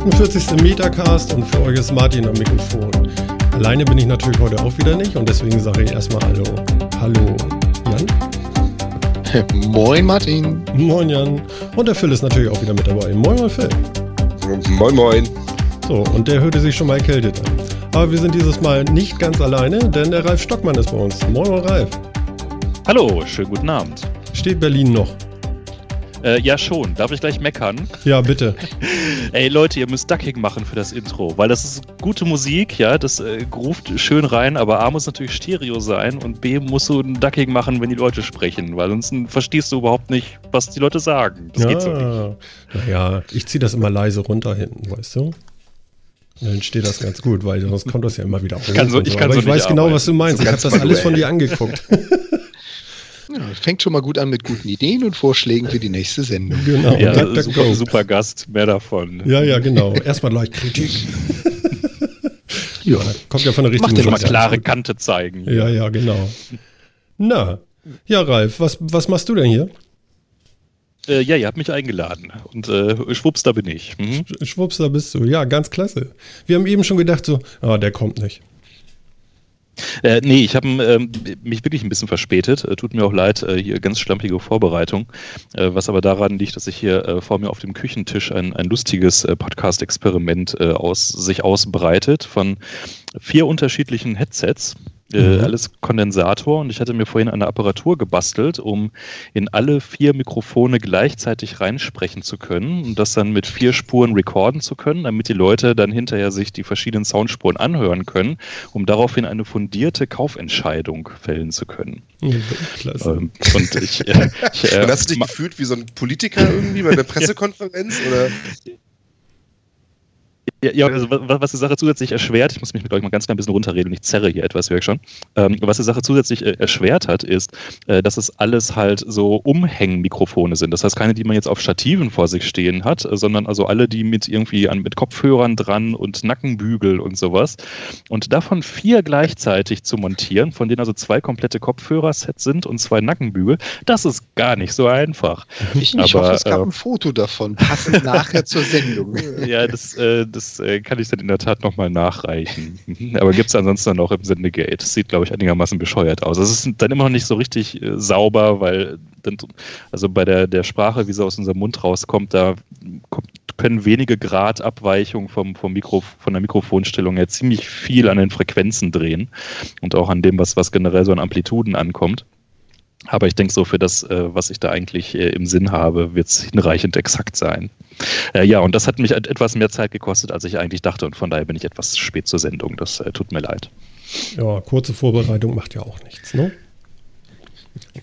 48. Metacast und für euch ist Martin am Mikrofon. Alleine bin ich natürlich heute auch wieder nicht und deswegen sage ich erstmal Hallo. Hallo, Jan. Moin, Martin. Moin, Jan. Und der Phil ist natürlich auch wieder mit dabei. Moin, moin, Phil. Moin, moin. So, und der hörte sich schon mal erkältet an. Aber wir sind dieses Mal nicht ganz alleine, denn der Ralf Stockmann ist bei uns. Moin, moin, Ralf. Hallo, schönen guten Abend. Steht Berlin noch? Äh, ja, schon. Darf ich gleich meckern? Ja, bitte. Ey, Leute, ihr müsst Ducking machen für das Intro, weil das ist gute Musik, ja, das äh, ruft schön rein, aber A muss natürlich Stereo sein und B musst du ein Ducking machen, wenn die Leute sprechen, weil sonst verstehst du überhaupt nicht, was die Leute sagen. Das ja, geht so nicht. Naja, ich ziehe das immer leise runter hinten, weißt du? Dann steht das ganz gut, weil sonst kommt das ja immer wieder hoch. Ich kann so, ich so. kann Aber so ich weiß genau, arbeiten. was du meinst. So ich habe das alles von dir angeguckt. Ja, fängt schon mal gut an mit guten Ideen und Vorschlägen für die nächste Sendung. genau. Ja, Duck, duck, super, super Gast, mehr davon. Ja, ja, genau. Erstmal gleich Kritik. ja, kommt ja von der Mach richtigen dir mal Seite. klare Kante zeigen. Ja, ja, genau. Na, ja, Ralf, was, was machst du denn hier? Äh, ja, ihr habt mich eingeladen und äh, schwupps, da bin ich. Mhm. Schwupps, da bist du. Ja, ganz klasse. Wir haben eben schon gedacht, so, ah, der kommt nicht. Äh, nee, ich habe ähm, mich wirklich ein bisschen verspätet. Äh, tut mir auch leid, äh, hier ganz schlampige Vorbereitung. Äh, was aber daran liegt, dass sich hier äh, vor mir auf dem Küchentisch ein, ein lustiges äh, Podcast-Experiment aus, sich ausbreitet von vier unterschiedlichen Headsets. Äh, Mhm. Alles Kondensator und ich hatte mir vorhin eine Apparatur gebastelt, um in alle vier Mikrofone gleichzeitig reinsprechen zu können und das dann mit vier Spuren recorden zu können, damit die Leute dann hinterher sich die verschiedenen Soundspuren anhören können, um daraufhin eine fundierte Kaufentscheidung fällen zu können. Mhm, Klasse. Ähm, und ich, äh, ich äh, Und hast du dich gefühlt wie so ein Politiker irgendwie bei der Pressekonferenz? Oder? Ja, ja also wa- was die Sache zusätzlich erschwert, ich muss mich mit euch mal ganz klein bisschen runterreden und ich zerre hier etwas, ich schon. Ähm, was die Sache zusätzlich äh, erschwert hat, ist, äh, dass es alles halt so Umhängmikrofone sind. Das heißt, keine, die man jetzt auf Stativen vor sich stehen hat, äh, sondern also alle, die mit irgendwie an, mit Kopfhörern dran und Nackenbügel und sowas. Und davon vier gleichzeitig zu montieren, von denen also zwei komplette Kopfhörersets sind und zwei Nackenbügel, das ist gar nicht so einfach. Ich, ich Aber, hoffe, es gab äh, ein Foto davon, passend nachher zur Sendung. Ja, das, äh, das äh, kann ich dann in der Tat nochmal nachreichen. Aber gibt es ansonsten dann auch im Sendegate. Das sieht, glaube ich, einigermaßen bescheuert aus. Es ist dann immer noch nicht so richtig äh, sauber, weil dann, also bei der, der Sprache, wie sie aus unserem Mund rauskommt, da kommt, können wenige Grad Abweichung vom, vom Mikro, von der Mikrofonstellung her ziemlich viel an den Frequenzen drehen und auch an dem, was, was generell so an Amplituden ankommt. Aber ich denke so, für das, äh, was ich da eigentlich äh, im Sinn habe, wird es hinreichend exakt sein. Äh, ja, und das hat mich et- etwas mehr Zeit gekostet, als ich eigentlich dachte. Und von daher bin ich etwas spät zur Sendung. Das äh, tut mir leid. Ja, kurze Vorbereitung macht ja auch nichts, ne?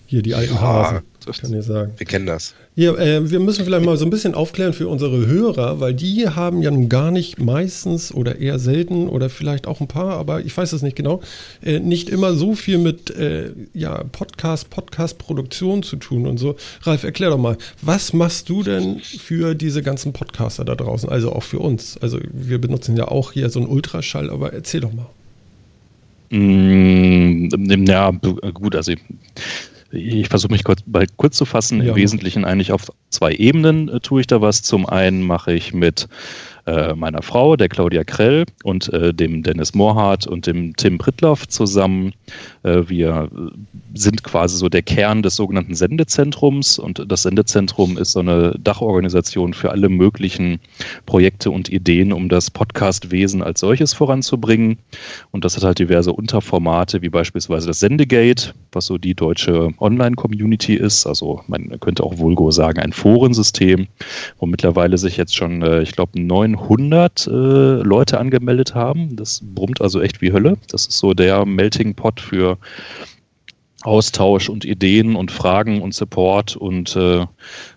Hier die alten Ja, Hasen, das- kann ich sagen. Wir kennen das. Ja, äh, wir müssen vielleicht mal so ein bisschen aufklären für unsere Hörer, weil die haben ja nun gar nicht meistens oder eher selten oder vielleicht auch ein paar, aber ich weiß es nicht genau, äh, nicht immer so viel mit äh, ja, Podcast, Podcast-Produktion zu tun und so. Ralf, erklär doch mal, was machst du denn für diese ganzen Podcaster da draußen, also auch für uns? Also wir benutzen ja auch hier so einen Ultraschall, aber erzähl doch mal. Mm, ja, gut, also ich, versuche mich kurz, bei, kurz zu fassen. Ja. Im Wesentlichen eigentlich auf zwei Ebenen äh, tue ich da was. Zum einen mache ich mit äh, meiner Frau, der Claudia Krell, und äh, dem Dennis Mohrhardt und dem Tim Prittloff zusammen. Äh, wir äh, sind quasi so der Kern des sogenannten Sendezentrums und das Sendezentrum ist so eine Dachorganisation für alle möglichen Projekte und Ideen, um das Podcastwesen als solches voranzubringen. Und das hat halt diverse Unterformate, wie beispielsweise das Sendegate, was so die deutsche Online-Community ist. Also man könnte auch vulgo sagen, ein Forensystem, wo mittlerweile sich jetzt schon, äh, ich glaube, 900 äh, Leute angemeldet haben. Das brummt also echt wie Hölle. Das ist so der Melting Pot für Austausch und Ideen und Fragen und Support und äh,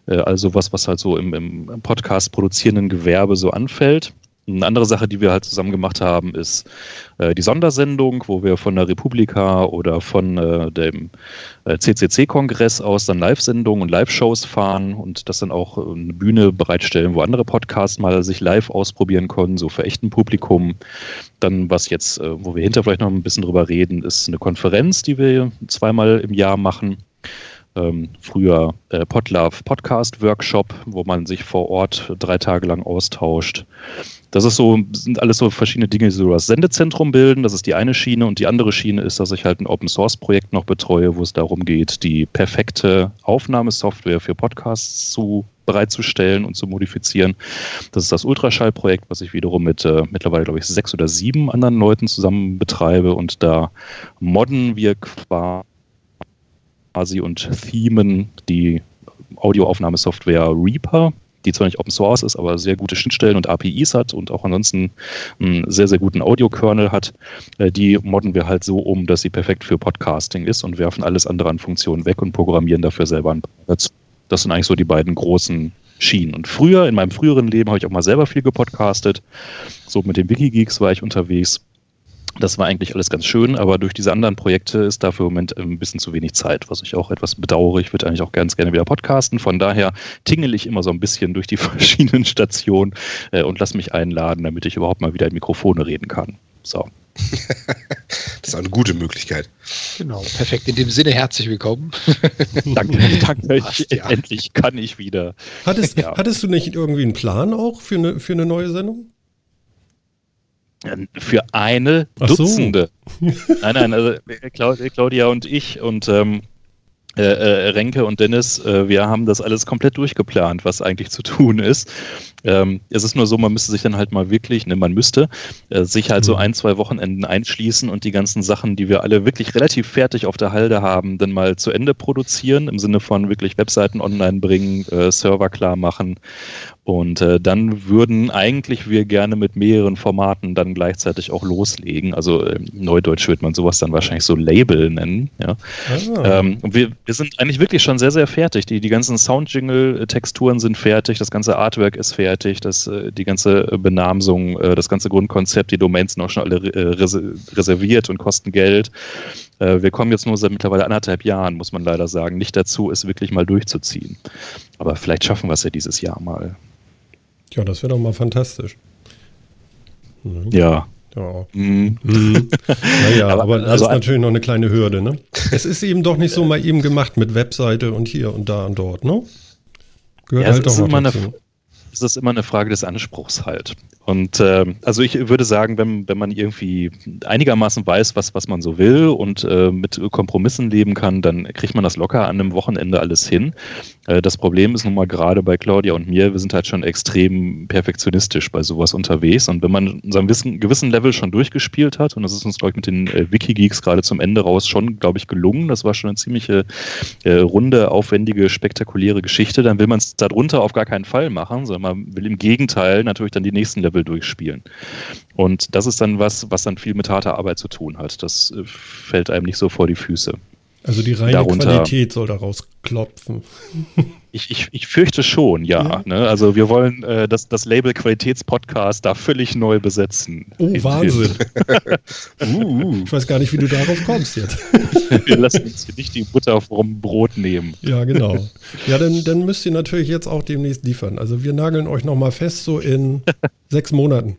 äh, also was, was halt so im, im Podcast produzierenden Gewerbe so anfällt. Eine andere Sache, die wir halt zusammen gemacht haben, ist äh, die Sondersendung, wo wir von der Republika oder von äh, dem äh, CCC-Kongress aus dann Live-Sendungen und Live-Shows fahren und das dann auch äh, eine Bühne bereitstellen, wo andere Podcasts mal sich live ausprobieren können, so für echten Publikum. Dann, was jetzt, äh, wo wir hinter vielleicht noch ein bisschen drüber reden, ist eine Konferenz, die wir zweimal im Jahr machen Ähm, früher äh, Podlove Podcast Workshop, wo man sich vor Ort drei Tage lang austauscht. Das ist so, sind alles so verschiedene Dinge, die so das Sendezentrum bilden. Das ist die eine Schiene und die andere Schiene ist, dass ich halt ein Open Source Projekt noch betreue, wo es darum geht, die perfekte Aufnahmesoftware für Podcasts zu bereitzustellen und zu modifizieren. Das ist das Ultraschall-Projekt, was ich wiederum mit äh, mittlerweile, glaube ich, sechs oder sieben anderen Leuten zusammen betreibe und da modden wir quasi und themen die Audioaufnahmesoftware Reaper, die zwar nicht Open Source ist, aber sehr gute Schnittstellen und APIs hat und auch ansonsten einen sehr, sehr guten Audio-Kernel hat. Äh, die modden wir halt so um, dass sie perfekt für Podcasting ist und werfen alles andere an Funktionen weg und programmieren dafür selber ein dazu. Das sind eigentlich so die beiden großen Schienen. Und früher, in meinem früheren Leben, habe ich auch mal selber viel gepodcastet. So mit den Wikigeeks war ich unterwegs. Das war eigentlich alles ganz schön, aber durch diese anderen Projekte ist dafür im Moment ein bisschen zu wenig Zeit, was ich auch etwas bedauere. Ich würde eigentlich auch ganz gerne wieder podcasten. Von daher tingel ich immer so ein bisschen durch die verschiedenen Stationen äh, und lasse mich einladen, damit ich überhaupt mal wieder in Mikrofone reden kann. So. das ist eine gute Möglichkeit. Genau, perfekt. In dem Sinne herzlich willkommen. danke, danke. Ich, ja. Endlich kann ich wieder. Hattest, ja. hattest du nicht irgendwie einen Plan auch für eine, für eine neue Sendung? Für eine so. Dutzende. nein, nein, also Claudia und ich und ähm, äh, äh, Renke und Dennis, äh, wir haben das alles komplett durchgeplant, was eigentlich zu tun ist. Ähm, es ist nur so, man müsste sich dann halt mal wirklich, ne, man müsste äh, sich halt so mhm. ein, zwei Wochenenden einschließen und die ganzen Sachen, die wir alle wirklich relativ fertig auf der Halde haben, dann mal zu Ende produzieren, im Sinne von wirklich Webseiten online bringen, äh, Server klar machen und äh, dann würden eigentlich wir gerne mit mehreren Formaten dann gleichzeitig auch loslegen. Also äh, Neudeutsch wird man sowas dann wahrscheinlich so Label nennen. Ja. Ah. Ähm, wir, wir sind eigentlich wirklich schon sehr, sehr fertig. Die, die ganzen Soundjingle-Texturen sind fertig, das ganze Artwork ist fertig, das, äh, die ganze Benamsung, äh, das ganze Grundkonzept, die Domains sind auch schon alle äh, reserviert und kosten Geld. Äh, wir kommen jetzt nur seit mittlerweile anderthalb Jahren, muss man leider sagen, nicht dazu, es wirklich mal durchzuziehen. Aber vielleicht schaffen wir es ja dieses Jahr mal. Ja, das wäre doch mal fantastisch. Mhm. Ja. Ja. Mhm. Naja, aber, aber das also ist natürlich noch eine kleine Hürde, ne? Es ist eben doch nicht so mal eben gemacht mit Webseite und hier und da und dort, ne? Gehört ja, halt doch noch dazu. Eine, es ist immer eine Frage des Anspruchs halt. Und äh, also ich würde sagen, wenn, wenn man irgendwie einigermaßen weiß, was, was man so will und äh, mit Kompromissen leben kann, dann kriegt man das locker an einem Wochenende alles hin. Äh, das Problem ist nun mal gerade bei Claudia und mir, wir sind halt schon extrem perfektionistisch bei sowas unterwegs. Und wenn man so einen gewissen Level schon durchgespielt hat, und das ist uns, glaube ich, mit den äh, Wikigeeks gerade zum Ende raus schon, glaube ich, gelungen, das war schon eine ziemliche äh, runde, aufwendige, spektakuläre Geschichte, dann will man es darunter auf gar keinen Fall machen, sondern man will im Gegenteil natürlich dann die nächsten Level durchspielen. Und das ist dann was, was dann viel mit harter Arbeit zu tun hat. Das äh, fällt einem nicht so vor die Füße. Also die reine Darunter, Qualität soll daraus klopfen. Ich, ich, ich fürchte schon, ja. Ne? Also wir wollen äh, das, das Label Qualitätspodcast da völlig neu besetzen. Oh, Wahnsinn. uh. Ich weiß gar nicht, wie du darauf kommst jetzt. wir lassen uns hier nicht die Butter vom Brot nehmen. Ja, genau. Ja, dann, dann müsst ihr natürlich jetzt auch demnächst liefern. Also wir nageln euch nochmal fest, so in sechs Monaten.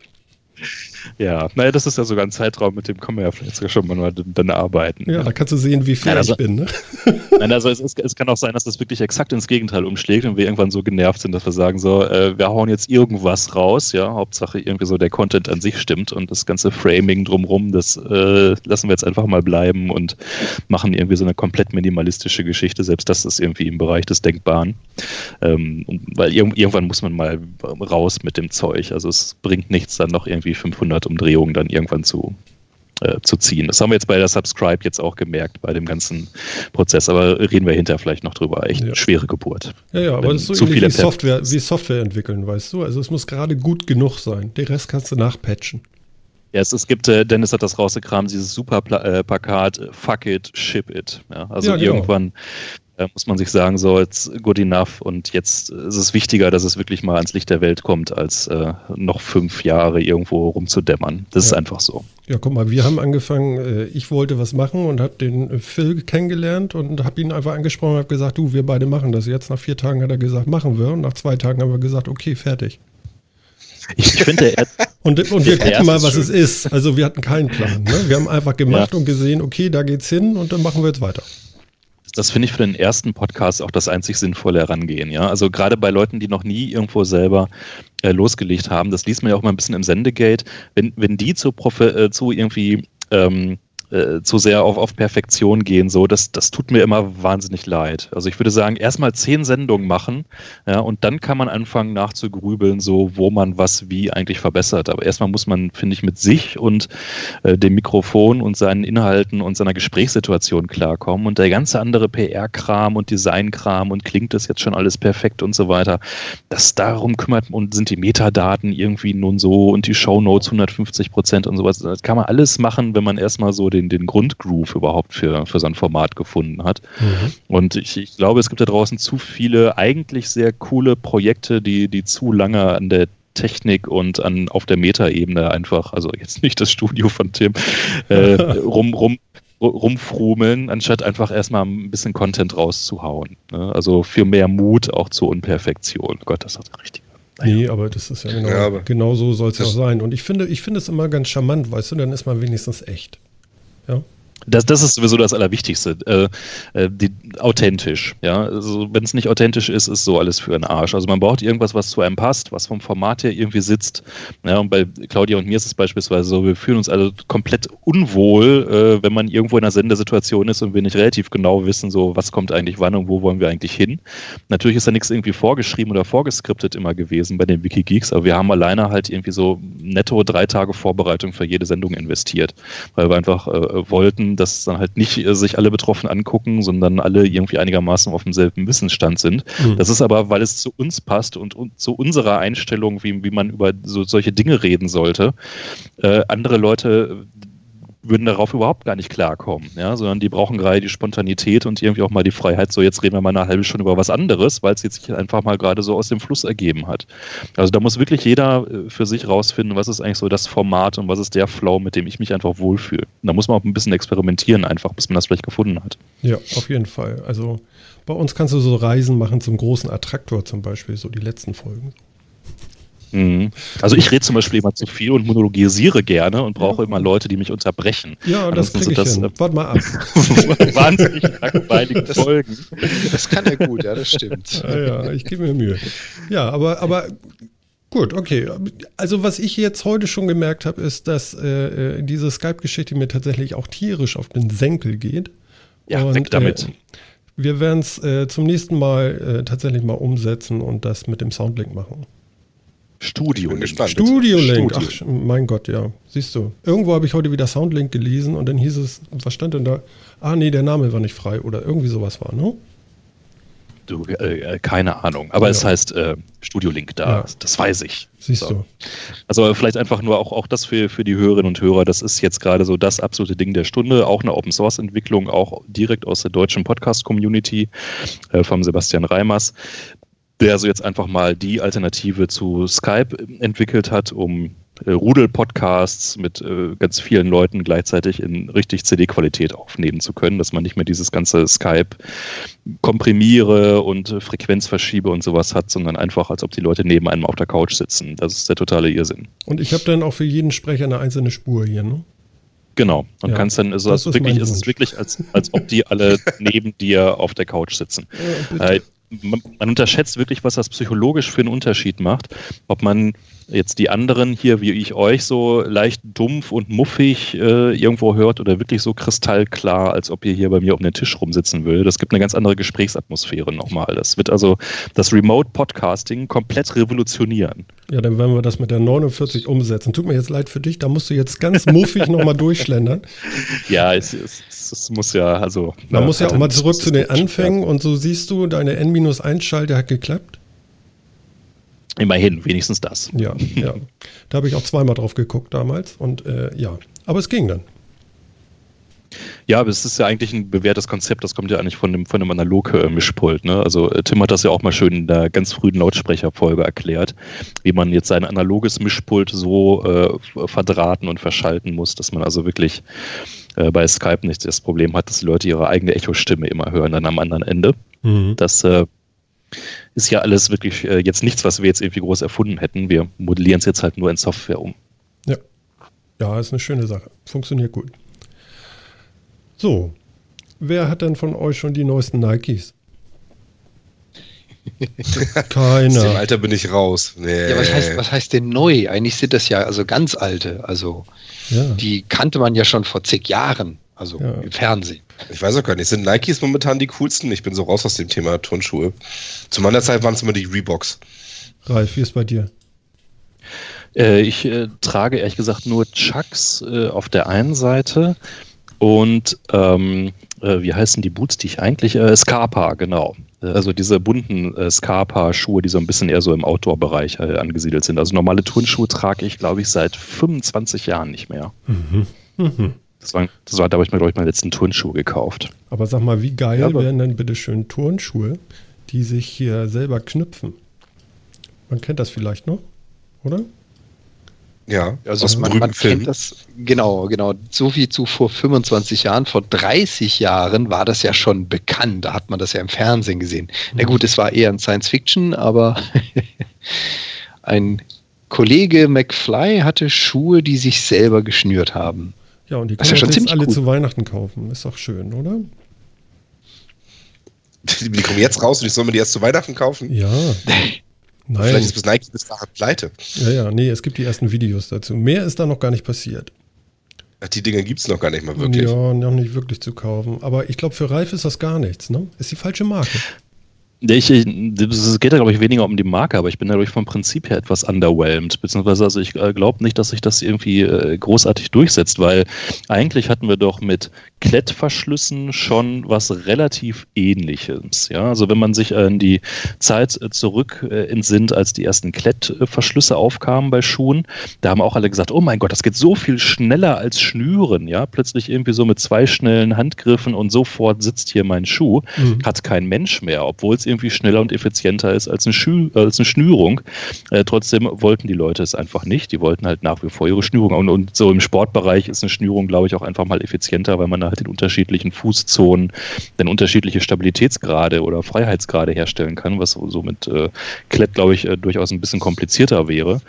Ja, naja, das ist ja sogar ein Zeitraum, mit dem können wir ja vielleicht sogar schon mal dann arbeiten. Ja, ja. da kannst du sehen, wie fair also, ich bin. Ne? Nein, also es, es, kann auch sein, dass das wirklich exakt ins Gegenteil umschlägt und wir irgendwann so genervt sind, dass wir sagen so, äh, wir hauen jetzt irgendwas raus, ja, Hauptsache irgendwie so der Content an sich stimmt und das ganze Framing drumrum, das äh, lassen wir jetzt einfach mal bleiben und machen irgendwie so eine komplett minimalistische Geschichte, selbst das ist irgendwie im Bereich des Denkbaren. Ähm, weil ir irgendwann muss man mal raus mit dem Zeug, also es bringt nichts, dann noch irgendwie 500 100 Umdrehungen dann irgendwann zu, äh, zu ziehen. Das haben wir jetzt bei der Subscribe jetzt auch gemerkt, bei dem ganzen Prozess. Aber reden wir hinterher vielleicht noch drüber. Echt ja. schwere Geburt. Ja, ja, aber das ist so ähnlich wie Software, wie Software entwickeln, weißt du? Also es muss gerade gut genug sein. Den Rest kannst du nachpatchen. Ja, es, es gibt, äh, Dennis hat das rausgekramt, dieses super äh, Plakat, fuck it, ship it. Ja, also ja, genau. irgendwann äh, muss man sich sagen, so jetzt good enough und jetzt ist es wichtiger, dass es wirklich mal ans Licht der Welt kommt, als äh, noch fünf Jahre irgendwo rumzudämmern. Das ja. ist einfach so. Ja, guck mal, wir haben angefangen, äh, ich wollte was machen und habe den Phil kennengelernt und habe ihn einfach angesprochen und habe gesagt, du, wir beide machen das jetzt. Nach vier Tagen hat er gesagt, machen wir und nach zwei Tagen haben wir gesagt, okay, fertig. Ich finde, und, und wir gucken mal, was schön. es ist. Also wir hatten keinen Plan. Ne? Wir haben einfach gemacht ja. und gesehen, okay, da geht's hin und dann machen wir jetzt weiter das finde ich für den ersten Podcast auch das einzig sinnvolle Herangehen. Ja? Also gerade bei Leuten, die noch nie irgendwo selber äh, losgelegt haben, das liest man ja auch mal ein bisschen im Sendegate, wenn, wenn die zu, Profe äh, zu irgendwie ähm, äh, zu sehr auf, auf Perfektion gehen, so, das, das tut mir immer wahnsinnig leid. Also ich würde sagen, erstmal zehn Sendungen machen, ja, und dann kann man anfangen nachzugrübeln, so, wo man was wie eigentlich verbessert. Aber erstmal muss man, finde ich, mit sich und äh, dem Mikrofon und seinen Inhalten und seiner Gesprächssituation klarkommen. Und der ganze andere PR-Kram und Design-Kram und klingt das jetzt schon alles perfekt und so weiter, das darum kümmert und sind die Metadaten irgendwie nun so und die Shownotes 150 Prozent und sowas. Das kann man alles machen, wenn man erstmal so den den, den Grundgroove überhaupt für, für sein Format gefunden hat. Mhm. Und ich, ich glaube, es gibt da draußen zu viele eigentlich sehr coole Projekte, die, die zu lange an der Technik und an, auf der Metaebene einfach, also jetzt nicht das Studio von Tim, äh, rum, rum, rumfrumeln, anstatt einfach erstmal ein bisschen Content rauszuhauen. Ne? Also für mehr Mut auch zur Unperfektion. Gott, das hat der richtige. Nee, aber das ist ja genau, ja, genau so soll es ja auch sein. Und ich finde, ich finde es immer ganz charmant, weißt du, dann ist man wenigstens echt. Ja. Das, das ist sowieso das Allerwichtigste. Äh, äh, die, authentisch. Ja? Also, Wenn es nicht authentisch ist, ist so alles für einen Arsch. Also man braucht irgendwas, was zu einem passt, was vom Format her irgendwie sitzt. Ja, und bei Claudia und mir ist es beispielsweise so, wir fühlen uns alle komplett unwohl, äh, wenn man irgendwo in einer Sendersituation ist und wir nicht relativ genau wissen, so was kommt eigentlich wann und wo wollen wir eigentlich hin. Natürlich ist da nichts irgendwie vorgeschrieben oder vorgeskriptet immer gewesen bei den Wikigeeks, aber wir haben alleine halt irgendwie so netto drei Tage Vorbereitung für jede Sendung investiert, weil wir einfach äh, wollten, dass dann halt nicht äh, sich alle betroffen angucken, sondern alle irgendwie einigermaßen auf demselben Wissensstand sind. Mhm. Das ist aber, weil es zu uns passt und, und zu unserer Einstellung, wie, wie man über so, solche Dinge reden sollte. Äh, andere Leute würden darauf überhaupt gar nicht klarkommen, ja, sondern die brauchen gerade die Spontanität und irgendwie auch mal die Freiheit, so jetzt reden wir mal eine halbe Stunde über was anderes, weil es jetzt sich einfach mal gerade so aus dem Fluss ergeben hat. Also da muss wirklich jeder äh, für sich rausfinden, was ist eigentlich so das Format und was ist der Flow, mit dem ich mich einfach wohlfühle. Da muss man auch ein bisschen experimentieren einfach, bis man das vielleicht gefunden hat. Ja, auf jeden Fall. Also bei uns kannst du so Reisen machen zum großen Attraktor zum Beispiel, so die letzten Folgen. Mhm. Also ich rede zum Beispiel immer zu viel und monologisiere gerne und brauche ja. immer Leute, die mich unterbrechen. Ja, das kriege ich das, hin. Warte mal ab. wahnsinnig langweilige Folgen. Das kann er gut, ja, das stimmt. Ja, ja ich gebe mir Mühe. Ja, aber, aber Gut, okay. Also was ich jetzt heute schon gemerkt habe, ist, dass äh, äh diese Skype-Geschichte mir tatsächlich auch tierisch auf den Senkel geht. Ja, und, weg damit. Äh, wir werden es äh, zum nächsten Mal äh, tatsächlich mal umsetzen und das mit dem Soundlink machen. Studio Link. Studio Link. Ach, mein Gott, ja. Siehst du. Irgendwo habe ich heute wieder Soundlink gelesen und dann hieß es, was stand denn da? Ah, nee, der Name war nicht frei oder irgendwie sowas war, ne? Du, äh, keine Ahnung. Aber ja. es heißt äh, Studio Link da. Ja. Das weiß ich. Siehst so. du. Also vielleicht einfach nur auch, auch das für, für die Hörerinnen und Hörer. Das ist jetzt gerade so das absolute Ding der Stunde. Auch eine Open Source Entwicklung, auch direkt aus der deutschen Podcast Community äh, vom Sebastian Reimers der also jetzt einfach mal die Alternative zu Skype entwickelt hat, um äh, Rudel-Podcasts mit äh, ganz vielen Leuten gleichzeitig in richtig CD-Qualität aufnehmen zu können, dass man nicht mehr dieses ganze Skype komprimiere und äh, Frequenz verschiebe und sowas hat, sondern einfach, als ob die Leute neben einem auf der Couch sitzen. Das ist der totale Irrsinn. Und ich habe dann auch für jeden Sprecher eine einzelne Spur hier, ne? Genau. Und ja, kannst dann, also das ist wirklich, ist es wirklich, als, als ob die alle neben dir auf der Couch sitzen. Ja, äh, man, man unterschätzt wirklich, was das psychologisch für einen Unterschied macht, ob man jetzt die anderen hier, wie ich euch, so leicht dumpf und muffig äh, irgendwo hört oder wirklich so kristallklar, als ob ihr hier bei mir um den Tisch rumsitzen will. Das gibt eine ganz andere Gesprächsatmosphäre nochmal. Das wird also das Remote-Podcasting komplett revolutionieren. Ja, dann werden wir das mit der 49 umsetzen. Tut mir jetzt leid für dich, da musst du jetzt ganz muffig nochmal durchschlendern. Ja, es, es, es, muss ja, also. Man na, muss ja auch mal zurück zu den Anfängen und so siehst du, deine N-1-Schalter hat geklappt. Immerhin, wenigstens das. Ja, ja. Da habe ich auch zweimal drauf geguckt damals und äh, ja, aber es ging dann. Ja, aber es ist ja eigentlich ein bewährtes Konzept, das kommt ja eigentlich von dem, von dem Analog-Mischpult. Ne? Also äh, Tim hat das ja auch mal schön in der ganz frühen Lautsprecherfolge erklärt, wie man jetzt sein analoges Mischpult so äh, verdrahten und verschalten muss, dass man also wirklich äh, bei Skype nicht das Problem hat, dass die Leute ihre eigene Echo-Stimme immer hören dann am anderen Ende. Mhm. Das äh, ist ja alles wirklich äh, jetzt nichts, was wir jetzt irgendwie groß erfunden hätten. Wir modellieren es jetzt halt nur in Software um. Ja. Ja, ist eine schöne Sache. Funktioniert gut. So. wer hat denn von euch schon die neuesten Nikes? Aus dem Keiner. Alter bin ich raus. Nee. Ja, was heißt, was heißt denn neu? Eigentlich sind das ja also ganz alte. Also Ja. die kannte man ja schon vor zig Jahren. Also Ja. im Fernsehen. Ich weiß auch gar nicht. Sind Nikes momentan die coolsten? Ich bin so raus aus dem Thema Turnschuhe. Zu meiner Zeit waren es immer die Reeboks. Ralf, wie ist bei dir? Äh, ich äh, trage ehrlich gesagt nur Chucks äh, auf der einen Seite und ähm, äh, wie heißen die Boots, die ich eigentlich, äh, Scarpa, genau. Äh, Also diese bunten äh, Scarpa-Schuhe, die so ein bisschen eher so im Outdoor-Bereich äh, angesiedelt sind. Also normale Turnschuhe trage ich, glaube ich, seit 25 Jahren nicht mehr. Mhm. Das war, das war da habe ich mir, glaube ich, meine letzten Turnschuhe gekauft. Aber sag mal, wie geil Ja, wären denn bitte schön Turnschuhe, die sich hier selber knüpfen? Man kennt das vielleicht noch, oder? Ja, Also aus man, man Film. kennt das, genau, genau. So wie zu vor 25 Jahren, vor 30 Jahren war das ja schon bekannt. Da hat man das ja im Fernsehen gesehen. Na gut, es war eher ein Science Fiction, aber ein Kollege McFly hatte Schuhe, die sich selber geschnürt haben. Ja, und die können ist ja jetzt alle cool. zu Weihnachten kaufen. Ist doch schön, oder? Die, die kommen jetzt raus und ich soll mir die erst zu Weihnachten kaufen. Ja. Vielleicht Nein. ist bis Nike bis dahin pleite. Ja, ja, nee, es gibt die ersten Videos dazu. Mehr ist da noch gar nicht passiert. Ach, Die Dinger gibt es noch gar nicht mal wirklich. Ja, noch nicht wirklich zu kaufen. Aber ich glaube, für Ralf ist das gar nichts, ne? Ist die falsche Marke. Ich, es geht da, glaube ich, weniger um die Marke, aber ich bin dadurch vom Prinzip her etwas underwhelmed. Beziehungsweise, also ich äh, glaube nicht, dass sich das irgendwie äh, großartig durchsetzt, weil eigentlich hatten wir doch mit Klettverschlüssen schon was relativ ähnliches. Ja, also wenn man sich an die Zeit äh, zurück äh, entsinnt, als die ersten Klettverschlüsse aufkamen bei Schuhen, da haben auch alle gesagt, oh mein Gott, das geht so viel schneller als Schnüren. Ja, plötzlich irgendwie so mit zwei schnellen Handgriffen und sofort sitzt hier mein Schuh Mhm. hat kein Mensch mehr, obwohl es irgendwie schneller und effizienter ist als eine, Schü äh, als eine Schnürung. Äh, trotzdem wollten die Leute es einfach nicht. Die wollten halt nach wie vor ihre Schnürung. Und, und so im Sportbereich ist eine Schnürung, glaube ich, auch einfach mal effizienter, weil man da halt in unterschiedlichen Fußzonen dann unterschiedliche Stabilitätsgrade oder Freiheitsgrade herstellen kann, was so so mit äh, Klett, glaube ich, äh, durchaus ein bisschen komplizierter wäre.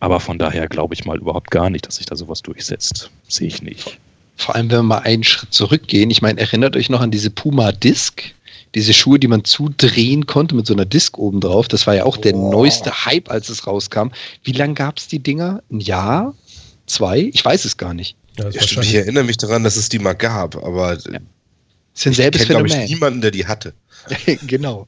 Aber von daher glaube ich mal überhaupt gar nicht, dass sich da sowas durchsetzt. Sehe ich nicht. Vor allem, wenn wir mal einen Schritt zurückgehen. Ich meine, erinnert euch noch an diese Puma Disc? Diese Schuhe, die man zudrehen konnte mit so einer Disc oben drauf. Das war ja auch der Boah. neueste Hype, als es rauskam. Wie lange gab es die Dinger? Ein Jahr? Zwei? Ich weiß es gar nicht. Ja, Ja, stimmt, ich erinnere mich daran, dass es die mal gab, aber Das ist ein ich kenne, glaube ich, niemanden, der die hatte. genau.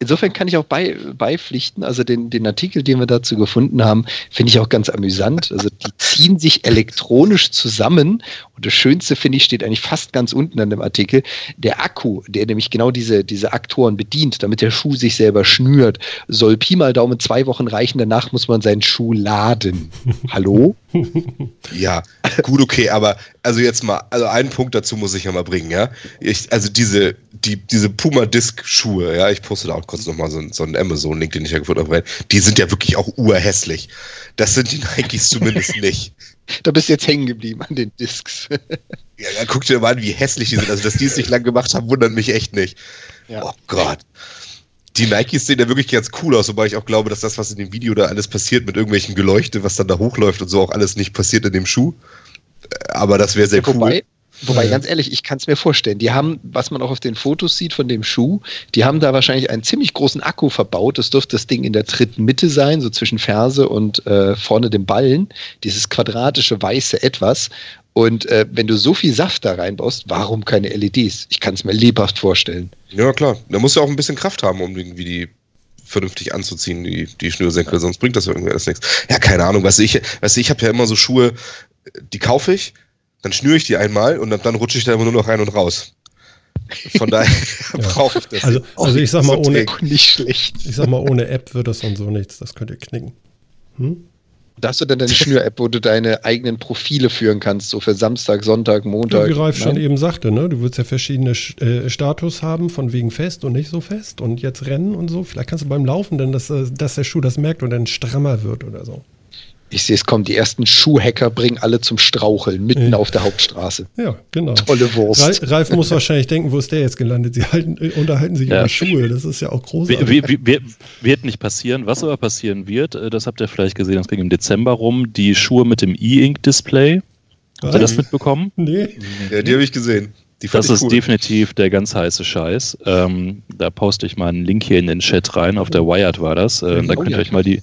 Insofern kann ich auch bei, beipflichten, also den, den Artikel, den wir dazu gefunden haben, finde ich auch ganz amüsant. Also die ziehen sich elektronisch zusammen und das Schönste, finde ich, steht eigentlich fast ganz unten an dem Artikel. Der Akku, der nämlich genau diese, diese Aktoren bedient, damit der Schuh sich selber schnürt, soll Pi mal Daumen zwei Wochen reichen, danach muss man seinen Schuh laden. Hallo? Ja, gut, okay, aber also jetzt mal, also einen Punkt dazu muss ich ja mal bringen, ja. Ich, also diese, die, diese Puma Disc Schuhe, ja, ich poste da auch kurz nochmal so, einen- so einen Amazon-Link, den ich ja gefunden habe, rein. die sind ja wirklich auch urhässlich. Das sind die Nikes zumindest nicht. Da bist du jetzt hängen geblieben an den Discs. Ja, ja, guck dir mal an, wie hässlich die sind. Also, dass die es nicht lang gemacht haben, wundert mich echt nicht. Ja. Oh Gott. Die Nikes sehen ja wirklich ganz cool aus, wobei ich auch glaube, dass das, was in dem Video da alles passiert mit irgendwelchen Geleuchte, was dann da hochläuft und so, auch alles nicht passiert in dem Schuh. Äh, Aber das wäre sehr cool. Wobei, wobei Ja, ganz ehrlich, ich kann es mir vorstellen. Die haben, was man auch auf den Fotos sieht von dem Schuh, die haben da wahrscheinlich einen ziemlich großen Akku verbaut. Das dürfte das Ding in der dritten Mitte sein, so zwischen Ferse und äh, vorne dem Ballen. Dieses quadratische weiße Etwas. Und äh, wenn du so viel Saft da reinbaust, warum keine LEDs? Ich kann es mir lebhaft vorstellen. Ja, klar. Da musst du auch ein bisschen Kraft haben, um irgendwie die vernünftig anzuziehen, die, die Schnürsenkel, sonst bringt das irgendwie alles nichts. Ja, keine Ahnung. Weißt du, ich, weißt du, ich habe ja immer so Schuhe, die kaufe ich, dann schnüre ich die einmal und dann, dann rutsche ich da immer nur noch rein und raus. Von daher Ja. brauche ich das. Also, also ich sag mal, ohne. Nicht schlecht. ich sag mal, ohne App wird das und so nichts. Das könnt ihr knicken. Hm? Da hast du dann deine Schnür-App, wo du deine eigenen Profile führen kannst, so für Samstag, Sonntag, Ja, Montag. wie Ralf schon eben sagte, ne? du willst ja verschiedene Sch- äh, Status haben, von wegen fest und nicht so fest und jetzt rennen und so. Vielleicht kannst du beim Laufen dann, dass, äh, dass der Schuh das merkt und dann strammer wird oder so. Ich sehe es kommen, die ersten Schuhhacker bringen alle zum Straucheln, mitten Ja. auf der Hauptstraße. Ja, genau. Tolle Wurst. Ralf, Ralf muss wahrscheinlich denken, wo ist der jetzt gelandet? Sie halten, unterhalten sich Ja. über Schuhe, das ist ja auch großartig. Wie, wie, wie, wird nicht passieren. Was aber passieren wird, äh, das habt ihr vielleicht gesehen, das ging im Dezember rum, die Schuhe mit dem E-Ink-Display. Habt ihr das mitbekommen? Nee, Ja, die habe ich gesehen. Das ist cool. definitiv der ganz heiße Scheiß. Ähm, da poste ich mal einen Link hier in den Chat rein. Auf der Wired war das. Äh, da könnt ihr euch mal die,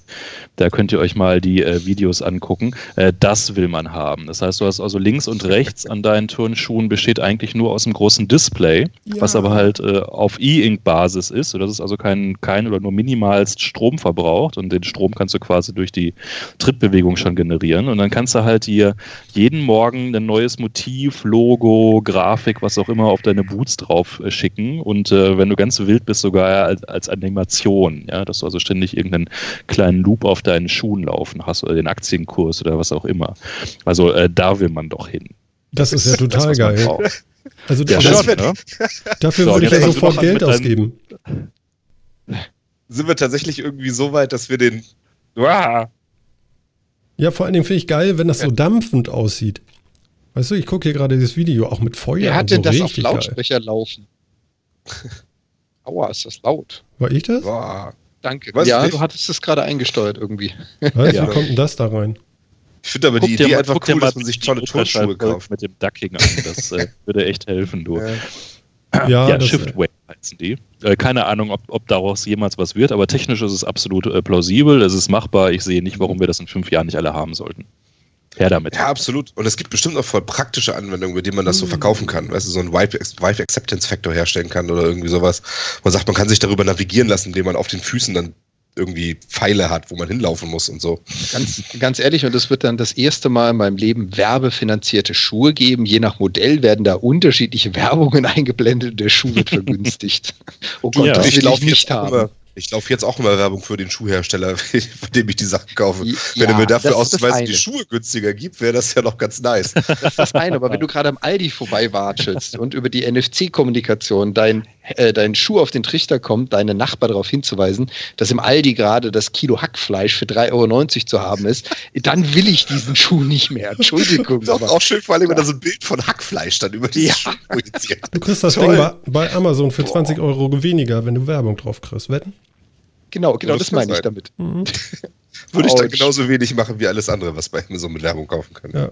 da könnt ihr euch mal die äh, Videos angucken. Äh, das will man haben. Das heißt, du hast also links und rechts an deinen Turnschuhen besteht eigentlich nur aus einem großen Display, ja. was aber halt äh, auf E-Ink-Basis ist, sodass es also keinen kein oder nur minimalst Strom verbraucht und den Strom kannst du quasi durch die Trittbewegung schon generieren und dann kannst du halt hier jeden Morgen ein neues Motiv, Logo, Grafik, was auch immer auf deine Boots drauf äh, schicken und äh, wenn du ganz wild bist, sogar als, als Animation, ja, dass du also ständig irgendeinen kleinen Loop auf deinen Schuhen laufen hast oder den Aktienkurs oder was auch immer. Also äh, da will man doch hin. Das, das ist ja total das, geil. Also ja, das, schon, ne? dafür so, würde ich ja sofort Geld ausgeben. Sind wir tatsächlich irgendwie so weit, dass wir den. Uah. Ja, vor allen Dingen finde ich geil, wenn das so dampfend aussieht. Weißt du, ich gucke hier gerade dieses Video auch mit Feuer. Wer hat denn so das auf Lautsprecher geil. laufen? Aua, ist das laut. War ich das? Boah. Danke. Weiß ja, du hattest es gerade eingesteuert irgendwie. Weißt, ja. Wie kommt denn das da rein? Ich finde aber guck die Idee mal, einfach cool, dass man sich tolle Turnschuhe kauft. Mit dem Ducking an. Das äh, würde echt helfen, du. Ja, ja, ja Shiftway heißen die. Äh, keine Ahnung, ob, ob daraus jemals was wird, aber technisch ist es absolut äh, plausibel, es ist machbar. Ich sehe nicht, warum wir das in fünf Jahren nicht alle haben sollten. Her damit. Ja, absolut. Und es gibt bestimmt auch voll praktische Anwendungen, mit denen man das so mhm. verkaufen kann. Weißt du, so ein Wife, Acceptance Factor herstellen kann oder irgendwie sowas. Man sagt, man kann sich darüber navigieren lassen, indem man auf den Füßen dann irgendwie Pfeile hat, wo man hinlaufen muss und so. Ganz, ganz ehrlich, und es wird dann das erste Mal in meinem Leben werbefinanzierte Schuhe geben. Je nach Modell werden da unterschiedliche Werbungen eingeblendet und der Schuh wird vergünstigt. oh Gott, ja, das will ich nicht haben. Immer, ich laufe jetzt auch immer Werbung für den Schuhhersteller, von dem ich die Sachen kaufe. Ja, wenn er mir dafür ausweist, die Schuhe günstiger gibt, wäre das ja noch ganz nice. Das ist das eine, aber wenn du gerade am Aldi vorbeiwatschelst und über die NFC-Kommunikation dein, äh, dein Schuh auf den Trichter kommt, deine Nachbar darauf hinzuweisen, dass im Aldi gerade das Kilo Hackfleisch für 3,90 Euro zu haben ist, dann will ich diesen Schuh nicht mehr. Entschuldigung. Das ist auch, auch schön, vor allem, wenn da so ein Bild von Hackfleisch dann über die ja. Schuhe projiziert. Du kriegst das Toll. Ding bei, bei Amazon für Boah. 20 Euro weniger, wenn du Werbung drauf kriegst. Wetten? Genau, genau, das, das meine ich damit. Mhm. Würde ich dann genauso wenig machen wie alles andere, was bei Amazon mit Werbung kaufen kann. Ja.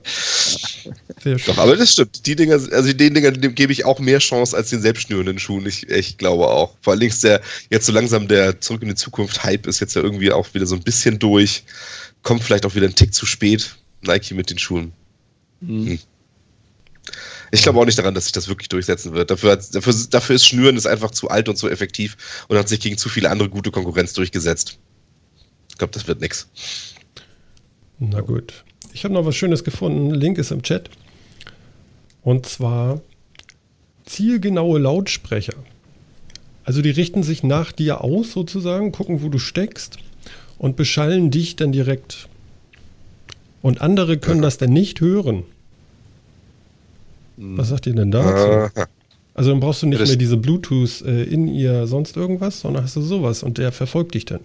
Sehr schön. Doch, aber das stimmt. Die Dinger, also den Dingern dem gebe ich auch mehr Chance als den selbstschnürenden Schuhen. Ich, ich glaube auch. Vor allem ist der jetzt so langsam der Zurück in die Zukunft Hype ist jetzt ja irgendwie auch wieder so ein bisschen durch. Kommt vielleicht auch wieder ein Tick zu spät. Nike mit den Schuhen. Mhm. Hm. Ich glaube auch nicht daran, dass sich das wirklich durchsetzen wird. Dafür, dafür, dafür ist Schnüren ist einfach zu alt und zu effektiv und hat sich gegen zu viele andere gute Konkurrenz durchgesetzt. Ich glaube, das wird nichts. Na gut. Ich habe noch was Schönes gefunden. Link ist im Chat. Und zwar zielgenaue Lautsprecher. Also die richten sich nach dir aus sozusagen, gucken, wo du steckst und beschallen dich dann direkt. Und andere können ja. das dann nicht hören. Was sagt ihr denn dazu? Also dann brauchst du nicht mehr diese Bluetooth äh, in ihr sonst irgendwas, sondern hast du sowas und der verfolgt dich dann.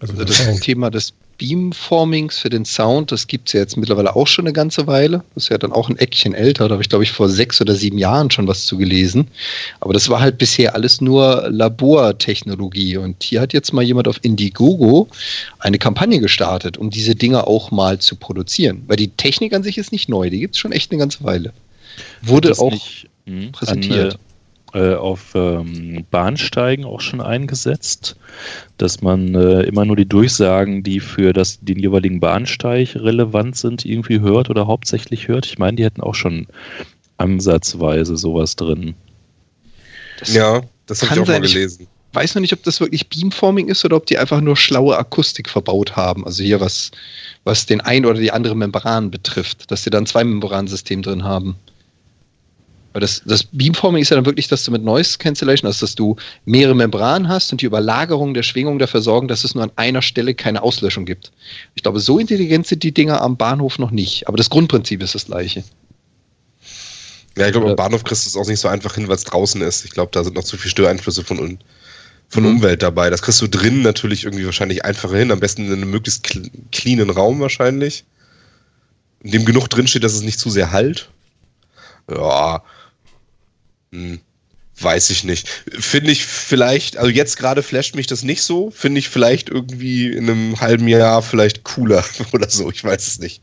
Also, also das Thema des Beamformings für den Sound, das gibt es ja jetzt mittlerweile auch schon eine ganze Weile. Das ist ja dann auch ein Eckchen älter. Da habe ich, glaube ich, vor sechs oder sieben Jahren schon was zu gelesen. Aber das war halt bisher alles nur Labortechnologie. Und hier hat jetzt mal jemand auf Indiegogo eine Kampagne gestartet, um diese Dinge auch mal zu produzieren. Weil die Technik an sich ist nicht neu, die gibt es schon echt eine ganze Weile. Wurde auch nicht, hm, präsentiert. An, äh, auf ähm, Bahnsteigen auch schon eingesetzt, dass man äh, immer nur die Durchsagen, die für das, den jeweiligen Bahnsteig relevant sind, irgendwie hört oder hauptsächlich hört. Ich meine, die hätten auch schon ansatzweise sowas drin. Das ja, das habe ich auch mal gelesen. Ich weiß noch nicht, ob das wirklich Beamforming ist oder ob die einfach nur schlaue Akustik verbaut haben. Also hier was, was den ein oder die andere Membran betrifft, dass sie dann zwei Membransystem drin haben. Weil das, das Beamforming ist ja dann wirklich, dass du mit Noise Cancellation, also dass du mehrere Membranen hast und die Überlagerung der Schwingung dafür sorgen, dass es nur an einer Stelle keine Auslöschung gibt. Ich glaube, so intelligent sind die Dinger am Bahnhof noch nicht. Aber das Grundprinzip ist das gleiche. Ja, ich glaube, am Bahnhof kriegst du es auch nicht so einfach hin, weil es draußen ist. Ich glaube, da sind noch zu viele Störeinflüsse von, von mhm. Umwelt dabei. Das kriegst du drin natürlich irgendwie wahrscheinlich einfacher hin. Am besten in einem möglichst cleanen Raum wahrscheinlich. In dem genug drinsteht, dass es nicht zu sehr halt. Ja, hm, weiß ich nicht. Finde ich vielleicht, also jetzt gerade flasht mich das nicht so. Finde ich vielleicht irgendwie in einem halben Jahr vielleicht cooler oder so. Ich weiß es nicht.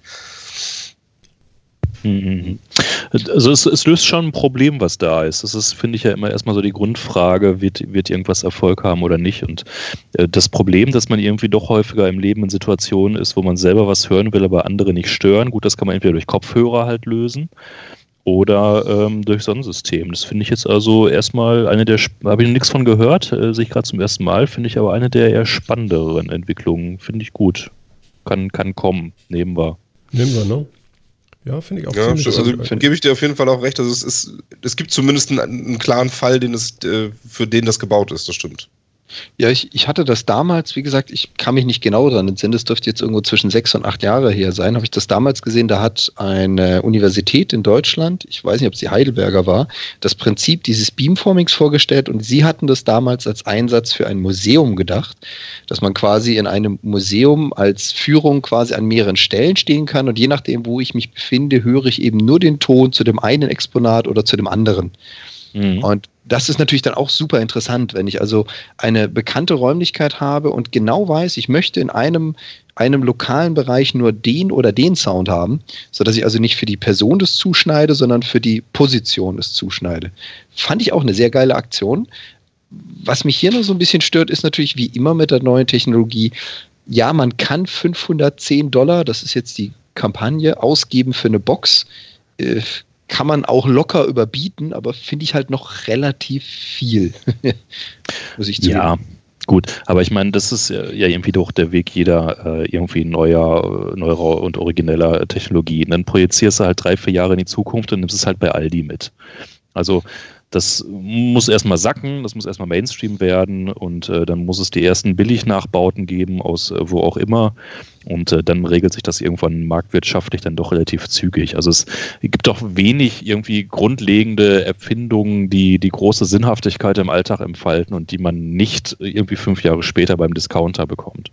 Mhm. Also es, es, löst schon ein Problem, was da ist. Das ist, finde ich, ja immer erstmal so die Grundfrage, wird, wird irgendwas Erfolg haben oder nicht. Und äh, das Problem, dass man irgendwie doch häufiger im Leben in Situationen ist, wo man selber was hören will, aber andere nicht stören. Gut, das kann man entweder durch Kopfhörer halt lösen oder ähm, durch Sonnensystem. Das finde ich jetzt also erstmal eine der, habe ich nichts von gehört, äh, sehe ich gerade zum ersten Mal, finde ich aber eine der eher spannenderen Entwicklungen. Finde ich gut. Kann, kann kommen, nehmen wir. Nehmen wir, ne? Ja, finde ich auch ja, Also gebe ich dir auf jeden Fall auch recht. Also es, ist, es gibt zumindest einen, einen klaren Fall, den es, äh, für den das gebaut ist, das stimmt. Ja, ich, ich hatte das damals, wie gesagt, ich kann mich nicht genau daran entsinnen, das dürfte jetzt irgendwo zwischen sechs und acht Jahre her sein, habe ich das damals gesehen, da hat eine Universität in Deutschland, ich weiß nicht, ob es die Heidelberger war, das Prinzip dieses Beamformings vorgestellt und sie hatten das damals als Einsatz für ein Museum gedacht, dass man quasi in einem Museum als Führung quasi an mehreren Stellen stehen kann und je nachdem, wo ich mich befinde, höre ich eben nur den Ton zu dem einen Exponat oder zu dem anderen. Mhm. Und das ist natürlich dann auch super interessant, wenn ich also eine bekannte Räumlichkeit habe und genau weiß, ich möchte in einem, einem lokalen Bereich nur den oder den Sound haben, sodass ich also nicht für die Person das zuschneide, sondern für die Position das zuschneide. Fand ich auch eine sehr geile Aktion. Was mich hier noch so ein bisschen stört, ist natürlich wie immer mit der neuen Technologie, ja, man kann 510 Dollar, das ist jetzt die Kampagne, ausgeben für eine Box. Äh, kann man auch locker überbieten, aber finde ich halt noch relativ viel. Muss ich zugeben. Ja, gut. Aber ich meine, das ist ja irgendwie doch der Weg jeder äh, irgendwie neuer, neuer und origineller Technologie. Und dann projizierst du halt drei, vier Jahre in die Zukunft und nimmst es halt bei Aldi mit. Also das muss erstmal sacken, das muss erstmal Mainstream werden und äh, dann muss es die ersten Billignachbauten geben, aus äh, wo auch immer. Und äh, dann regelt sich das irgendwann marktwirtschaftlich dann doch relativ zügig. Also es gibt doch wenig irgendwie grundlegende Erfindungen, die die große Sinnhaftigkeit im Alltag entfalten und die man nicht irgendwie fünf Jahre später beim Discounter bekommt.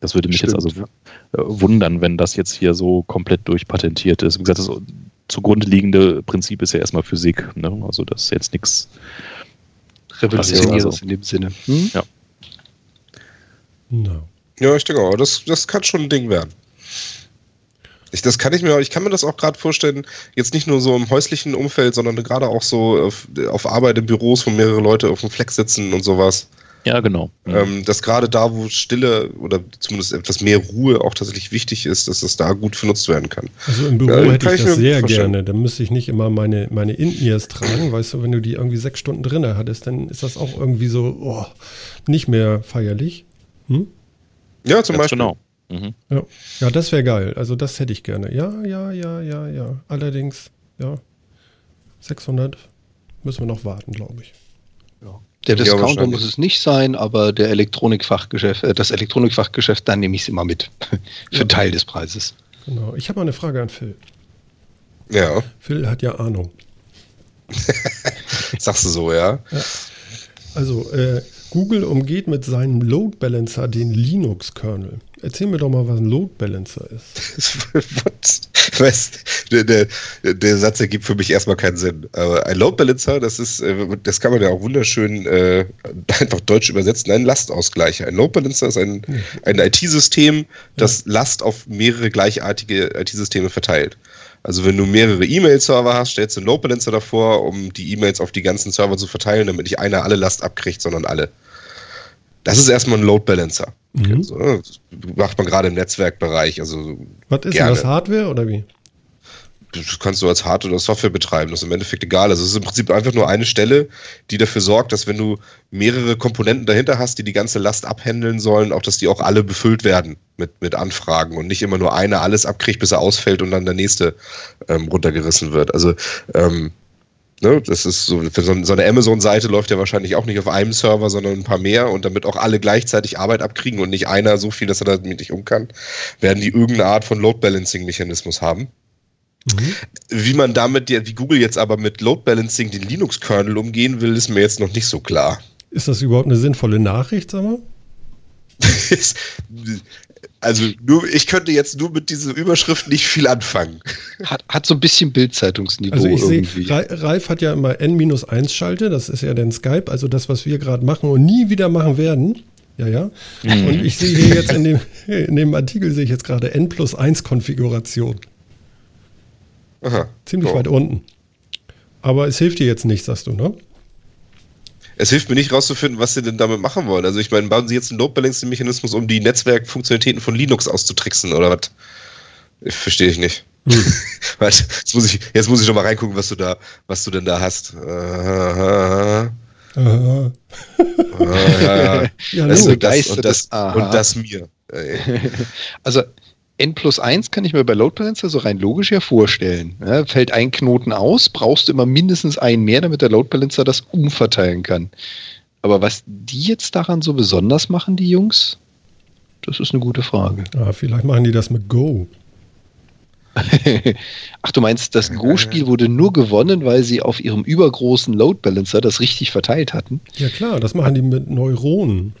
Das würde mich Stimmt, jetzt also. Äh, wundern, wenn das jetzt hier so komplett durchpatentiert ist. Wie gesagt, das zugrunde liegende Prinzip ist ja erstmal Physik. Ne? Also das ist jetzt nichts Revolutionäres also, in dem Sinne. Hm? Ja. No. Ja, ich denke auch, das, das kann schon ein Ding werden. Ich, das kann ich mir, ich kann mir das auch gerade vorstellen, jetzt nicht nur so im häuslichen Umfeld, sondern gerade auch so auf, auf Arbeit in Büros, wo mehrere Leute auf dem Fleck sitzen und sowas. Ja, genau. Mhm. Ähm, dass gerade da, wo Stille oder zumindest etwas mehr Ruhe auch tatsächlich wichtig ist, dass das da gut benutzt werden kann. Also im Büro ja, hätte ich das sehr gerne. Da müsste ich nicht immer meine, meine In-Ears tragen. Weißt du, wenn du die irgendwie sechs Stunden drin hattest, dann ist das auch irgendwie so oh, nicht mehr feierlich. Hm? Ja, zum Ganz Beispiel. Genau. Mhm. Ja. ja, das wäre geil. Also das hätte ich gerne. Ja, ja, ja, ja, ja. Allerdings, ja, 600 müssen wir noch warten, glaube ich. Ja. Der Discounter muss es nicht sein, aber der Elektronikfachgeschäft, äh, das Elektronikfachgeschäft, dann nehme ich es immer mit. Für ja. Teil des Preises. Genau. Ich habe mal eine Frage an Phil. Ja. Phil hat ja Ahnung. Sagst du so, ja? ja. Also, äh, Google umgeht mit seinem Load Balancer den Linux-Kernel. Erzähl mir doch mal, was ein Load Balancer ist. was? Der, der, der, Satz ergibt für mich erstmal keinen Sinn. Aber ein Load Balancer, das ist, äh, das kann man ja auch wunderschön äh, einfach deutsch übersetzen, ein Lastausgleicher. Ein Load Balancer ist ein, ein IT-System, das Last auf mehrere gleichartige IT-Systeme verteilt. Also wenn du mehrere E-Mail-Server hast, stellst du einen Load Balancer davor, um die E-Mails auf die ganzen Server zu verteilen, damit nicht einer alle Last abkriegt, sondern alle. Das ist erstmal ein Load Balancer. Mhm. Also, das macht man gerade im Netzwerkbereich. Also Was ist gerne. das, Hardware oder wie? Das kannst du als Hardware oder Software betreiben. Das ist im Endeffekt egal. Also es ist im Prinzip einfach nur eine Stelle, die dafür sorgt, dass wenn du mehrere Komponenten dahinter hast, die die ganze Last abhändeln sollen, auch dass die auch alle befüllt werden mit, mit Anfragen und nicht immer nur einer alles abkriegt, bis er ausfällt und dann der nächste ähm, runtergerissen wird. Also ähm, Ne, das ist so, so, eine Amazon-Seite läuft ja wahrscheinlich auch nicht auf einem Server, sondern ein paar mehr und damit auch alle gleichzeitig Arbeit abkriegen und nicht einer so viel, dass er damit nicht um kann, werden die irgendeine Art von Load-Balancing-Mechanismus haben. Mhm. Wie man damit, wie Google jetzt aber mit Load Balancing den Linux-Kernel umgehen will, ist mir jetzt noch nicht so klar. Ist das überhaupt eine sinnvolle Nachricht, sag mal? Also nur, ich könnte jetzt nur mit dieser Überschrift nicht viel anfangen. Hat, hat so ein bisschen Bildzeitungsniveau also ich irgendwie. Sehe, Ralf hat ja immer N-1 Schalte, das ist ja dann Skype, also das, was wir gerade machen und nie wieder machen werden. Ja, ja. Mhm. Und ich sehe hier jetzt in dem, in dem Artikel sehe ich jetzt gerade N plus 1 Konfiguration. Aha. Ziemlich So. weit unten. Aber es hilft dir jetzt nicht, sagst du, ne? Es hilft mir nicht rauszufinden, was sie denn damit machen wollen. Also ich meine, bauen sie jetzt einen Load Balancing Mechanismus, um die Netzwerkfunktionalitäten von Linux auszutricksen oder was? Ich Verstehe ich nicht. Warte, jetzt muss ich, jetzt muss ich noch mal reingucken, was du da, was du denn da hast. Aha, Aha. aha, ja, ja. Ja, Das und, das, und, das, und das mir. Also N plus 1 kann ich mir bei Load Balancer so rein logisch ja vorstellen. Ja, fällt ein Knoten aus, brauchst du immer mindestens einen mehr, damit der Load Balancer das umverteilen kann. Aber was die jetzt daran so besonders machen, die Jungs, das ist eine gute Frage. Ja, vielleicht machen die das mit Go. Ach, du meinst, das Go-Spiel wurde nur gewonnen, weil sie auf ihrem übergroßen Load Balancer das richtig verteilt hatten? Ja klar, das machen die mit Neuronen.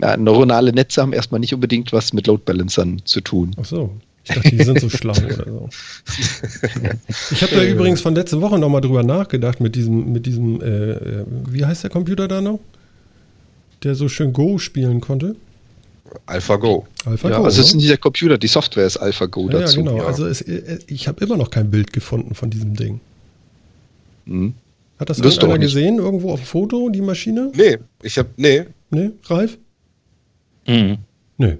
Ja, neuronale Netze haben erstmal nicht unbedingt was mit Load Balancern zu tun. Ach so. Ich dachte, die sind so schlau oder so. Ich habe da übrigens von letzter Woche nochmal drüber nachgedacht mit diesem, mit diesem, äh, äh, wie heißt der Computer da noch? Der so schön Go spielen konnte. AlphaGo. AlphaGo. Ja, also es ist ne? nicht der Computer, die Software ist AlphaGo ja, ja, dazu. genau. ja. Also es, äh, ich habe immer noch kein Bild gefunden von diesem Ding. Mhm. Hat das irgendeiner gesehen, irgendwo auf dem Foto, die Maschine? Nee, ich hab, nee. Ne, Ralf? Mhm. Nö.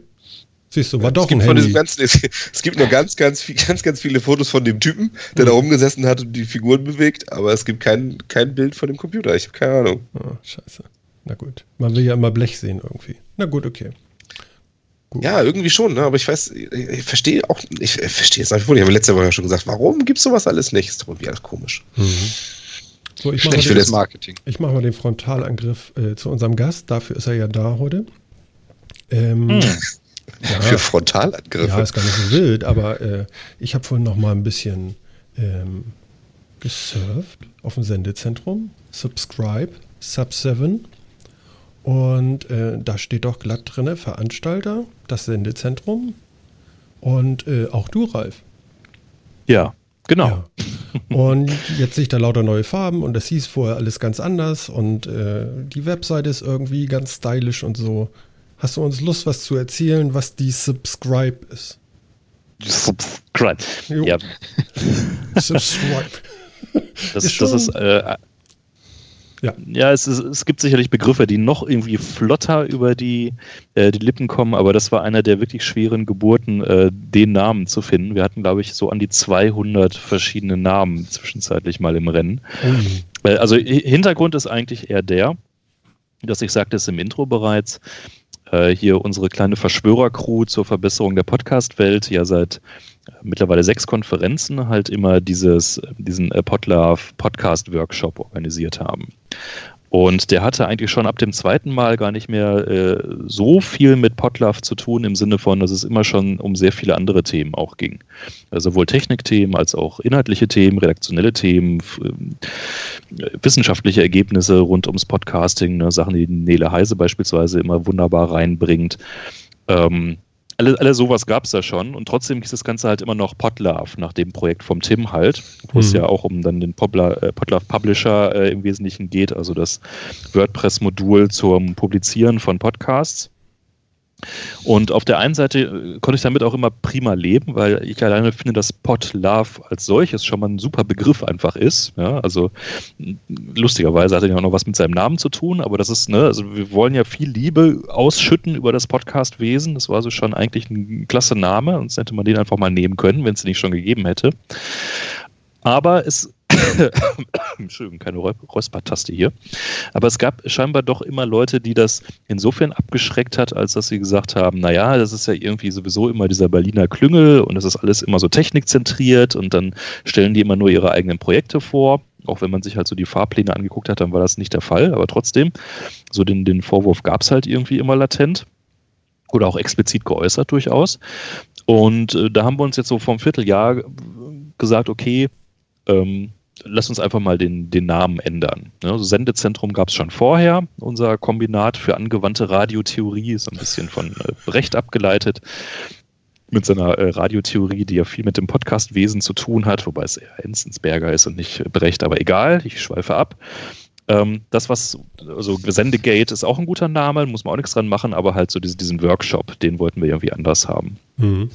Siehst du, war es doch ein gibt von Handy. diesem ganzen, es, es gibt nur ganz, ganz, viel, ganz, ganz viele Fotos von dem Typen, der da rumgesessen hat und die Figuren bewegt, aber es gibt kein, kein Bild von dem Computer. Ich habe keine Ahnung. Ah, scheiße. Na gut. Man will ja immer Blech sehen irgendwie. Na gut, okay. Gut. Ja, irgendwie schon, ne? aber ich weiß, ich, ich verstehe auch, ich äh, verstehe es nach wie vor nicht. Ich habe letzte Woche ja schon gesagt, warum gibt es sowas alles nicht? Ist doch irgendwie alles komisch. Mhm. So, ich mache mal, Schlecht für den- das- Marketing. ich mach mal den Frontalangriff äh, zu unserem Gast. Dafür ist er ja da heute. Ähm, Hm. ja, Für Frontalangriffe. ja, ist gar nicht so wild, aber äh, ich habe vorhin noch mal ein bisschen ähm, gesurft auf dem Sendezentrum. Subscribe, Sub7. Und äh, da steht doch glatt drinne Veranstalter, das Sendezentrum und äh, auch du, Ralf. Ja, genau. Ja. Und jetzt sehe ich da lauter neue Farben und das hieß vorher alles ganz anders und äh, die Webseite ist irgendwie ganz stylisch und so. Hast du uns Lust, was zu erzählen, was die Subscribe ist? Subscribe. Jo. Ja, Subscribe. das, Ist das ist. Äh, Ja. ja, es, ist, es gibt sicherlich Begriffe, die noch irgendwie flotter über die, äh, die Lippen kommen, aber das war einer der wirklich schweren Geburten, äh, den Namen zu finden. Wir hatten, glaube ich, so an die 200 verschiedene Namen zwischenzeitlich mal im Rennen. Äh, Also Hi- Hintergrund ist eigentlich eher der, dass ich sagte es im Intro bereits, äh, hier unsere kleine Verschwörercrew zur Verbesserung der Podcast-Welt ja seit äh, mittlerweile sechs Konferenzen halt immer dieses, diesen äh, Podlove Podcast-Workshop organisiert haben. Und der hatte eigentlich schon ab dem zweiten Mal gar nicht mehr äh, so viel mit Podlove zu tun, im Sinne von, dass es immer schon um sehr viele andere Themen auch ging. Also sowohl Technikthemen als auch inhaltliche Themen, redaktionelle Themen, äh, wissenschaftliche Ergebnisse rund ums Podcasting, ne, Sachen, die Nele Heise beispielsweise immer wunderbar reinbringt. Ähm, alle, alle sowas gab es da schon und trotzdem hieß das Ganze halt immer noch Podlove, nach dem Projekt vom Tim halt, wo es Mhm. ja auch um dann den äh, Podlove Publisher äh, im Wesentlichen geht, also das WordPress-Modul zum Publizieren von Podcasts. Und auf der einen Seite äh, konnte ich damit auch immer prima leben, weil ich alleine finde, dass Podlove als solches schon mal ein super Begriff einfach ist. Ja, also m, lustigerweise hat er ja auch noch was mit seinem Namen zu tun, aber das ist, ne, also wir wollen ja viel Liebe ausschütten über das Podcast-Wesen. Das war also schon eigentlich ein klasse Name, sonst hätte man den einfach mal nehmen können, wenn es den nicht schon gegeben hätte. Aber es Entschuldigung, keine Räu- Räuspertaste hier. Aber es gab scheinbar doch immer Leute, die das insofern abgeschreckt hat, als dass sie gesagt haben, naja, das ist ja irgendwie sowieso immer dieser Berliner Klüngel und das ist alles immer so technikzentriert und dann stellen die immer nur ihre eigenen Projekte vor. Auch wenn man sich halt so die Fahrpläne angeguckt hat, dann war das nicht der Fall, aber trotzdem, so den, den Vorwurf gab es halt irgendwie immer latent oder auch explizit geäußert durchaus. Und äh, da haben wir uns jetzt so vom Vierteljahr äh, gesagt, okay, ähm, lass uns einfach mal den, den Namen ändern. Ne? Also Sendezentrum gab es schon vorher, unser Kombinat für angewandte Radiotheorie, ist ein bisschen von äh, Brecht abgeleitet, mit seiner äh, Radiotheorie, die ja viel mit dem Podcastwesen zu tun hat, wobei es eher Enzensberger ist und nicht Brecht, aber egal, ich schweife ab. Ähm, das, was, also Sendegate ist auch ein guter Name, muss man auch nichts dran machen, aber halt so diese, diesen Workshop, den wollten wir irgendwie anders haben. Mhm.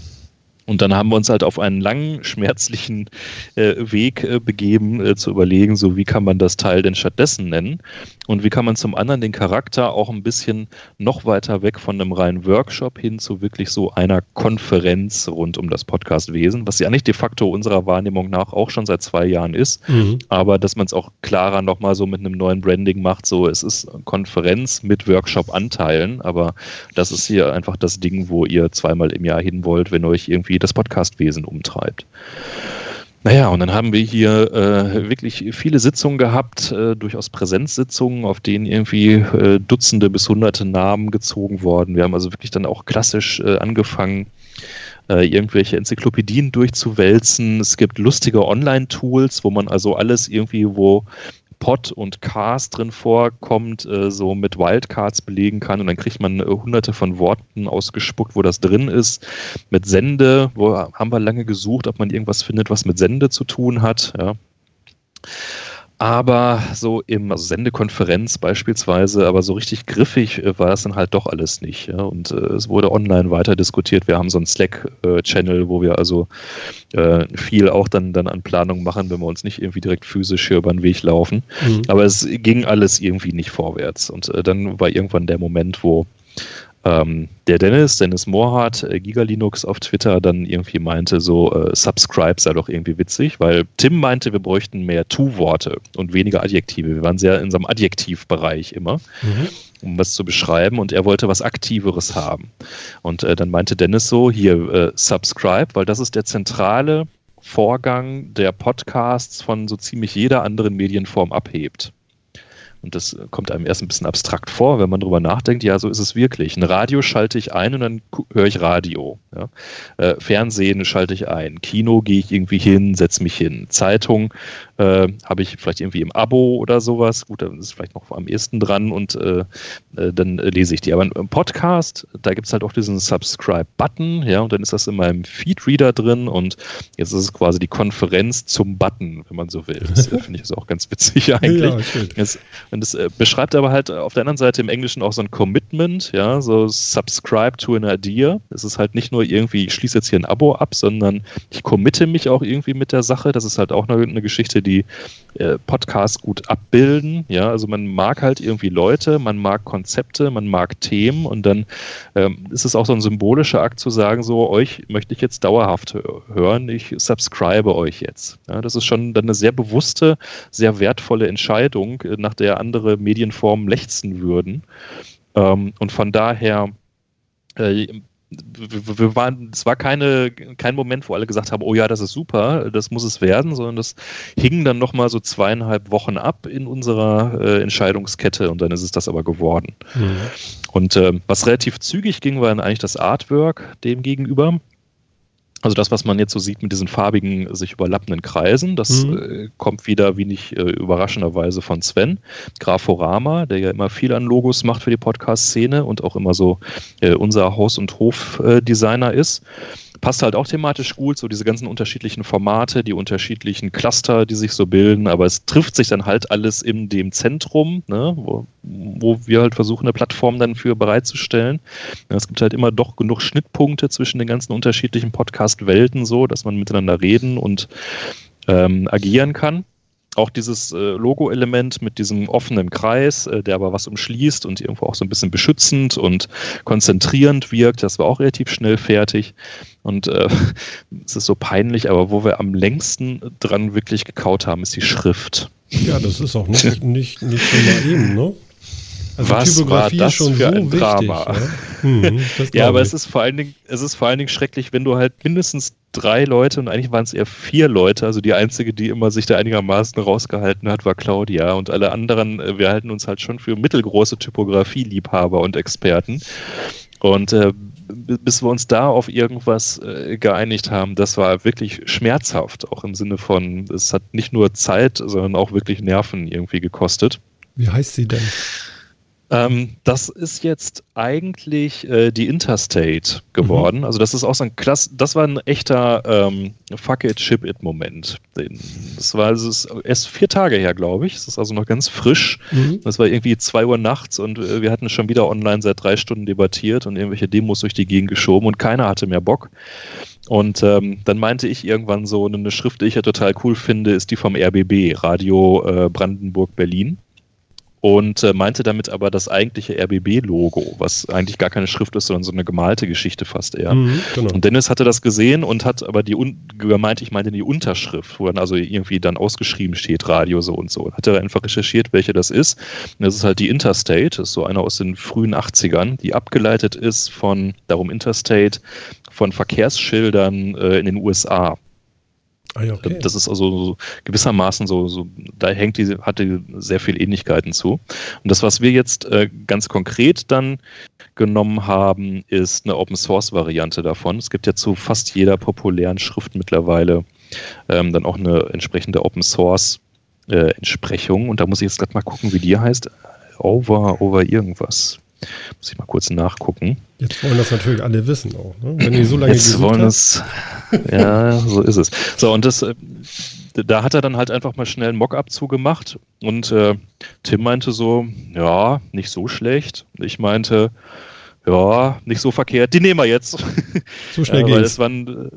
Und dann haben wir uns halt auf einen langen, schmerzlichen äh, Weg äh, begeben, äh, zu überlegen, so wie kann man das Teil denn stattdessen nennen und wie kann man zum anderen den Charakter auch ein bisschen noch weiter weg von einem reinen Workshop hin zu wirklich so einer Konferenz rund um das Podcastwesen, was ja nicht de facto unserer Wahrnehmung nach auch schon seit zwei Jahren ist, mhm. aber dass man es auch klarer nochmal so mit einem neuen Branding macht, so es ist Konferenz mit Workshop-Anteilen, aber das ist hier einfach das Ding, wo ihr zweimal im Jahr hin wollt, wenn euch irgendwie irgendwie das Podcastwesen umtreibt. Naja, und dann haben wir hier äh, wirklich viele Sitzungen gehabt, äh, durchaus Präsenzsitzungen, auf denen irgendwie äh, Dutzende bis Hunderte Namen gezogen worden. Wir haben also wirklich dann auch klassisch äh, angefangen, äh, irgendwelche Enzyklopädien durchzuwälzen. Es gibt lustige Online-Tools, wo man also alles irgendwie, wo Pod und Cast drin vorkommt, äh, so mit Wildcards belegen kann und dann kriegt man äh, hunderte von Worten ausgespuckt, wo das drin ist. Mit Sende, wo haben wir lange gesucht, ob man irgendwas findet, was mit Sende zu tun hat. Ja. Aber so im also Sendekonferenz beispielsweise, aber so richtig griffig äh, war es dann halt doch alles nicht. Ja? Und äh, es wurde online weiter diskutiert. Wir haben so einen Slack-Channel, äh, wo wir also äh, viel auch dann, dann an Planung machen, wenn wir uns nicht irgendwie direkt physisch hier über den Weg laufen. Mhm. Aber es ging alles irgendwie nicht vorwärts. Und äh, dann war irgendwann der Moment, wo ähm, der Dennis, Dennis Mohrhardt, äh, Giga Linux auf Twitter dann irgendwie meinte, so äh, Subscribe sei doch irgendwie witzig, weil Tim meinte, wir bräuchten mehr Tu-Worte und weniger Adjektive. Wir waren sehr in so einem Adjektivbereich immer. Mhm um was zu beschreiben und er wollte was Aktiveres haben. Und äh, dann meinte Dennis so, hier, äh, subscribe, weil das ist der zentrale Vorgang, der Podcasts von so ziemlich jeder anderen Medienform abhebt. Und das kommt einem erst ein bisschen abstrakt vor, wenn man darüber nachdenkt, ja, so ist es wirklich. Ein Radio schalte ich ein und dann höre ich Radio. Ja. Äh, Fernsehen schalte ich ein. Kino gehe ich irgendwie hin, setze mich hin. Zeitung äh, habe ich vielleicht irgendwie im Abo oder sowas. Gut, dann ist es vielleicht noch am ehesten dran und äh, äh dann lese ich die. Aber im Podcast, da gibt es halt auch diesen Subscribe-Button, ja, und dann ist das in meinem Feed-Reader drin und jetzt ist es quasi die Konferenz zum Button, wenn man so will. Das äh, finde ich auch ganz witzig eigentlich. Ja, das, und das beschreibt aber halt auf der anderen Seite im Englischen auch so ein Commitment, ja, so subscribe to an idea. Es ist halt nicht nur irgendwie, ich schließe jetzt hier ein Abo ab, sondern ich committe mich auch irgendwie mit der Sache. Das ist halt auch eine, eine Geschichte, die äh, Podcasts gut abbilden. Ja, also man mag halt irgendwie Leute, man mag Konzepte, man mag Themen und dann ähm, ist es auch so ein symbolischer Akt zu sagen, so euch möchte ich jetzt dauerhaft hören, ich subscribe euch jetzt. Ja, das ist schon dann eine sehr bewusste, sehr wertvolle Entscheidung, äh, nach der andere Medienformen lechzen würden. Ähm, und von daher äh, wir waren, es war keine, kein Moment, wo alle gesagt haben, oh ja, das ist super, das muss es werden, sondern das hing dann nochmal so zweieinhalb Wochen ab in unserer äh, Entscheidungskette und dann ist es das aber geworden. Mhm. Und äh, was relativ zügig ging, war dann eigentlich das Artwork dem gegenüber. Also das, was man jetzt so sieht mit diesen farbigen, sich überlappenden Kreisen, das mhm. äh, kommt wieder, wie nicht äh, überraschenderweise, von Sven Graforama, der ja immer viel an Logos macht für die Podcast-Szene und auch immer so äh, unser Haus- und Hofdesigner ist passt halt auch thematisch gut, so diese ganzen unterschiedlichen Formate, die unterschiedlichen Cluster, die sich so bilden, aber es trifft sich dann halt alles in dem Zentrum, ne, wo, wo wir halt versuchen, eine Plattform dann für bereitzustellen. Ja, es gibt halt immer doch genug Schnittpunkte zwischen den ganzen unterschiedlichen Podcast-Welten, so, dass man miteinander reden und ähm, agieren kann auch dieses äh, Logo-Element mit diesem offenen Kreis, äh, der aber was umschließt und irgendwo auch so ein bisschen beschützend und konzentrierend wirkt, das war auch relativ schnell fertig. Und äh, es ist so peinlich, aber wo wir am längsten dran wirklich gekaut haben, ist die Schrift. Ja, das ist auch nicht, nicht, nicht so mal eben, ne? Also Was Typografie war das für so ein Drama? Wichtig, ja, hm, ja aber es ist, vor allen Dingen, es ist vor allen Dingen schrecklich, wenn du halt mindestens drei Leute und eigentlich waren es eher vier Leute, also die einzige, die immer sich da einigermaßen rausgehalten hat, war Claudia und alle anderen, äh, wir halten uns halt schon für mittelgroße Typografie-Liebhaber und Experten. Und äh, bis wir uns da auf irgendwas äh, geeinigt haben, das war wirklich schmerzhaft, auch im Sinne von, es hat nicht nur Zeit, sondern auch wirklich Nerven irgendwie gekostet. Wie heißt sie denn? Ähm, das ist jetzt eigentlich äh, die Interstate geworden. Mhm. Also das ist auch so ein Klass, das war ein echter ähm, Fuck it, ship it Moment. Das war also ist erst vier Tage her, glaube ich. Es ist also noch ganz frisch. Mhm. Das war irgendwie zwei Uhr nachts und äh, wir hatten schon wieder online seit drei Stunden debattiert und irgendwelche Demos durch die Gegend geschoben und keiner hatte mehr Bock. Und ähm, dann meinte ich irgendwann so, eine Schrift, die ich ja total cool finde, ist die vom RBB, Radio äh, Brandenburg Berlin und äh, meinte damit aber das eigentliche RBB-Logo, was eigentlich gar keine Schrift ist, sondern so eine gemalte Geschichte fast eher. Mhm, genau. Und Dennis hatte das gesehen und hat aber die, meinte ich meinte die Unterschrift, wo dann also irgendwie dann ausgeschrieben steht, Radio so und so. Hat er einfach recherchiert, welche das ist. Und das ist halt die Interstate, das ist so eine aus den frühen 80ern, die abgeleitet ist von, darum Interstate, von Verkehrsschildern äh, in den USA. Ah, ja, okay. Das ist also so gewissermaßen so, so, da hängt die, hatte sehr viel Ähnlichkeiten zu. Und das, was wir jetzt äh, ganz konkret dann genommen haben, ist eine Open Source Variante davon. Es gibt ja zu fast jeder populären Schrift mittlerweile ähm, dann auch eine entsprechende Open Source äh, Entsprechung. Und da muss ich jetzt gerade mal gucken, wie die heißt. Over, over irgendwas. Muss ich mal kurz nachgucken. Jetzt wollen das natürlich alle wissen auch. Ne? Wenn ihr so lange Jetzt wollen es. Ja, so ist es. So, und das, äh, da hat er dann halt einfach mal schnell ein Mockup zugemacht und äh, Tim meinte so, ja, nicht so schlecht. Ich meinte, ja, nicht so verkehrt, die nehmen wir jetzt. So schnell äh, geht's. Das, waren,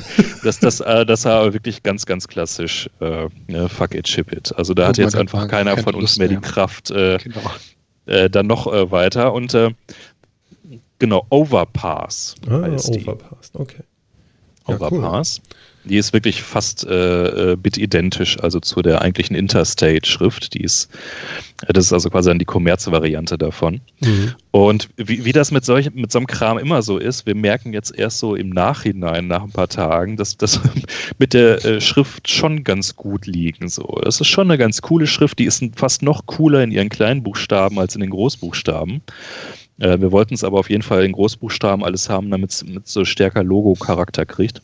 das, das, äh, das war wirklich ganz, ganz klassisch, äh, ne, fuck it, ship it. Also da hat jetzt einfach keiner von uns mehr, mehr die Kraft, äh, genau äh, dann noch äh, weiter und äh, genau, Overpass ah, Overpass, die. okay. Ja, Overpass. Cool. Die ist wirklich fast äh, äh, bitidentisch, also zu der eigentlichen Interstate-Schrift. Die ist, äh, das ist also quasi dann die Kommerzvariante davon. Mhm. Und wie, wie das mit, solch, mit so einem Kram immer so ist, wir merken jetzt erst so im Nachhinein, nach ein paar Tagen, dass das mit der äh, Schrift schon ganz gut liegen. So. Das ist schon eine ganz coole Schrift, die ist fast noch cooler in ihren kleinen Buchstaben als in den Großbuchstaben. Äh, wir wollten es aber auf jeden Fall in Großbuchstaben alles haben, damit es so stärker Logo-Charakter kriegt.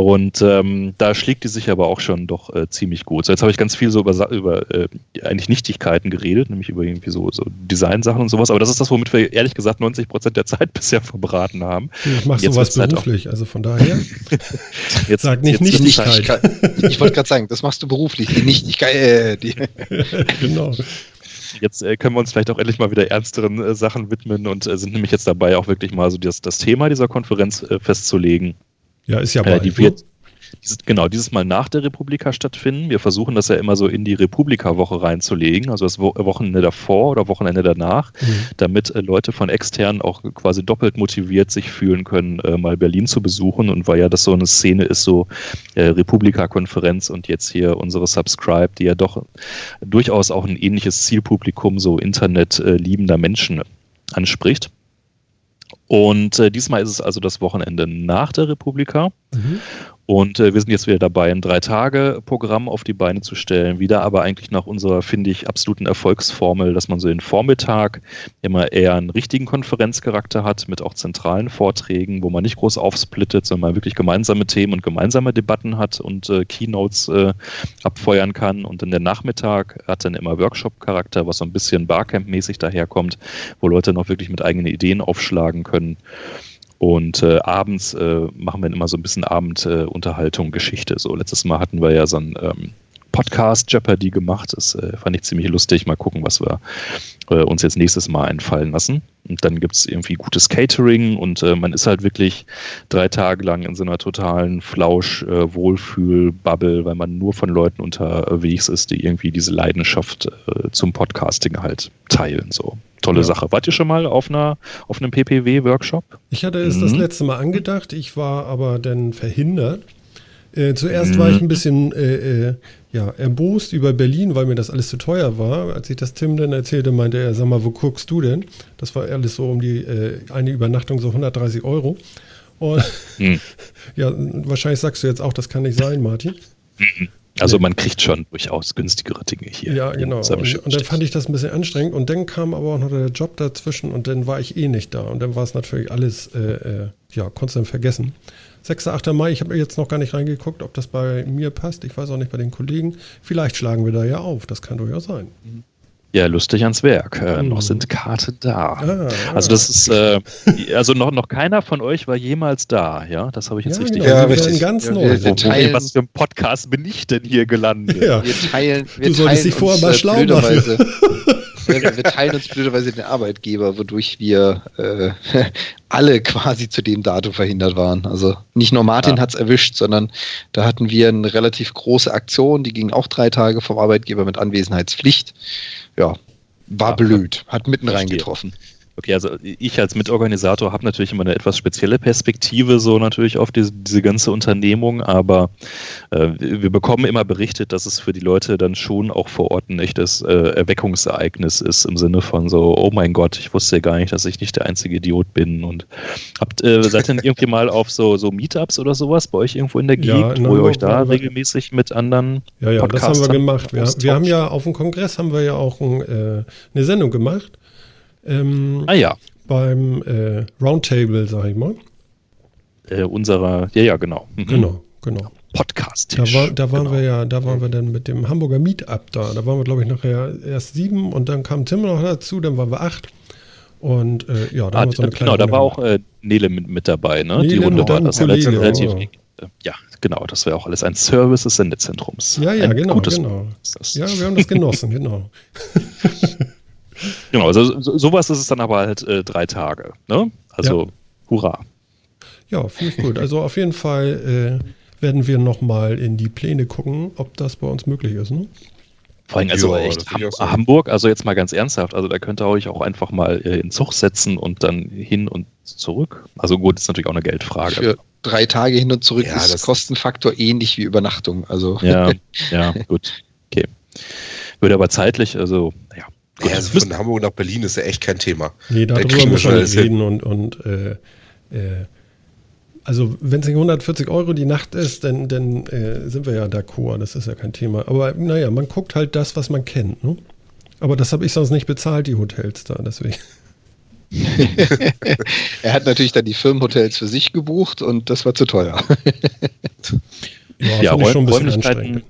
Und ähm, da schlägt die sich aber auch schon doch äh, ziemlich gut. So, jetzt habe ich ganz viel so über, über äh, eigentlich Nichtigkeiten geredet, nämlich über irgendwie so, so Designsachen und sowas. Aber das ist das, womit wir ehrlich gesagt 90 Prozent der Zeit bisher verbraten haben. Ich mache sowas beruflich, also von daher. jetzt, Sag nicht jetzt Nichtigkeit. Ich wollte gerade sagen, das machst du beruflich, die Nichtigkeit. Äh, die. genau jetzt äh, können wir uns vielleicht auch endlich mal wieder ernsteren äh, Sachen widmen und äh, sind nämlich jetzt dabei, auch wirklich mal so das, das Thema dieser Konferenz äh, festzulegen. Ja, ist ja äh, die wird, dieses, genau, dieses Mal nach der Republika stattfinden. Wir versuchen das ja immer so in die Republika-Woche reinzulegen, also das Wochenende davor oder Wochenende danach, mhm. damit äh, Leute von extern auch quasi doppelt motiviert sich fühlen können, äh, mal Berlin zu besuchen. Und weil ja das so eine Szene ist, so äh, Republika-Konferenz und jetzt hier unsere Subscribe, die ja doch durchaus auch ein ähnliches Zielpublikum, so Internet äh, liebender Menschen anspricht. Und äh, diesmal ist es also das Wochenende nach der Republika. Mhm. Und äh, wir sind jetzt wieder dabei, ein Drei-Tage-Programm auf die Beine zu stellen. Wieder aber eigentlich nach unserer, finde ich, absoluten Erfolgsformel, dass man so den Vormittag immer eher einen richtigen Konferenzcharakter hat, mit auch zentralen Vorträgen, wo man nicht groß aufsplittet, sondern man wirklich gemeinsame Themen und gemeinsame Debatten hat und äh, Keynotes äh, abfeuern kann. Und dann der Nachmittag hat dann immer Workshop-Charakter, was so ein bisschen Barcamp-mäßig daherkommt, wo Leute noch wirklich mit eigenen Ideen aufschlagen können. Und äh, abends äh, machen wir immer so ein bisschen Abendunterhaltung, Geschichte. So letztes Mal hatten wir ja so ein ähm, Podcast Jeopardy gemacht. Das äh, fand ich ziemlich lustig. Mal gucken, was wir äh, uns jetzt nächstes Mal einfallen lassen. Und dann gibt es irgendwie gutes Catering und äh, man ist halt wirklich drei Tage lang in so einer totalen Flausch-Wohlfühl-Bubble, weil man nur von Leuten unterwegs ist, die irgendwie diese Leidenschaft zum Podcasting halt teilen. So tolle ja. Sache. Wart ihr schon mal auf, einer, auf einem PPW-Workshop? Ich hatte es mhm. das letzte Mal angedacht, ich war aber dann verhindert. Äh, zuerst mhm. war ich ein bisschen äh, äh, ja, erbost über Berlin, weil mir das alles zu teuer war. Als ich das Tim dann erzählte, meinte er, sag mal, wo guckst du denn? Das war alles so um die äh, eine Übernachtung so 130 Euro. Und mhm. ja, wahrscheinlich sagst du jetzt auch, das kann nicht sein, Martin. Mhm. Also man kriegt schon durchaus günstigere Dinge hier. Ja, genau. Und, und, dann fand ich das ein bisschen anstrengend und dann kam aber auch noch der Job dazwischen und dann war ich eh nicht da und dann war es natürlich alles, äh, äh, ja, konntest dann vergessen. 6. 8. Mai, ich habe jetzt noch gar nicht reingeguckt, ob das bei mir passt. Ich weiß auch nicht bei den Kollegen. Vielleicht schlagen wir da ja auf, das kann durchaus sein. Mhm. Ja, lustig ans Werk. Äh, Mhm. Noch sind Karten da. Ah, Also das ist, äh, also noch, noch keiner von euch war jemals da, ja? Das habe ich jetzt ja, richtig genau, Ja, werden richtig. ganz Ja, neu. wir- Wo, wo, teilen- was für ein Podcast bin ich denn hier gelandet? Ja. Wir teilen, wir Du solltest teilen dich vorher mal äh, schlau machen. Blöderweise, wir, wir teilen uns blöderweise den Arbeitgeber, wodurch wir äh, alle quasi zu dem Datum verhindert waren. Also nicht nur Martin Ja. hat's erwischt, sondern da hatten wir eine relativ große Aktion, die ging auch drei Tage vom Arbeitgeber mit Anwesenheitspflicht. Ja, war Ja, blöd, hat mitten verstehe. reingetroffen. Okay, also ich als Mitorganisator habe natürlich immer eine etwas spezielle Perspektive so natürlich auf diese, diese ganze Unternehmung, aber äh, wir bekommen immer berichtet, dass es für die Leute dann schon auch vor Ort ein echtes äh, Erweckungsereignis ist im Sinne von so, oh mein Gott, ich wusste ja gar nicht, dass ich nicht der einzige Idiot bin und habt äh, seid ihr denn irgendwie mal auf so, so Meetups oder sowas bei euch irgendwo in der Ja, Gegend, in wo ihr euch da regelmäßig mit anderen Ja, ja, das haben wir Podcastern gemacht. Wir, wir haben ja auf dem Kongress haben wir ja auch ein, äh, eine Sendung gemacht. Ähm, Ah ja, beim äh, Roundtable, sag ich mal. äh, unserer, ja, ja, genau. Mhm. Genau, genau. Podcast. Da, war, da waren genau. wir ja, da waren wir dann mit dem Hamburger Meetup da. Da waren wir, glaube ich, nachher erst sieben und dann kam Tim noch dazu, dann waren wir acht. Und äh, ja, da Ah, haben wir so eine kleine genau, da war auch äh, Nele mit, mit dabei, ne? Nele Die Runde und war das Kollege, relativ, ja. äh, ja, genau, das wäre auch alles ein Service des Sendezentrums. Ja, ja, ein genau, genau. Ja, wir haben das genossen, genau. Genau, also so, sowas ist es dann aber halt äh, drei Tage, ne? Also, hurra. Ja, finde ich gut. Also auf jeden Fall äh, werden wir nochmal in die Pläne gucken, ob das bei uns möglich ist. Ne? Vor allem, also Ja, echt, auch so. Hamburg, also jetzt mal ganz ernsthaft, also da könnt ihr euch auch einfach mal äh, in Zug setzen und dann hin und zurück. Also gut, ist natürlich auch eine Geldfrage. Für drei Tage hin und zurück Ja, ist das- Kostenfaktor ähnlich wie Übernachtung. Also Ja, ja, gut. Okay. Würde aber zeitlich, also, ja. Gut, Ja, also von Hamburg nach Berlin ist ja echt kein Thema. Nee, Da darüber kriegen wir muss schon man nicht hin. reden. Und, und äh, äh, also wenn es nicht 140 Euro die Nacht ist, dann, dann äh, sind wir ja d'accord, das ist ja kein Thema. Aber naja, man guckt halt das, was man kennt. Ne? Aber das habe ich sonst nicht bezahlt, die Hotels da, deswegen. er hat natürlich dann die Firmenhotels für sich gebucht und das war zu teuer. Ja, Ja, fand ich Räum- schon ein bisschen Räumlichkeiten, anstrengend.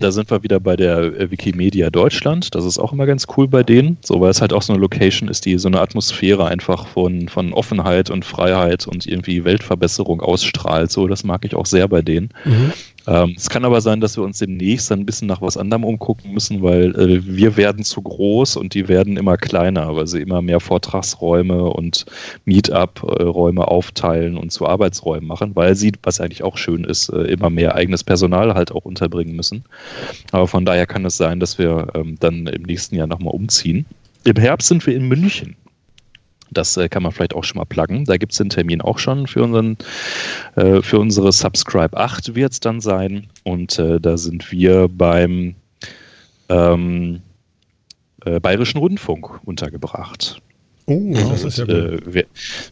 Da sind wir wieder bei der äh, Wikimedia Deutschland. Das ist auch immer ganz cool bei denen, so weil es halt auch so eine Location ist, die so eine Atmosphäre einfach von, von Offenheit und Freiheit und irgendwie Weltverbesserung ausstrahlt. So, das mag ich auch sehr bei denen. Mhm. Ähm, es kann aber sein, dass wir uns demnächst ein bisschen nach was anderem umgucken müssen, weil äh, wir werden zu groß und die werden immer kleiner, weil sie immer mehr Vortragsräume und Meetup-Räume aufteilen und zu Arbeitsräumen machen, weil sie, was eigentlich auch schön ist, äh, immer mehr eigenes Personal halt auch unterbringen müssen. Aber von daher kann es sein, dass wir ähm, dann im nächsten Jahr nochmal umziehen. Im Herbst sind wir in München. Das äh, kann man vielleicht auch schon mal pluggen. Da gibt es den Termin auch schon für, unseren, äh, für unsere Subscribe 8 wird es dann sein. Und äh, da sind wir beim ähm, äh, Bayerischen Rundfunk untergebracht. Oh, das ist ja und, gut. äh, wir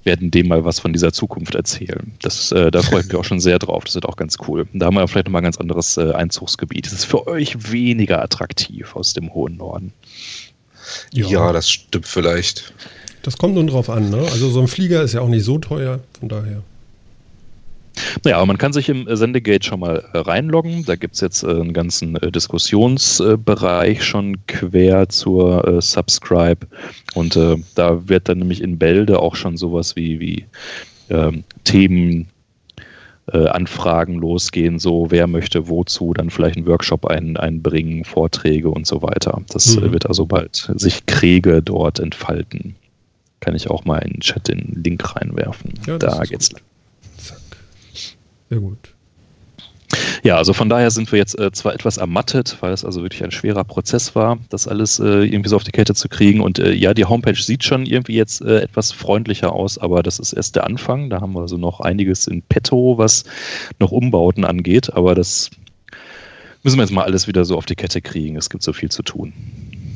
werden dem mal was von dieser Zukunft erzählen. Das, äh, da freue ich mich auch schon sehr drauf. Das wird auch ganz cool. Da haben wir vielleicht nochmal ein ganz anderes äh, Einzugsgebiet. Das ist für euch weniger attraktiv aus dem hohen Norden. Ja, das stimmt vielleicht. Das kommt nun drauf an. Ne? Also so ein Flieger ist ja auch nicht so teuer, von daher. Naja, aber man kann sich im äh, Sendegate schon mal äh, reinloggen. Da gibt es jetzt äh, einen ganzen Diskussionsbereich schon quer zur äh, Subscribe. Und äh, da wird dann nämlich in Bälde auch schon sowas wie, wie ähm, Themen. Anfragen losgehen, so wer möchte wozu, dann vielleicht einen Workshop ein, einbringen, Vorträge und so weiter. Das Mhm. wird also bald sich Kriege dort entfalten. Kann ich auch mal in den Chat den Link reinwerfen. Ja, da geht's gut. Zack. Sehr gut. Ja, also von daher sind wir jetzt äh, zwar etwas ermattet, weil es also wirklich ein schwerer Prozess war, das alles äh, irgendwie so auf die Kette zu kriegen. Und äh, ja, die Homepage sieht schon irgendwie jetzt äh, etwas freundlicher aus, aber das ist erst der Anfang. Da haben wir also noch einiges in petto, was noch Umbauten angeht. Aber das müssen wir jetzt mal alles wieder so auf die Kette kriegen. Es gibt so viel zu tun.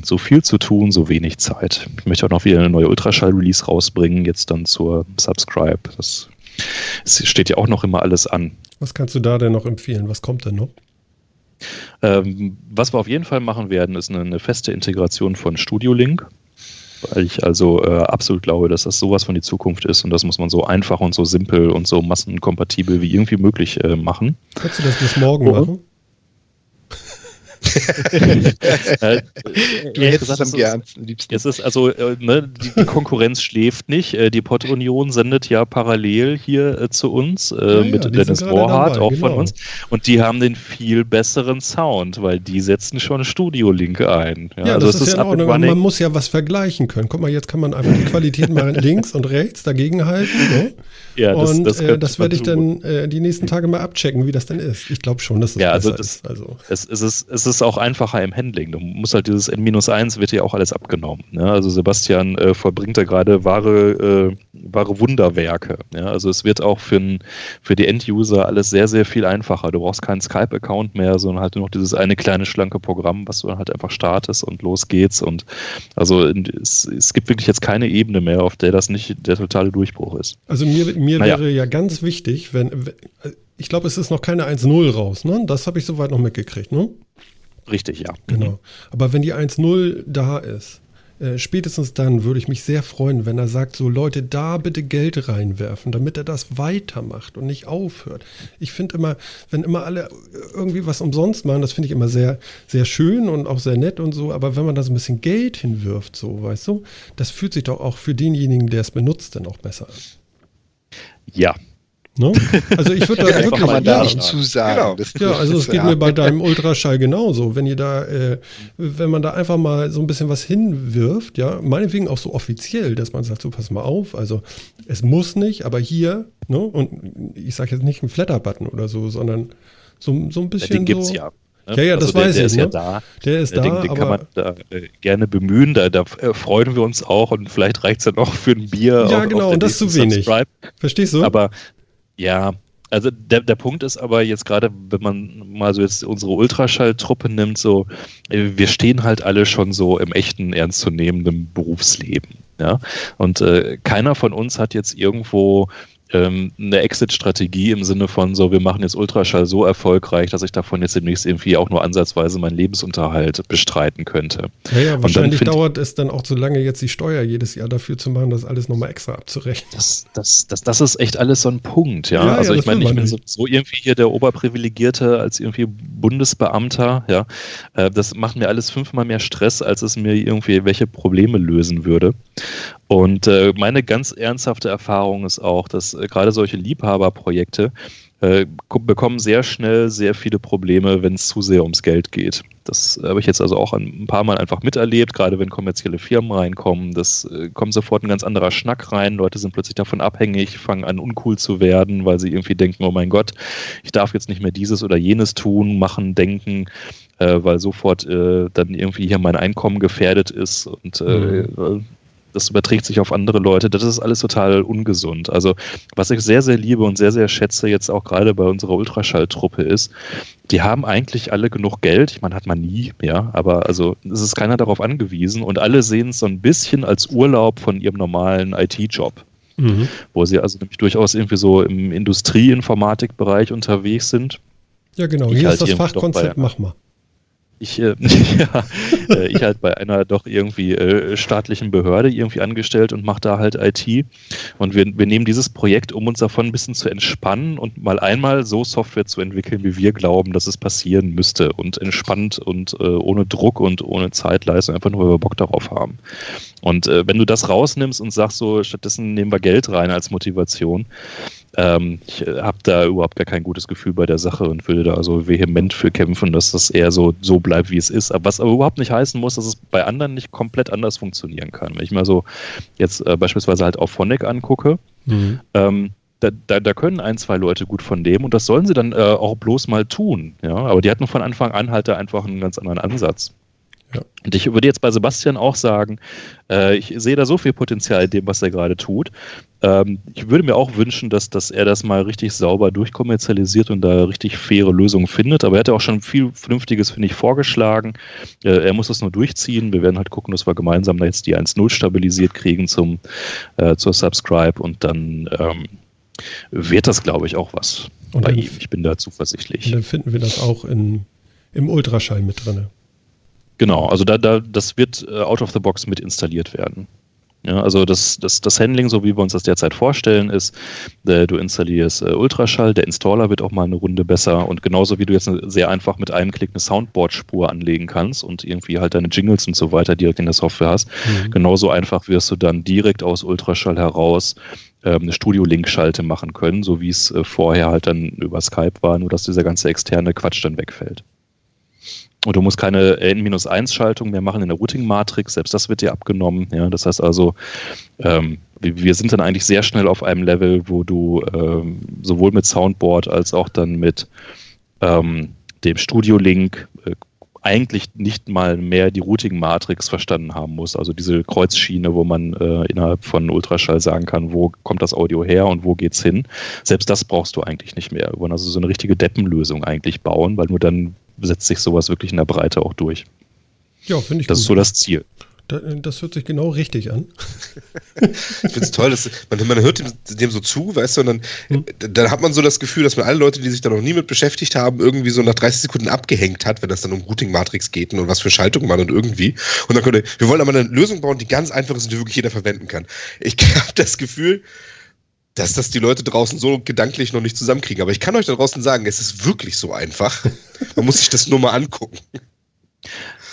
So viel zu tun, so wenig Zeit. Ich möchte auch noch wieder eine neue Ultraschall-Release rausbringen, jetzt dann zur Subscribe. Das steht ja auch noch immer alles an. Was kannst du da denn noch empfehlen? Was kommt denn noch? Ähm, was wir auf jeden Fall machen werden, ist eine, eine feste Integration von Studio Link, weil ich also äh, absolut glaube, dass das sowas von die Zukunft ist und das muss man so einfach und so simpel und so massenkompatibel wie irgendwie möglich äh, machen. Kannst du das bis morgen Oh. machen? Du hättest es am gern, liebsten. Es ist also, äh, ne, die Konkurrenz schläft nicht. Äh, die Pod-Union sendet ja parallel hier äh, zu uns äh, ja, mit ja, Dennis Mohrhardt, auch genau. von uns. Und die haben den viel besseren Sound, weil die setzen schon Studio-Link ein. Ja, ja also das ist, ist ja in Ordnung. Man muss ja was vergleichen können. Guck mal, jetzt kann man einfach die Qualität mal links und rechts dagegen halten. Ne? Ja, das, und das, äh, das werde ich dann äh, die nächsten Tage mal abchecken, wie das denn ist. Ich glaube schon, dass das ja, also das, ist. Also. Es, es, ist, es ist auch einfacher im Handling. Du musst halt dieses N-1 wird ja auch alles abgenommen. Ne? Also Sebastian äh, vollbringt da gerade wahre, äh, wahre Wunderwerke. Ja? Also es wird auch für, n, für die End-User alles sehr, sehr viel einfacher. Du brauchst keinen Skype-Account mehr, sondern halt nur noch dieses eine kleine schlanke Programm, was du dann halt einfach startest und los geht's. Und also es, es gibt wirklich jetzt keine Ebene mehr, auf der das nicht der totale Durchbruch ist. Also mir, mir naja. wäre ja ganz wichtig, wenn, ich glaube, es ist noch keine 1-0 raus, ne? Das habe ich soweit noch mitgekriegt, ne? Richtig, ja. Genau. Aber wenn die 1-0 da ist, äh, spätestens dann würde ich mich sehr freuen, wenn er sagt, so Leute, da bitte Geld reinwerfen, damit er das weitermacht und nicht aufhört. Ich finde immer, wenn immer alle irgendwie was umsonst machen, das finde ich immer sehr, sehr schön und auch sehr nett und so, aber wenn man da so ein bisschen Geld hinwirft, so, weißt du, das fühlt sich doch auch für denjenigen, der es benutzt, dann auch besser an. Ja, Ne? Also ich würde da ja, wirklich man da nicht zusagen. Genau. Ja, also es geht mir bei deinem Ultraschall genauso. Wenn ihr da, äh, wenn man da einfach mal so ein bisschen was hinwirft, ja, meinetwegen auch so offiziell, dass man sagt, so pass mal auf, also es muss nicht, aber hier, ne, und ich sage jetzt nicht ein Flatter-Button oder so, sondern so, so ein bisschen. Ja, den gibt's so, ja. Ne? Ja, ja, das also weiß der, der ich. Ist ne? ja da. Der ist da. Den, den kann man da, äh, gerne bemühen. Da, da äh, freuen wir uns auch und vielleicht reicht es dann auch für ein Bier. Ja, auf, genau, auf und das ist zu wenig. Subscribe. Verstehst du? Aber ja, also der, der Punkt ist aber jetzt gerade, wenn man mal so jetzt unsere Ultraschalltruppe nimmt, so, äh, wir stehen halt alle schon so im echten, ernstzunehmenden Berufsleben. Ja? Und äh, keiner von uns hat jetzt irgendwo ähm, eine Exit-Strategie im Sinne von so, wir machen jetzt Ultraschall so erfolgreich, dass ich davon jetzt demnächst irgendwie auch nur ansatzweise meinen Lebensunterhalt bestreiten könnte. Ja, ja wahrscheinlich dauert es dann auch zu lange, jetzt die Steuer jedes Jahr dafür zu machen, das alles nochmal extra abzurechnen. Das, das, das, das ist echt alles so ein Punkt, ja. ja also ja, ich meine, ich bin so, so, irgendwie hier der Oberprivilegierte als irgendwie Bundesbeamter, ja. Äh, das macht mir alles fünfmal mehr Stress, als es mir irgendwie welche Probleme lösen würde. Und äh, meine ganz ernsthafte Erfahrung ist auch, dass äh, gerade solche Liebhaberprojekte äh, bekommen sehr schnell sehr viele Probleme, wenn es zu sehr ums Geld geht. Das habe ich jetzt also auch ein paar Mal einfach miterlebt, gerade wenn kommerzielle Firmen reinkommen. Das äh, kommt sofort ein ganz anderer Schnack rein. Leute sind plötzlich davon abhängig, fangen an uncool zu werden, weil sie irgendwie denken, oh mein Gott, ich darf jetzt nicht mehr dieses oder jenes tun, machen, denken, äh, weil sofort äh, dann irgendwie hier mein Einkommen gefährdet ist und äh, mhm das überträgt sich auf andere Leute. Das ist alles total ungesund. Also, was ich sehr, sehr liebe und sehr, sehr schätze, jetzt auch gerade bei unserer Ultraschalltruppe ist, die haben eigentlich alle genug Geld. Ich meine, hat man nie, ja, aber also es ist keiner darauf angewiesen und alle sehen es so ein bisschen als Urlaub von ihrem normalen IT-Job. Mhm. Wo sie also nämlich durchaus irgendwie so im Industrieinformatikbereich unterwegs sind. Ja, genau. Ich Hier halt ist das Fachkonzept, mach mal ich, äh, ja, äh, ich halt bei einer doch irgendwie äh, staatlichen Behörde irgendwie angestellt und mache da halt IT. Und wir, wir nehmen dieses Projekt, um uns davon ein bisschen zu entspannen und mal einmal so Software zu entwickeln, wie wir glauben, dass es passieren müsste. Und entspannt und äh, ohne Druck und ohne Zeitleistung, einfach nur, weil wir Bock darauf haben. Und äh, wenn du das rausnimmst und sagst so, stattdessen nehmen wir Geld rein als Motivation, ähm, ich äh, habe da überhaupt gar kein gutes Gefühl bei der Sache und würde da also vehement für kämpfen, dass das eher so, so bleibt, wie es ist. Aber was aber überhaupt nicht heißen muss, dass es bei anderen nicht komplett anders funktionieren kann. Wenn ich mal so jetzt äh, beispielsweise halt auf Phonic angucke, mhm. ähm, da, da, da, können ein, zwei Leute gut von dem und das sollen sie dann äh, auch bloß mal tun. Ja? Aber die hatten von Anfang an halt da einfach einen ganz anderen Ansatz. Ja. Und ich würde jetzt bei Sebastian auch sagen, äh, ich sehe da so viel Potenzial in dem, was er gerade tut. Ähm, ich würde mir auch wünschen, dass, dass er das mal richtig sauber durchkommerzialisiert und da richtig faire Lösungen findet. Aber er hat ja auch schon viel Vernünftiges, finde ich, vorgeschlagen. Äh, er muss das nur durchziehen. Wir werden halt gucken, dass wir gemeinsam da jetzt die 1.0 stabilisiert kriegen zum, äh, zur Subscribe und dann ähm, wird das, glaube ich, auch was und bei ihm. Ich bin da zuversichtlich. Und dann finden wir das auch in, im Ultraschall mit drin. Genau, also da, da, das wird äh, out of the box mit installiert werden. Ja, also das, das, das Handling, so wie wir uns das derzeit vorstellen, ist, äh, du installierst äh, Ultraschall, der Installer wird auch mal eine Runde besser und genauso wie du jetzt sehr einfach mit einem Klick eine Soundboard-Spur anlegen kannst und irgendwie halt deine Jingles und so weiter direkt in der Software hast, mhm. genauso einfach wirst du dann direkt aus Ultraschall heraus ähm, eine Studio-Link-Schalte machen können, so wie es äh, vorher halt dann über Skype war, nur dass dieser ganze externe Quatsch dann wegfällt. Und du musst keine N-1-Schaltung mehr machen in der Routing-Matrix, selbst das wird dir abgenommen. Ja, das heißt also, ähm, wir sind dann eigentlich sehr schnell auf einem Level, wo du ähm, sowohl mit Soundboard als auch dann mit ähm, dem Studio-Link äh, eigentlich nicht mal mehr die Routing-Matrix verstanden haben muss. Also diese Kreuzschiene, wo man äh, innerhalb von Ultraschall sagen kann, wo kommt das Audio her und wo geht's hin. Selbst das brauchst du eigentlich nicht mehr. Wir wollen also so eine richtige Deppenlösung eigentlich bauen, weil nur dann setzt sich sowas wirklich in der Breite auch durch. Ja, finde ich Das gut. ist so das Ziel. Das hört sich genau richtig an. ich finde es toll, dass man, man hört dem, dem, so zu, weißt du, und dann, hm. dann hat man so das Gefühl, dass man alle Leute, die sich da noch nie mit beschäftigt haben, irgendwie so nach 30 Sekunden abgehängt hat, wenn das dann um Routing-Matrix geht und was für Schaltungen man und irgendwie. Und dann könnte, wir wollen aber eine Lösung bauen, die ganz einfach ist und die wirklich jeder verwenden kann. Ich habe das Gefühl, dass das die Leute draußen so gedanklich noch nicht zusammenkriegen. Aber ich kann euch da draußen sagen, es ist wirklich so einfach. Man muss sich das nur mal angucken.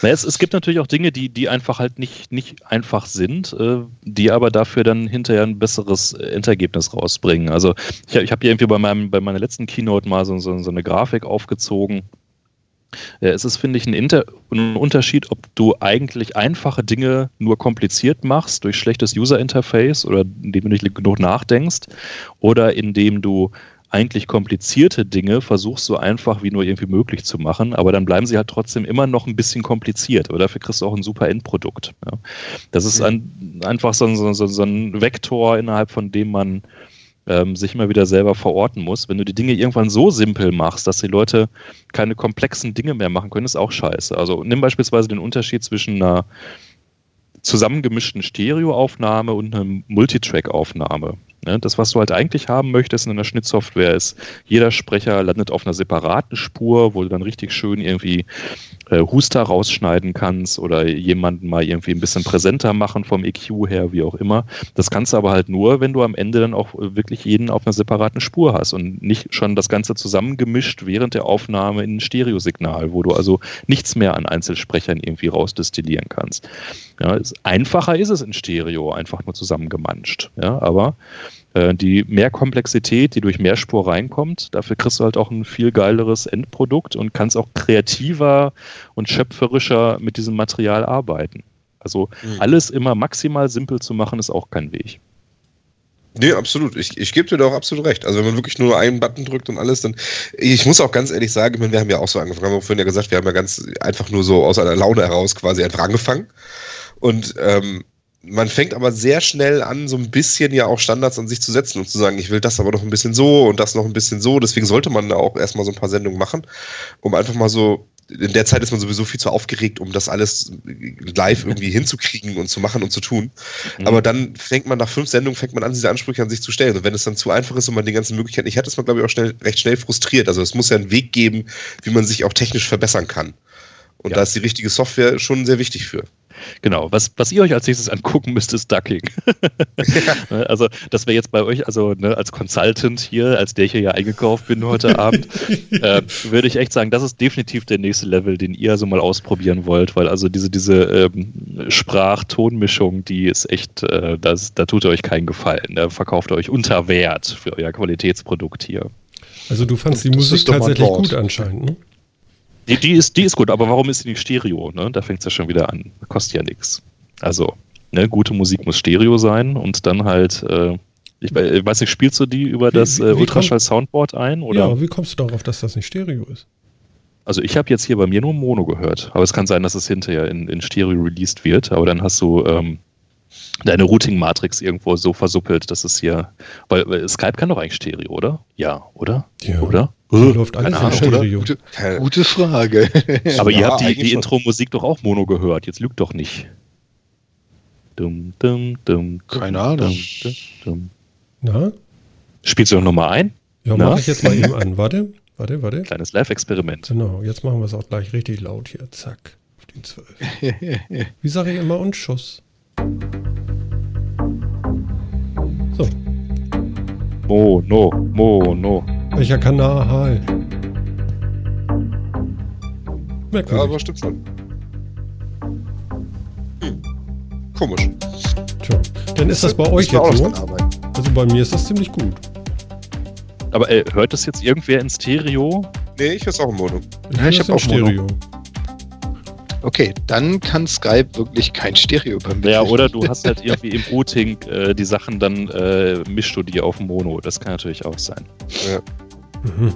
Es, es, gibt natürlich auch Dinge, die, die einfach halt nicht, nicht einfach sind, äh, die aber dafür dann hinterher ein besseres Endergebnis rausbringen. Also ich, ich habe hier irgendwie bei, meinem, bei meiner letzten Keynote mal so, so, so eine Grafik aufgezogen. Äh, es ist, finde ich, ein, Inter ein Unterschied, ob du eigentlich einfache Dinge nur kompliziert machst durch schlechtes User-Interface oder indem du nicht genug nachdenkst oder indem du eigentlich komplizierte Dinge versuchst so einfach wie nur irgendwie möglich zu machen, aber dann bleiben sie halt trotzdem immer noch ein bisschen kompliziert. Aber dafür kriegst du auch ein super Endprodukt. Ja. Das ist ein, einfach so, so, so, ein Vektor, innerhalb von dem man ähm, sich immer wieder selber verorten muss. Wenn du die Dinge irgendwann so simpel machst, dass die Leute keine komplexen Dinge mehr machen können, ist auch scheiße. Also nimm beispielsweise den Unterschied zwischen einer zusammengemischten Stereoaufnahme und einer Multitrack-Aufnahme. Ne, das, was du halt eigentlich haben möchtest in einer Schnittsoftware, ist, jeder Sprecher landet auf einer separaten Spur, wo du dann richtig schön irgendwie äh, Huster rausschneiden kannst oder jemanden mal irgendwie ein bisschen präsenter machen vom EQ her, wie auch immer. Das kannst du aber halt nur, wenn du am Ende dann auch wirklich jeden auf einer separaten Spur hast und nicht schon das Ganze zusammengemischt während der Aufnahme in ein Stereosignal, wo du also nichts mehr an Einzelsprechern irgendwie rausdestillieren kannst. Ja, ist, einfacher ist es in Stereo, einfach nur zusammengemanscht. Ja, aber äh, die mehr Komplexität, die durch Mehrspur reinkommt, dafür kriegst du halt auch ein viel geileres Endprodukt und kannst auch kreativer und schöpferischer mit diesem Material arbeiten. Also mhm. alles immer maximal simpel zu machen, ist auch kein Weg. Nee, absolut. Ich, ich gebe dir da auch absolut recht. Also wenn man wirklich nur einen Button drückt und alles, dann. Ich muss auch ganz ehrlich sagen, ich meine, wir haben ja auch so angefangen, haben wir vorhin ja gesagt, wir haben ja ganz einfach nur so aus einer Laune heraus quasi einfach angefangen. Und ähm, man fängt aber sehr schnell an, so ein bisschen ja auch Standards an sich zu setzen und zu sagen, ich will das aber noch ein bisschen so und das noch ein bisschen so. Deswegen sollte man da auch erstmal so ein paar Sendungen machen, um einfach mal so. In der Zeit ist man sowieso viel zu aufgeregt, um das alles live irgendwie hinzukriegen und zu machen und zu tun. Mhm. Aber dann fängt man nach fünf Sendungen, fängt man an, diese Ansprüche an sich zu stellen. Und wenn es dann zu einfach ist und man die ganzen Möglichkeiten nicht hat, ist man, glaube ich, auch schnell, recht schnell frustriert. Also es muss ja einen Weg geben, wie man sich auch technisch verbessern kann. Und ja. da ist die richtige Software schon sehr wichtig für. Genau, was, was ihr euch als nächstes angucken müsst, ist Ducking. Ne, also, das wäre jetzt bei euch, also ne, als Consultant hier, als der ich hier ja eingekauft bin heute Abend, äh, würde ich echt sagen, das ist definitiv der nächste Level, den ihr so mal ausprobieren wollt, weil also diese, diese ähm, Sprach-Ton-Mischung, die ist echt, äh, das, da tut ihr euch keinen Gefallen. Da verkauft ihr euch unter Wert für euer Qualitätsprodukt hier. Also du fandst die Musik tatsächlich gut anscheinend, ne? Die, die, ist, die ist gut, aber warum ist sie nicht Stereo? Ne? Da fängt es ja schon wieder an. Kostet ja nichts. Also, ne, gute Musik muss Stereo sein und dann halt, äh, ich, weiß nicht, spielst du die über wie, das äh, Ultraschall-Soundboard ein? Oder? Ja, wie kommst du darauf, dass das nicht Stereo ist? Also ich habe jetzt hier bei mir nur Mono gehört, aber es kann sein, dass es hinterher in, in Stereo released wird, aber dann hast du ähm, deine Routing-Matrix irgendwo so versuppelt, dass es hier. Weil, weil, Skype kann doch eigentlich Stereo, oder? Ja, oder? Ja. Oder? Hier läuft alles in Stereo. Gute, gute, Frage. Aber ja, ihr habt die, die Intro-Musik doch auch Mono gehört. Jetzt lügt doch nicht. Dum, dum, dum, Keine Ahnung. Na? Spielst du noch nochmal ein? Ja, mach ich jetzt mal eben an. Warte, warte, warte. Kleines Live-Experiment. Genau, jetzt machen wir es auch gleich richtig laut hier. Zack. Auf die 12. Wie sage ich immer? Und Schuss. So. Mono, Mono. Welcher Kanal? Merkwürdig. Ja, aber stimmt schon. Hm. Komisch. Tja, dann ist das bei euch jetzt so. Also bei mir ist das ziemlich gut. Aber ey, hört das jetzt irgendwer in Stereo? Nee, ich höre es auch im Mono. Ja, ich, ich habe auch Stereo. Mono. Okay, dann kann Skype wirklich kein Stereo übermitteln. Ja, oder du hast halt irgendwie im Routing äh, die Sachen, dann äh, mischst du die auf Mono. Das kann natürlich auch sein. Mhm.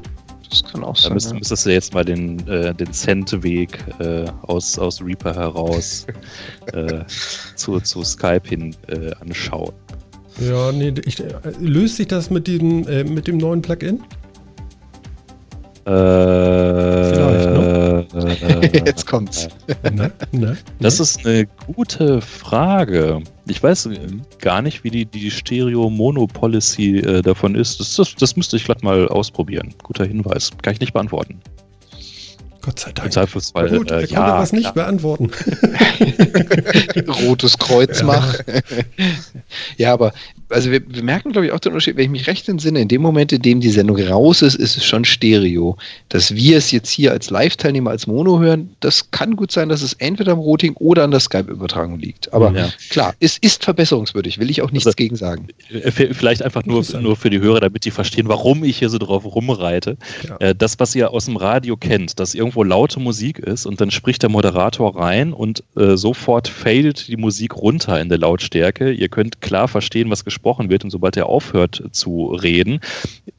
Das kann auch Da sein. müsst, ja. müsstest du jetzt mal den, äh, den Cent-Weg äh, aus, aus Reaper heraus äh, zu, zu Skype hin äh, anschauen. Ja, nee, ich, löst sich das mit dem, äh, mit dem neuen Plugin? Äh, ne? Äh, Jetzt kommt's. Na, na, Das ist eine gute Frage. Ich weiß äh, gar nicht, wie die, die Stereo-Mono-Policy äh, davon ist. Das, das, das müsste ich vielleicht mal ausprobieren. Guter Hinweis. Kann ich nicht beantworten. Gott sei Dank. Zweifelsfall. Gut, er äh, konnte ja, was nicht klar. beantworten. Rotes Kreuz Ja. mach. ja, aber also wir, wir merken, glaube ich, auch den Unterschied, wenn ich mich recht entsinne, in dem Moment, in dem die Sendung raus ist, ist es schon Stereo. Dass wir es jetzt hier als Live-Teilnehmer als Mono hören, das kann gut sein, dass es entweder am Routing oder an der Skype-Übertragung liegt. Aber Ja. klar, es ist verbesserungswürdig, will ich auch nichts Also- gegen sagen. Äh, Vielleicht einfach nur, nur für die Hörer, damit die verstehen, warum ich hier so drauf rumreite. Ja. Äh, Das, was ihr aus dem Radio kennt, dass irgendwo laute Musik ist und dann spricht der Moderator rein und äh, sofort fadet die Musik runter in der Lautstärke. Ihr könnt klar verstehen, was gesprochen wird und sobald er aufhört zu reden,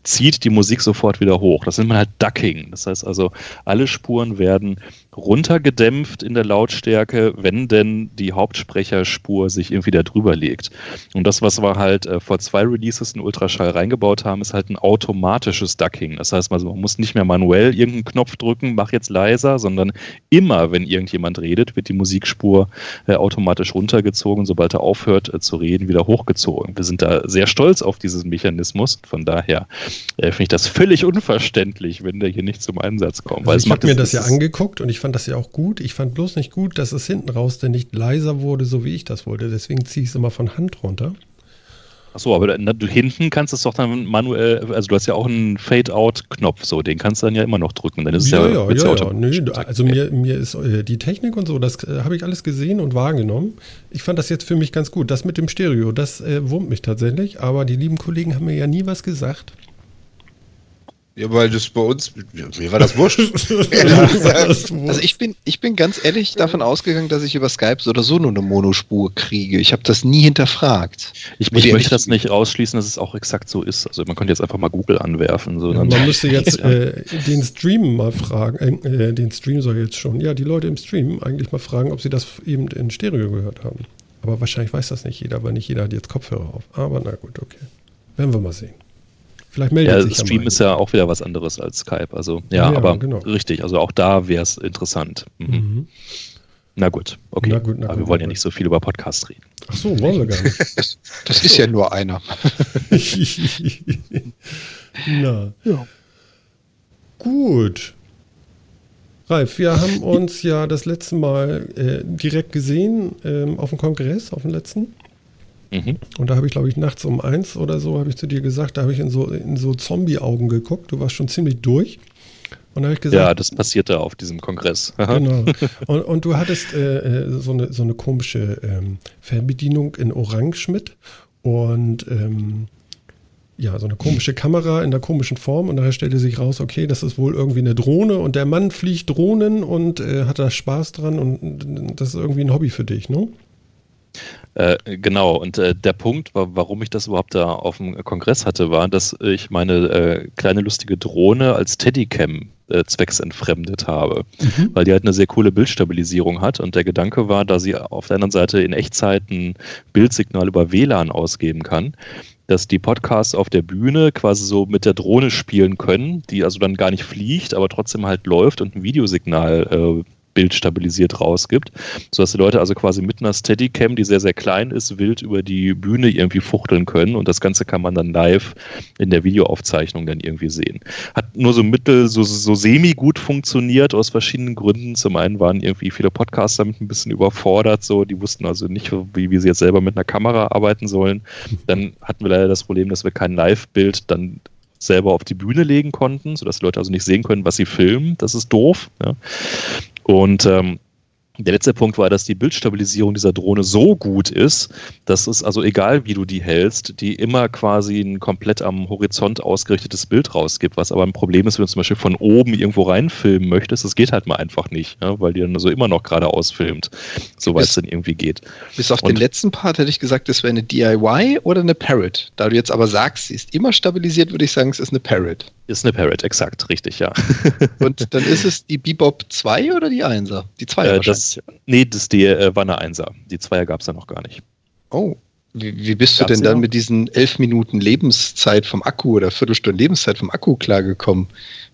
zieht die Musik sofort wieder hoch. Das nennt man halt Ducking. Das heißt also, alle Spuren werden runtergedämpft in der Lautstärke, wenn denn die Hauptsprecherspur sich irgendwie da drüber legt. Und das, was wir halt äh, vor zwei Releases in Ultraschall reingebaut haben, ist halt ein automatisches Ducking. Das heißt, man muss nicht mehr manuell irgendeinen Knopf drücken, mach jetzt leiser, sondern immer, wenn irgendjemand redet, wird die Musikspur äh, automatisch runtergezogen, sobald er aufhört äh, zu reden, wieder hochgezogen. Wir sind da sehr stolz auf diesen Mechanismus. Von daher äh, finde ich das völlig unverständlich, wenn der hier nicht zum Einsatz kommt. Also ich habe mir das ja angeguckt und ich fand das ja auch gut. Ich fand bloß nicht gut, dass es hinten raus denn nicht leiser wurde, so wie ich das wollte. Deswegen ziehe ich es immer von Hand runter. Achso, aber na, du hinten kannst es doch dann manuell, also du hast ja auch einen Fade-Out-Knopf, so, den kannst du dann ja immer noch drücken. Dann ist es ja, ja, ja, ja, ja. Nö, also mir, mir ist äh, die Technik und so, das äh, habe ich alles gesehen und wahrgenommen. Ich fand das jetzt für mich ganz gut. Das mit dem Stereo, das äh, wurmt mich tatsächlich, aber die lieben Kollegen haben mir ja nie was gesagt. Ja, weil das bei uns, mir war das wurscht. Also ich bin, ich bin ganz ehrlich davon ausgegangen, dass ich über Skype so oder so nur eine Monospur kriege. Ich habe das nie hinterfragt. Ich, ich möchte das nicht ausschließen, dass es auch exakt so ist. Also man könnte jetzt einfach mal Google anwerfen. So, Ja, man müsste jetzt äh, den Stream mal fragen, äh, den Stream soll jetzt schon, ja, die Leute im Stream eigentlich mal fragen, ob sie das eben in Stereo gehört haben. Aber wahrscheinlich weiß das nicht jeder, weil nicht jeder hat jetzt Kopfhörer auf. Aber na gut, okay. Werden wir mal sehen. Vielleicht meldet ja, sich Stream mal ist ja auch wieder was anderes als Skype. Also ja, Ja, aber genau. richtig. Also auch da wäre es interessant. Mhm. Mhm. Na gut, okay. Na gut, na aber gut, wir wollen ja gut. nicht so viel über Podcasts reden. Ach so, wollen wir gar nicht. Das ist ja nur einer. na. Gut. Ralf, wir haben uns ja das letzte Mal äh, direkt gesehen ähm, auf dem Kongress, auf dem letzten. Mhm. Und da habe ich, glaube ich, nachts um eins oder so, habe ich zu dir gesagt, da habe ich in so, in so Zombie-Augen geguckt. Du warst schon ziemlich durch. Und da habe ich Ja, gesagt, das passierte auf diesem Kongress. Genau. Und, und du hattest äh, äh, so, eine, so eine komische ähm, Fernbedienung in Orange mit und ähm, ja, so eine komische Kamera in der komischen Form. Und daher stellte sich raus, okay, das ist wohl irgendwie eine Drohne und der Mann fliegt Drohnen und äh, hat da Spaß dran und das ist irgendwie ein Hobby für dich, ne? Äh, genau, und äh, der Punkt, wa warum ich das überhaupt da auf dem Kongress hatte, war, dass ich meine äh, kleine lustige Drohne als Steadicam äh, zwecksentfremdet habe, weil die halt eine sehr coole Bildstabilisierung hat und der Gedanke war, da sie auf der anderen Seite in Echtzeit ein Bildsignal über WLAN ausgeben kann, dass die Podcasts auf der Bühne quasi so mit der Drohne spielen können, die also dann gar nicht fliegt, aber trotzdem halt läuft und ein Videosignal äh, Bild stabilisiert rausgibt, sodass die Leute also quasi mit einer Steadicam, die sehr, sehr klein ist, wild über die Bühne irgendwie fuchteln können und das Ganze kann man dann live in der Videoaufzeichnung dann irgendwie sehen. Hat nur so mittel, so, so semi gut funktioniert aus verschiedenen Gründen. Zum einen waren irgendwie viele Podcaster damit ein bisschen überfordert, so, die wussten also nicht, wie, wie sie jetzt selber mit einer Kamera arbeiten sollen. Dann hatten wir leider das Problem, dass wir kein Live-Bild dann selber auf die Bühne legen konnten, sodass die Leute also nicht sehen können, was sie filmen. Das ist doof. Ja. Und ähm, der letzte Punkt war, dass die Bildstabilisierung dieser Drohne so gut ist, dass es also egal, wie du die hältst, die immer quasi ein komplett am Horizont ausgerichtetes Bild rausgibt. Was aber ein Problem ist, wenn du zum Beispiel von oben irgendwo reinfilmen möchtest, das geht halt mal einfach nicht, ja, weil die dann so immer noch geradeaus filmt, soweit es dann irgendwie geht. Bis auf Und den letzten Part hätte ich gesagt, das wäre eine DIY oder eine Parrot. Da du jetzt aber sagst, sie ist immer stabilisiert, würde ich sagen, es ist eine Parrot. Ist eine Parrot, exakt, richtig, ja. Und dann ist es die Bebop 2 oder die 1er? Die 2er äh, das, Nee, das die, äh, war eine 1er. Die 2er gab es ja noch gar nicht. Oh, wie, wie bist Gab's du denn dann noch? mit diesen 11 Minuten Lebenszeit vom Akku oder Viertelstunde Lebenszeit vom Akku klargekommen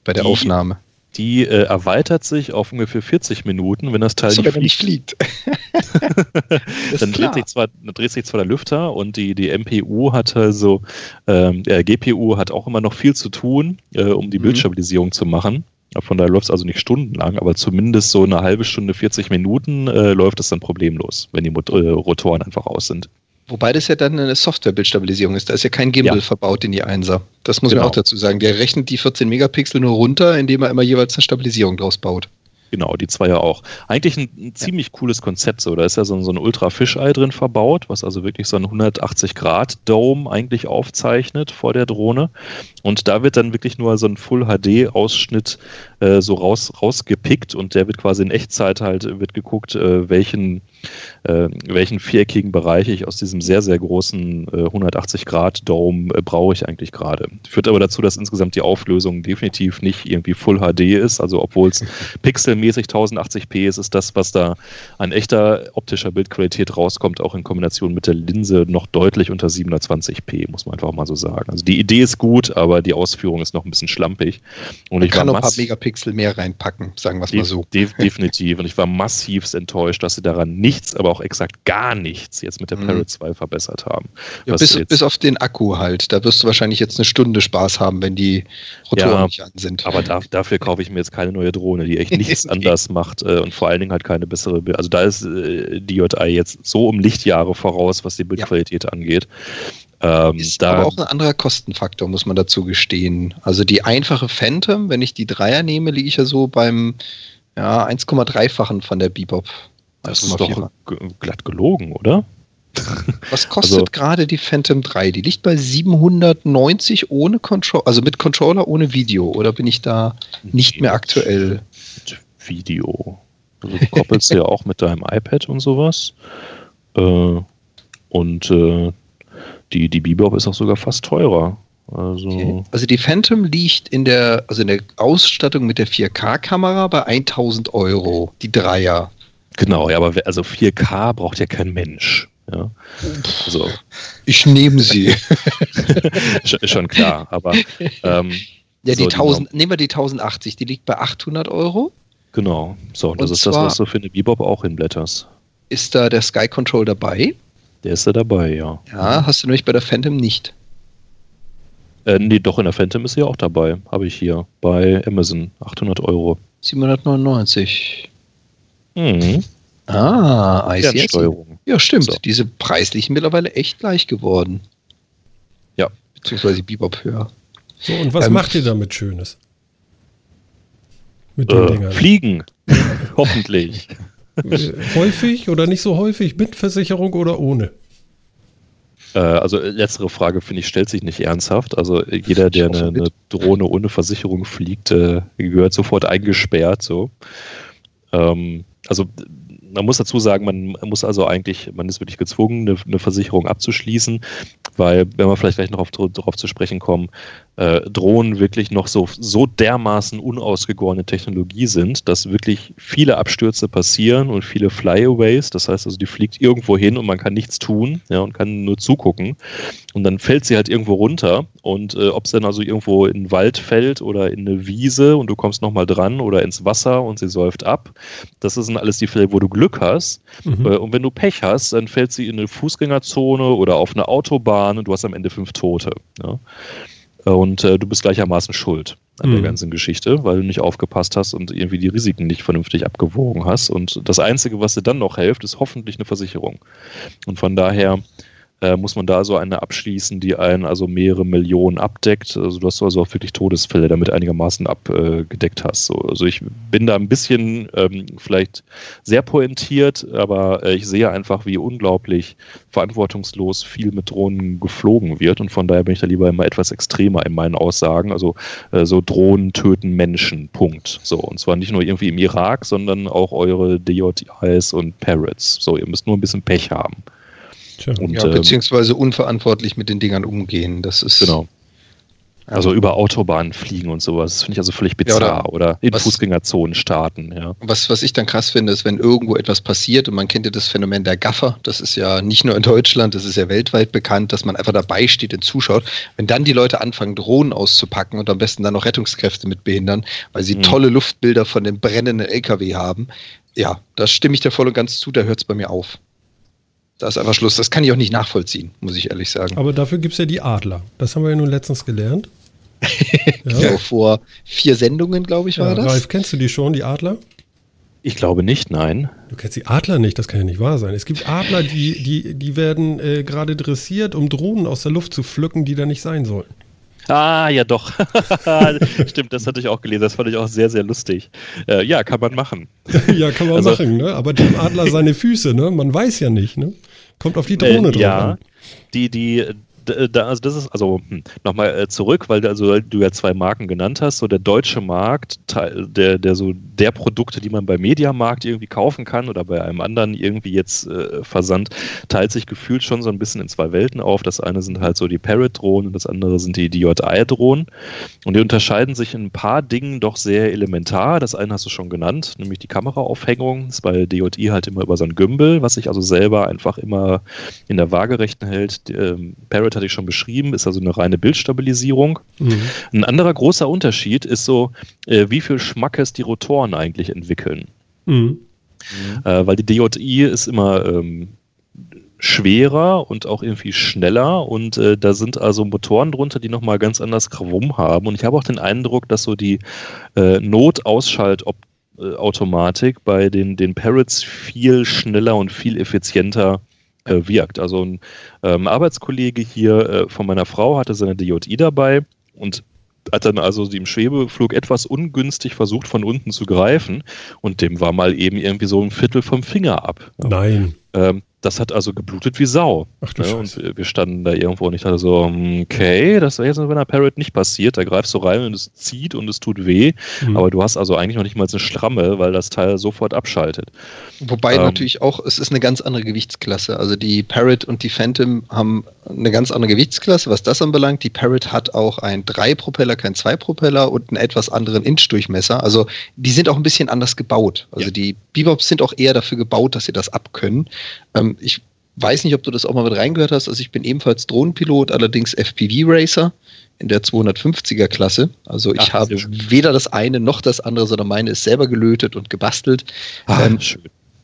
bei der die, Aufnahme? Die äh, erweitert sich auf ungefähr 40 Minuten, wenn das Teil so, nicht, nicht fliegt. dann dreht sich, zwar, dreht sich zwar der Lüfter und die, die MPU hat also, ähm, äh, GPU hat auch immer noch viel zu tun, äh, um die mhm. Bildstabilisierung zu machen. Von daher läuft es also nicht stundenlang, aber zumindest so eine halbe Stunde, 40 Minuten äh, läuft es dann problemlos, wenn die Mot äh, Rotoren einfach aus sind. Wobei das ja dann eine Software-Bildstabilisierung ist. Da ist ja kein Gimbal ja. verbaut in die 1er. Das muss genau. man auch dazu sagen. Der rechnet die 14 Megapixel nur runter, indem er immer jeweils eine Stabilisierung draus baut. Genau, die zwei ja auch. Eigentlich ein, ein ziemlich cooles Konzept so. Da ist ja so, so ein Ultra-Fischei drin verbaut, was also wirklich so ein 180-Grad-Dome eigentlich aufzeichnet vor der Drohne. Und da wird dann wirklich nur so ein Full-HD-Ausschnitt äh, so raus, rausgepickt und der wird quasi in Echtzeit halt, wird geguckt, äh, welchen äh, welchen viereckigen Bereich ich aus diesem sehr, sehr großen äh, 180-Grad-Dome äh, brauche ich eigentlich gerade. Führt aber dazu, dass insgesamt die Auflösung definitiv nicht irgendwie Full HD ist. Also obwohl es pixelmäßig 1080p ist, ist das, was da an echter optischer Bildqualität rauskommt, auch in Kombination mit der Linse noch deutlich unter 720p, muss man einfach mal so sagen. Also die Idee ist gut, aber die Ausführung ist noch ein bisschen schlampig. Und man ich kann noch ein paar Megapixel mehr reinpacken, sagen wir es mal so. definitiv. Und ich war massivst enttäuscht, dass sie daran nichts, aber auch exakt gar nichts jetzt mit der mhm. Parrot 2 verbessert haben. Ja, bis, bis, auf den Akku halt. Da wirst du wahrscheinlich jetzt eine Stunde Spaß haben, wenn die Rotoren ja, nicht an sind. Aber da, dafür kaufe ich mir jetzt keine neue Drohne, die echt nichts okay. anders macht äh, und vor allen Dingen halt keine bessere Bild. Also da ist äh, DJI jetzt so um Lichtjahre voraus, was die Bildqualität ja. angeht. Ähm, ist da, aber auch ein anderer Kostenfaktor, muss man dazu gestehen. Also die einfache Phantom, wenn ich die Dreier nehme, liege ich ja so beim ja, 1,3-fachen von der Bebop. Das ist doch glatt gelogen, oder? Was kostet also, gerade die Phantom 3? Die liegt bei 790 ohne Controller, also mit Controller ohne Video, oder bin ich da nicht mehr aktuell? Mit Video. Also du koppelst ja auch mit deinem iPad und sowas. Äh, und äh, die, die Bebop ist auch sogar fast teurer. Also, okay. also die Phantom liegt in der, also in der Ausstattung mit der 4K-Kamera bei 1000 Euro, die Dreier. Genau, ja, aber also 4K braucht ja kein Mensch. Ja. Also, ich nehme sie. schon klar, aber. Ähm, ja, die so, 1000, die nehmen wir die 1080, die liegt bei 800 Euro. Genau, so, und das ist das, was du für eine Bebop auch hinblätterst. Ist da der Sky Control dabei? Der ist da dabei, ja. Ja, hast du nämlich bei der Phantom nicht. Äh, nee, doch, in der Phantom ist sie auch dabei. Habe ich hier bei Amazon. 800 Euro. 799. Mhm. Ah, Fernsteuerung. Ja, stimmt. So. Diese preislichen mittlerweile echt gleich geworden. Ja. Beziehungsweise Bebop höher. So, und was ähm, macht ihr damit Schönes? Mit den äh, Dingern? Fliegen. Hoffentlich. häufig oder nicht so häufig? Mit Versicherung oder ohne? Äh, also letztere Frage, finde ich, stellt sich nicht ernsthaft. Also jeder, der eine, eine, Drohne ohne Versicherung fliegt, äh, gehört sofort eingesperrt. So. Ähm, also man muss dazu sagen, man muss also eigentlich, man ist wirklich gezwungen, eine, eine Versicherung abzuschließen, weil, wenn wir vielleicht gleich noch darauf zu sprechen kommen, äh, Drohnen wirklich noch so, so dermaßen unausgegorene Technologie sind, dass wirklich viele Abstürze passieren und viele Flyaways. Das heißt also, die fliegt irgendwo hin und man kann nichts tun ja, und kann nur zugucken. Und dann fällt sie halt irgendwo runter. Und äh, ob es dann also irgendwo in den Wald fällt oder in eine Wiese und du kommst nochmal dran oder ins Wasser und sie säuft ab, das sind alles die Fälle, wo du Glück hast. Mhm. Äh, und wenn du Pech hast, dann fällt sie in eine Fußgängerzone oder auf eine Autobahn und du hast am Ende fünf Tote. Ja. Und äh, du bist gleichermaßen schuld an mhm. der ganzen Geschichte, weil du nicht aufgepasst hast und irgendwie die Risiken nicht vernünftig abgewogen hast. Und das Einzige, was dir dann noch hilft, ist hoffentlich eine Versicherung. Und von daher äh, muss man da so eine abschließen, die einen also mehrere Millionen abdeckt, also du hast also auch wirklich Todesfälle damit einigermaßen abgedeckt hast. So, also ich bin da ein bisschen ähm, vielleicht sehr pointiert, aber äh, ich sehe einfach, wie unglaublich verantwortungslos viel mit Drohnen geflogen wird und von daher bin ich da lieber immer etwas extremer in meinen Aussagen. Also äh, so Drohnen töten Menschen, Punkt. So, und zwar nicht nur irgendwie im Irak, sondern auch eure DJIs und Parrots. So, ihr müsst nur ein bisschen Pech haben. Und, ja, ähm, beziehungsweise unverantwortlich mit den Dingern umgehen. Das ist. Genau. Also über Autobahnen fliegen und sowas. Das finde ich also völlig bizarr. Ja, oder, oder, in was, Fußgängerzonen starten, ja. Was, was ich dann krass finde, ist, wenn irgendwo etwas passiert und man kennt ja das Phänomen der Gaffer, das ist ja nicht nur in Deutschland, das ist ja weltweit bekannt, dass man einfach dabei steht und zuschaut. Wenn dann die Leute anfangen, Drohnen auszupacken und am besten dann noch Rettungskräfte mit behindern, weil sie mhm. tolle Luftbilder von dem brennenden LKW haben, ja, da stimme ich dir voll und ganz zu, da hört es bei mir auf. Da ist einfach Schluss. Das kann ich auch nicht nachvollziehen, muss ich ehrlich sagen. Aber dafür gibt es ja die Adler. Das haben wir ja nun letztens gelernt. ja. so, vor vier Sendungen, glaube ich, war ja, das. Ralf, kennst du die schon, die Adler? Ich glaube nicht, nein. Du kennst die Adler nicht, das kann ja nicht wahr sein. Es gibt Adler, die, die, die werden äh, gerade dressiert, um Drohnen aus der Luft zu pflücken, die da nicht sein sollen. Ah, ja doch. Stimmt, das hatte ich auch gelesen. Das fand ich auch sehr, sehr lustig. Äh, ja, kann man machen. ja, kann man also, machen, ne? Aber dem Adler seine Füße, ne? Man weiß ja nicht, ne? Kommt auf die Drohne äh, drauf ja, an. Die, die, da, also das ist also hm, nochmal äh, zurück, weil also du ja zwei Marken genannt hast. So der deutsche Markt, der, der so der Produkte, die man bei Mediamarkt irgendwie kaufen kann oder bei einem anderen irgendwie jetzt äh, versandt, teilt sich gefühlt schon so ein bisschen in zwei Welten auf. Das eine sind halt so die Parrot-Drohnen und das andere sind die DJI-Drohnen. Und die unterscheiden sich in ein paar Dingen doch sehr elementar. Das eine hast du schon genannt, nämlich die Kameraaufhängung. Das ist bei DJI halt immer über so ein Gimbal, was sich also selber einfach immer in der Waagerechten hält. Ähm, Parrot hatte ich schon beschrieben, ist also eine reine Bildstabilisierung. Mhm. Ein anderer großer Unterschied ist so, äh, wie viel Schmackes die Rotoren eigentlich entwickeln. Mhm. Äh, weil die DJI ist immer ähm, schwerer und auch irgendwie schneller und äh, da sind also Motoren drunter, die nochmal ganz anders Krawum haben und ich habe auch den Eindruck, dass so die äh, Notausschaltautomatik bei den, den Parrots viel schneller und viel effizienter äh, wirkt. Also ein ähm, Arbeitskollege hier äh, von meiner Frau hatte seine DJI dabei und hat dann also im Schwebeflug etwas ungünstig versucht, von unten zu greifen und dem war mal eben irgendwie so ein Viertel vom Finger ab. Nein. Ähm, das hat also geblutet wie Sau. Ach du ne? Und wir standen da irgendwo und ich dachte so, okay, das wäre jetzt bei einer Parrot nicht passiert. Da greifst du rein und es zieht und es tut weh. Mhm. Aber du hast also eigentlich noch nicht mal eine Schramme, weil das Teil sofort abschaltet. Wobei ähm, natürlich auch, es ist eine ganz andere Gewichtsklasse. Also die Parrot und die Phantom haben eine ganz andere Gewichtsklasse, was das anbelangt. Die Parrot hat auch ein Drei-Propeller, kein Zwei-Propeller und einen etwas anderen Inch-Durchmesser. Also die sind auch ein bisschen anders gebaut. Also ja. die Bebops sind auch eher dafür gebaut, dass sie das abkönnen. Ähm, ich weiß nicht, ob du das auch mal mit reingehört hast. Also ich bin ebenfalls Drohnenpilot, allerdings FPV-Racer in der 250er Klasse. Also ich Ach, habe weder das eine noch das andere, sondern meine ist selber gelötet und gebastelt. Ah, ähm,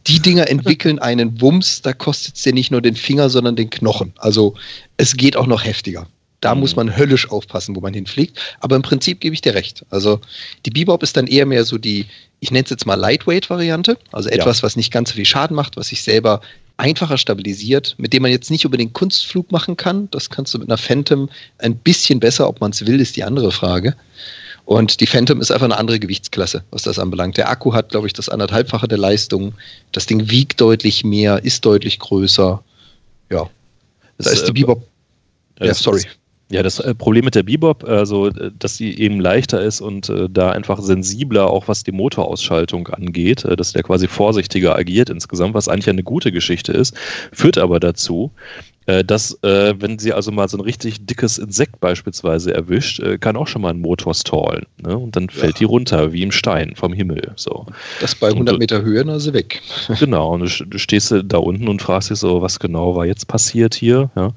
die Dinger entwickeln einen Wumms, da kostet es dir nicht nur den Finger, sondern den Knochen. Also es geht auch noch heftiger. Da mhm. muss man höllisch aufpassen, wo man hinfliegt. Aber im Prinzip gebe ich dir recht. Also die Bebop ist dann eher mehr so die, ich nenne es jetzt mal Lightweight-Variante. Also etwas, ja. was nicht ganz so viel Schaden macht, was sich selber einfacher stabilisiert, mit dem man jetzt nicht unbedingt Kunstflug machen kann. Das kannst du mit einer Phantom ein bisschen besser. Ob man es will, ist die andere Frage. Und die Phantom ist einfach eine andere Gewichtsklasse, was das anbelangt. Der Akku hat, glaube ich, das anderthalbfache der Leistung. Das Ding wiegt deutlich mehr, ist deutlich größer. Ja. Da ist die äh, Bebop. Ja, sorry. Ja, das äh, Problem mit der Bebop, also äh, dass sie eben leichter ist und äh, da einfach sensibler, auch was die Motorausschaltung angeht, äh, dass der quasi vorsichtiger agiert insgesamt, was eigentlich eine gute Geschichte ist, führt aber dazu, äh, dass, äh, wenn sie also mal so ein richtig dickes Insekt beispielsweise erwischt, äh, kann auch schon mal ein Motor stallen. Ne? Und dann fällt ja. die runter, wie im Stein vom Himmel. So. Das bei 100 und, Meter Höhe, dann sie weg. Genau, und du, du, stehst da unten und fragst dich so, was genau war jetzt passiert hier. Ja?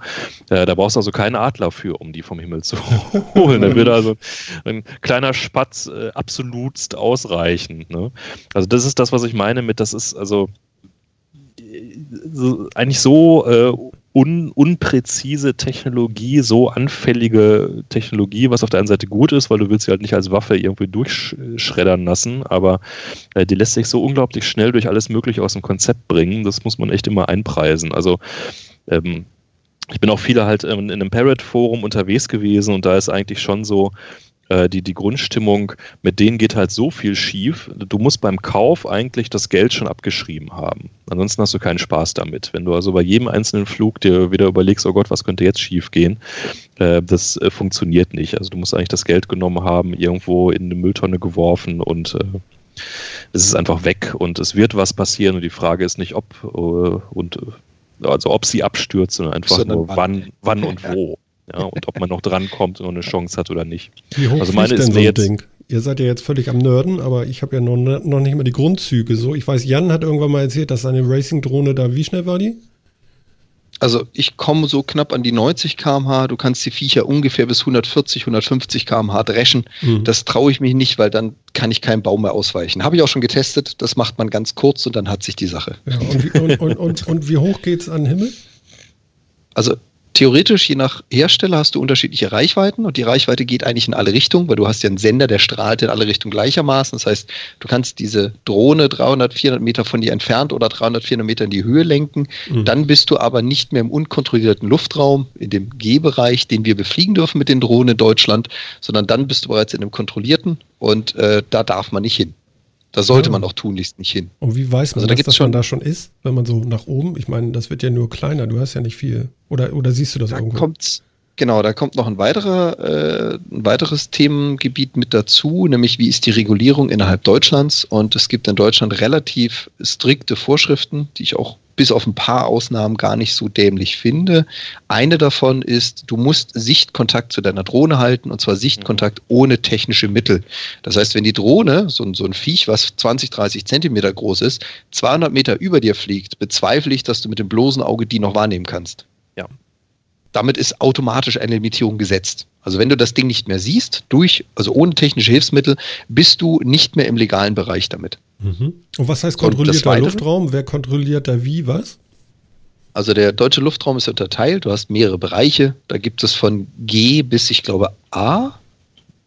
Äh, da brauchst du also keinen Adler für, um die vom Himmel zu holen. da wird also ein kleiner Spatz äh, absolutst ausreichen. Ne? Also das ist das, was ich meine mit, das ist also so, eigentlich so äh, un, unpräzise Technologie, so anfällige Technologie, was auf der einen Seite gut ist, weil du willst sie halt nicht als Waffe irgendwie durchschreddern lassen, aber äh, die lässt sich so unglaublich schnell durch alles Mögliche aus dem Konzept bringen. Das muss man echt immer einpreisen. Also ähm, ich bin auch viele halt in, in einem Parrot-Forum unterwegs gewesen und da ist eigentlich schon so, äh, die, die Grundstimmung, mit denen geht halt so viel schief. Du musst beim Kauf eigentlich das Geld schon abgeschrieben haben. Ansonsten hast du keinen Spaß damit. Wenn du also bei jedem einzelnen Flug dir wieder überlegst, oh Gott, was könnte jetzt schief gehen, äh, das äh, funktioniert nicht. Also du musst eigentlich das Geld genommen haben, irgendwo in eine Mülltonne geworfen und äh, es ist einfach weg und es wird was passieren und die Frage ist nicht ob äh, und also ob sie abstürzt, sondern einfach sondern nur wann, wann und wo. Ja, und ob man noch drankommt und eine Chance hat oder nicht. Wie hoch also meine ist denn so jetzt, Ding? Ihr seid ja jetzt völlig am Nörden, aber ich habe ja noch, noch nicht mal die Grundzüge so. Ich weiß, Jan hat irgendwann mal erzählt, dass seine Racing-Drohne da, wie schnell war die? Also ich komme so knapp an die 90 km/h. Du kannst die Viecher ungefähr bis 140, 150 km/h dreschen. Mhm. Das traue ich mich nicht, weil dann kann ich keinen Baum mehr ausweichen. Habe ich auch schon getestet. Das macht man ganz kurz und dann hat sich die Sache. Ja, und, wie, und, und, und, und wie hoch geht es an den Himmel? Also theoretisch, je nach Hersteller, hast du unterschiedliche Reichweiten und die Reichweite geht eigentlich in alle Richtungen, weil du hast ja einen Sender, der strahlt in alle Richtungen gleichermaßen. Das heißt, du kannst diese Drohne 300, 400 Meter von dir entfernt oder 300, 400 Meter in die Höhe lenken. Mhm. Dann bist du aber nicht mehr im unkontrollierten Luftraum, in dem G-Bereich, den wir befliegen dürfen mit den Drohnen in Deutschland, sondern dann bist du bereits in einem kontrollierten und äh, da darf man nicht hin. Da sollte ja. man auch tunlichst nicht hin. Und wie weiß man, also, da dass schon, man da schon ist, wenn man so nach oben? Ich meine, das wird ja nur kleiner, du hast ja nicht viel. Oder, oder siehst du das da irgendwo? Kommt's, genau, da kommt noch ein, weiterer, äh, ein weiteres Themengebiet mit dazu, nämlich wie ist die Regulierung innerhalb Deutschlands? Und es gibt in Deutschland relativ strikte Vorschriften, die ich auch bis auf ein paar Ausnahmen gar nicht so dämlich finde. Eine davon ist, du musst Sichtkontakt zu deiner Drohne halten und zwar Sichtkontakt mhm. ohne technische Mittel. Das heißt, wenn die Drohne, so, ein, so ein Viech, was 20, 30 Zentimeter groß ist, 200 Meter über dir fliegt, bezweifle ich, dass du mit dem bloßen Auge die noch wahrnehmen kannst. Ja. Damit ist automatisch eine Limitierung gesetzt. Also wenn du das Ding nicht mehr siehst, durch, also ohne technische Hilfsmittel, bist du nicht mehr im legalen Bereich damit. Mhm. Und was heißt kontrollierter Luftraum? Wer kontrolliert da wie was? Also der deutsche Luftraum ist unterteilt. Du hast mehrere Bereiche. Da gibt es von G bis, ich glaube, A.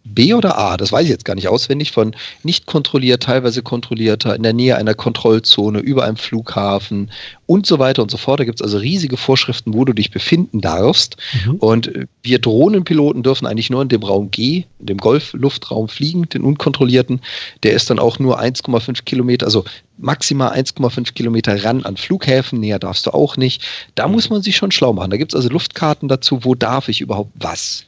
B oder A, das weiß ich jetzt gar nicht auswendig, von nicht kontrolliert, teilweise kontrollierter, in der Nähe einer Kontrollzone, über einem Flughafen und so weiter und so fort. Da gibt es also riesige Vorschriften, wo du dich befinden darfst. Mhm. Und wir Drohnenpiloten dürfen eigentlich nur in dem Raum G, in dem Golf-Luftraum fliegen, den unkontrollierten. Der ist dann auch nur 1,5 Kilometer, also maximal 1,5 Kilometer ran an Flughäfen, näher darfst du auch nicht. Da muss man sich schon schlau machen. Da gibt es also Luftkarten dazu, wo darf ich überhaupt was.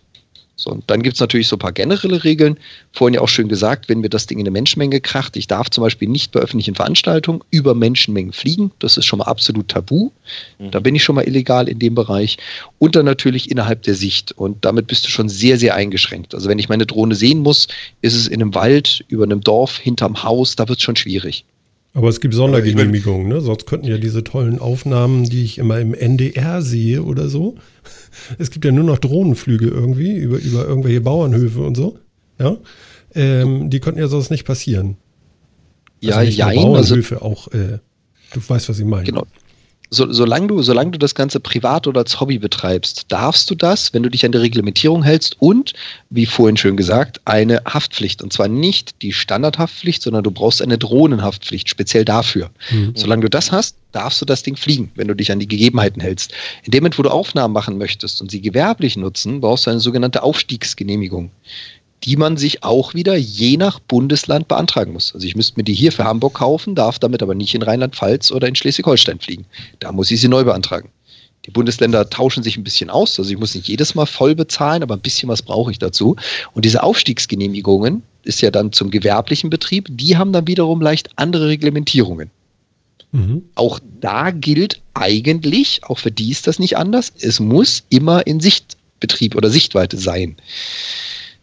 So, und dann gibt es natürlich so ein paar generelle Regeln. Vorhin ja auch schön gesagt, wenn mir das Ding in eine Menschenmenge kracht, ich darf zum Beispiel nicht bei öffentlichen Veranstaltungen über Menschenmengen fliegen. Das ist schon mal absolut tabu. Mhm. Da bin ich schon mal illegal in dem Bereich. Und dann natürlich innerhalb der Sicht. Und damit bist du schon sehr, sehr eingeschränkt. Also wenn ich meine Drohne sehen muss, ist es in einem Wald, über einem Dorf, hinterm Haus, da wird es schon schwierig. Aber es gibt Sondergenehmigungen, ne? Sonst könnten ja diese tollen Aufnahmen, die ich immer im NDR sehe oder so. Es gibt ja nur noch Drohnenflüge irgendwie über, über irgendwelche Bauernhöfe und so. Ja. Ähm, die könnten ja sonst nicht passieren. Ja, also ja, also Bauernhöfe also, auch. Äh, du weißt, was ich meine. Genau so, solange, du, solange du das Ganze privat oder als Hobby betreibst, darfst du das, wenn du dich an die Reglementierung hältst und, wie vorhin schön gesagt, eine Haftpflicht. Und zwar nicht die Standardhaftpflicht, sondern du brauchst eine Drohnenhaftpflicht, speziell dafür. Mhm. Solange du das hast, darfst du das Ding fliegen, wenn du dich an die Gegebenheiten hältst. In dem Moment, wo du Aufnahmen machen möchtest und sie gewerblich nutzen, brauchst du eine sogenannte Aufstiegsgenehmigung die man sich auch wieder je nach Bundesland beantragen muss. Also ich müsste mir die hier für Hamburg kaufen, darf damit aber nicht in Rheinland-Pfalz oder in Schleswig-Holstein fliegen. Da muss ich sie neu beantragen. Die Bundesländer tauschen sich ein bisschen aus. Also ich muss nicht jedes Mal voll bezahlen, aber ein bisschen was brauche ich dazu. Und diese Aufstiegsgenehmigungen ist ja dann zum gewerblichen Betrieb. Die haben dann wiederum leicht andere Reglementierungen. Mhm. Auch da gilt eigentlich, auch für die ist das nicht anders, es muss immer in Sichtbetrieb oder Sichtweite sein.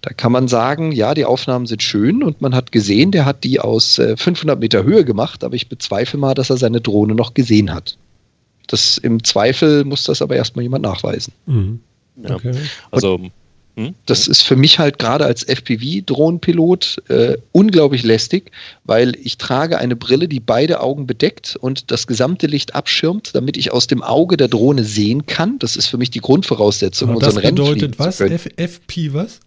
Da kann man sagen, ja, die Aufnahmen sind schön und man hat gesehen, der hat die aus 500 äh, Meter Höhe gemacht, aber ich bezweifle mal, dass er seine Drohne noch gesehen hat. Das im Zweifel muss das aber erstmal jemand nachweisen. Mhm. Okay. Also hm? Das ist für mich halt gerade als FPV-Drohnenpilot äh, unglaublich lästig, weil ich trage eine Brille, die beide Augen bedeckt und das gesamte Licht abschirmt, damit ich aus dem Auge der Drohne sehen kann. Das ist für mich die Grundvoraussetzung, um das bedeutet was? F FP was?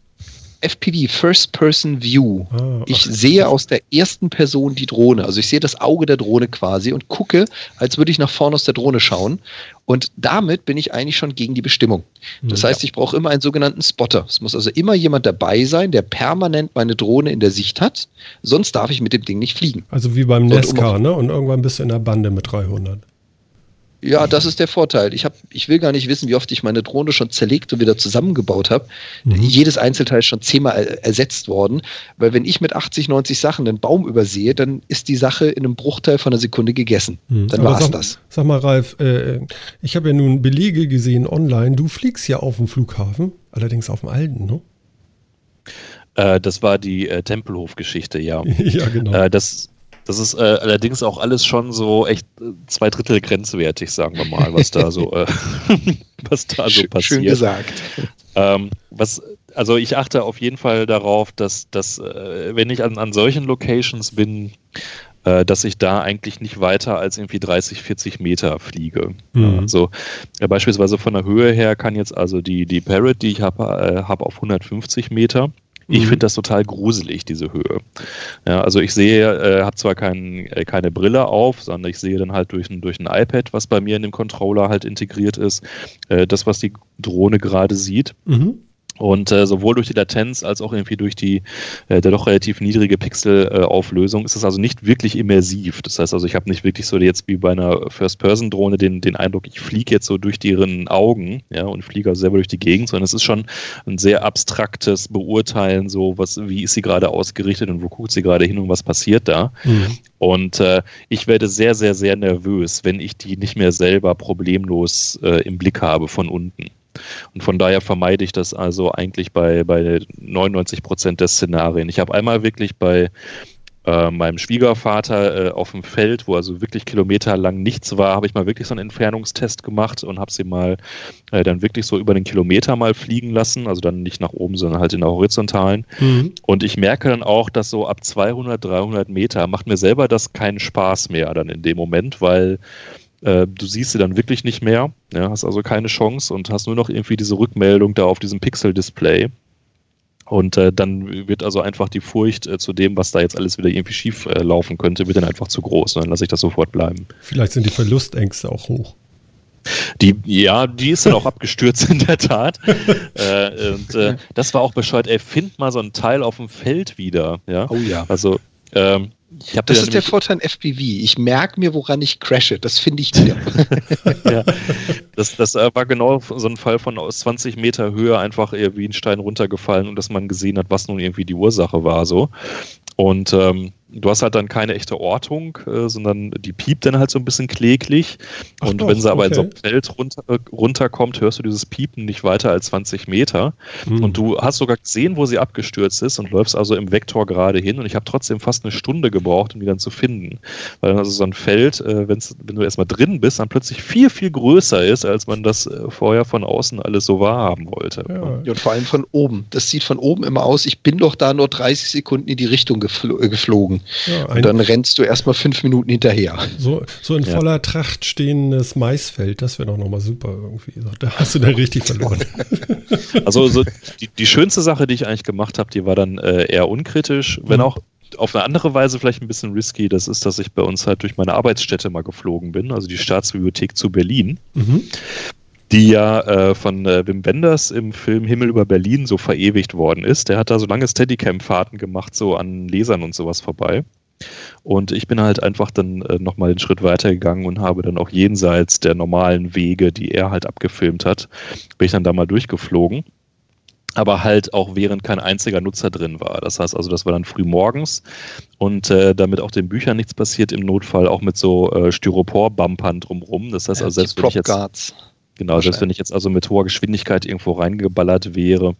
FPV, First Person View. Ah, ich sehe aus der ersten Person die Drohne. Also ich sehe das Auge der Drohne quasi und gucke, als würde ich nach vorne aus der Drohne schauen. Und damit bin ich eigentlich schon gegen die Bestimmung. Das ja. heißt, ich brauche immer einen sogenannten Spotter. Es muss also immer jemand dabei sein, der permanent meine Drohne in der Sicht hat. Sonst darf ich mit dem Ding nicht fliegen. Also wie beim Nesca, um ne? Und irgendwann bist du in der Bande mit 300. Ja, das ist der Vorteil. Ich, hab, ich will gar nicht wissen, wie oft ich meine Drohne schon zerlegt und wieder zusammengebaut habe. Mhm. Jedes Einzelteil ist schon zehnmal ersetzt worden, weil wenn ich mit 80, 90 Sachen einen Baum übersehe, dann ist die Sache in einem Bruchteil von einer Sekunde gegessen. Mhm. Dann war es das. Sag mal, Ralf, äh, ich habe ja nun Belege gesehen online. Du fliegst ja auf dem Flughafen, allerdings auf dem alten, ne? Äh, das war die äh, Tempelhof-Geschichte, ja. ja, genau. Äh, das das ist äh, allerdings auch alles schon so echt äh, zwei Drittel grenzwertig, sagen wir mal, was da so, äh, was da so passiert. Schön gesagt. Ähm, was, also ich achte auf jeden Fall darauf, dass, dass äh, wenn ich an, an solchen Locations bin, äh, dass ich da eigentlich nicht weiter als irgendwie 30, 40 Meter fliege. Mhm. Also beispielsweise von der Höhe her kann jetzt also die, die Parrot, die ich habe, äh, hab auf 150 Meter. Ich mhm. finde das total gruselig, diese Höhe. Ja, also ich sehe, äh, habe zwar kein, äh, keine Brille auf, sondern ich sehe dann halt durch ein, durch ein iPad, was bei mir in dem Controller halt integriert ist, äh, das, was die Drohne gerade sieht. Mhm. Und äh, sowohl durch die Latenz als auch irgendwie durch die äh, der doch relativ niedrige Pixelauflösung äh, ist es also nicht wirklich immersiv. Das heißt also, ich habe nicht wirklich so jetzt wie bei einer First-Person-Drohne den, den Eindruck, ich fliege jetzt so durch deren Augen ja, und fliege also selber durch die Gegend, sondern es ist schon ein sehr abstraktes Beurteilen, so was, wie ist sie gerade ausgerichtet und wo guckt sie gerade hin und was passiert da. Mhm. Und äh, ich werde sehr, sehr, sehr nervös, wenn ich die nicht mehr selber problemlos äh, im Blick habe von unten. Und von daher vermeide ich das also eigentlich bei, bei 99 Prozent der Szenarien. Ich habe einmal wirklich bei äh, meinem Schwiegervater äh, auf dem Feld, wo also wirklich kilometerlang nichts war, habe ich mal wirklich so einen Entfernungstest gemacht und habe sie mal äh, dann wirklich so über den Kilometer mal fliegen lassen, also dann nicht nach oben, sondern halt in der horizontalen. Mhm. Und ich merke dann auch, dass so ab 200, 300 Meter macht mir selber das keinen Spaß mehr dann in dem Moment, weil äh, du siehst sie dann wirklich nicht mehr, ja, hast also keine Chance und hast nur noch irgendwie diese Rückmeldung da auf diesem Pixel-Display. Und äh, dann wird also einfach die Furcht äh, zu dem, was da jetzt alles wieder irgendwie schief äh, laufen könnte, wird dann einfach zu groß. Und dann lasse ich das sofort bleiben. Vielleicht sind die Verlustängste auch hoch. Die, ja, die ist dann auch abgestürzt in der Tat. äh, und äh, das war auch bescheuert. Ey, find mal so ein Teil auf dem Feld wieder. Ja? Oh ja. Also, ähm, das ist der Vorteil an FPV. Ich merke mir, woran ich crashe. Das finde ich wieder. ja, das, das war genau so ein Fall von aus 20 Meter Höhe einfach wie ein Stein runtergefallen und dass man gesehen hat, was nun irgendwie die Ursache war. So. Und ähm, du hast halt dann keine echte Ortung, äh, sondern die piept dann halt so ein bisschen kläglich. Ach und doch, wenn sie aber okay. in so ein Feld runter, äh, runterkommt, hörst du dieses Piepen nicht weiter als 20 Meter. Mhm. Und du hast sogar gesehen, wo sie abgestürzt ist und läufst also im Vektor gerade hin. Und ich habe trotzdem fast eine Stunde gebraucht, um die dann zu finden. Weil also so ein Feld, äh, wenn du erstmal drin bist, dann plötzlich viel, viel größer ist, als man das äh, vorher von außen alles so wahrhaben wollte. Ja. Und vor allem von oben. Das sieht von oben immer aus, ich bin doch da nur 30 Sekunden in die Richtung gefl äh, geflogen. Ja, und dann rennst du erstmal fünf Minuten hinterher. So, so in voller ja. Tracht stehendes Maisfeld, das wäre doch nochmal super irgendwie. Da hast du dann richtig verloren. Also so die, die schönste Sache, die ich eigentlich gemacht habe, die war dann äh, eher unkritisch, wenn mhm. auch auf eine andere Weise vielleicht ein bisschen risky. Das ist, dass ich bei uns halt durch meine Arbeitsstätte mal geflogen bin, also die Staatsbibliothek zu Berlin. Mhm die ja äh, von äh, Wim Wenders im Film Himmel über Berlin so verewigt worden ist. Der hat da so lange Steadicam-Fahrten gemacht, so an Lesern und sowas vorbei. Und ich bin halt einfach dann äh, nochmal einen Schritt weiter gegangen und habe dann auch jenseits der normalen Wege, die er halt abgefilmt hat, bin ich dann da mal durchgeflogen aber halt auch während kein einziger Nutzer drin war. Das heißt also, das war dann früh morgens und äh, damit auch den Büchern nichts passiert, im Notfall auch mit so äh, Styropor-Bumpern drumrum. Das heißt also, selbst wenn ich jetzt. Genau, selbst wenn ich jetzt also mit hoher Geschwindigkeit irgendwo reingeballert wäre,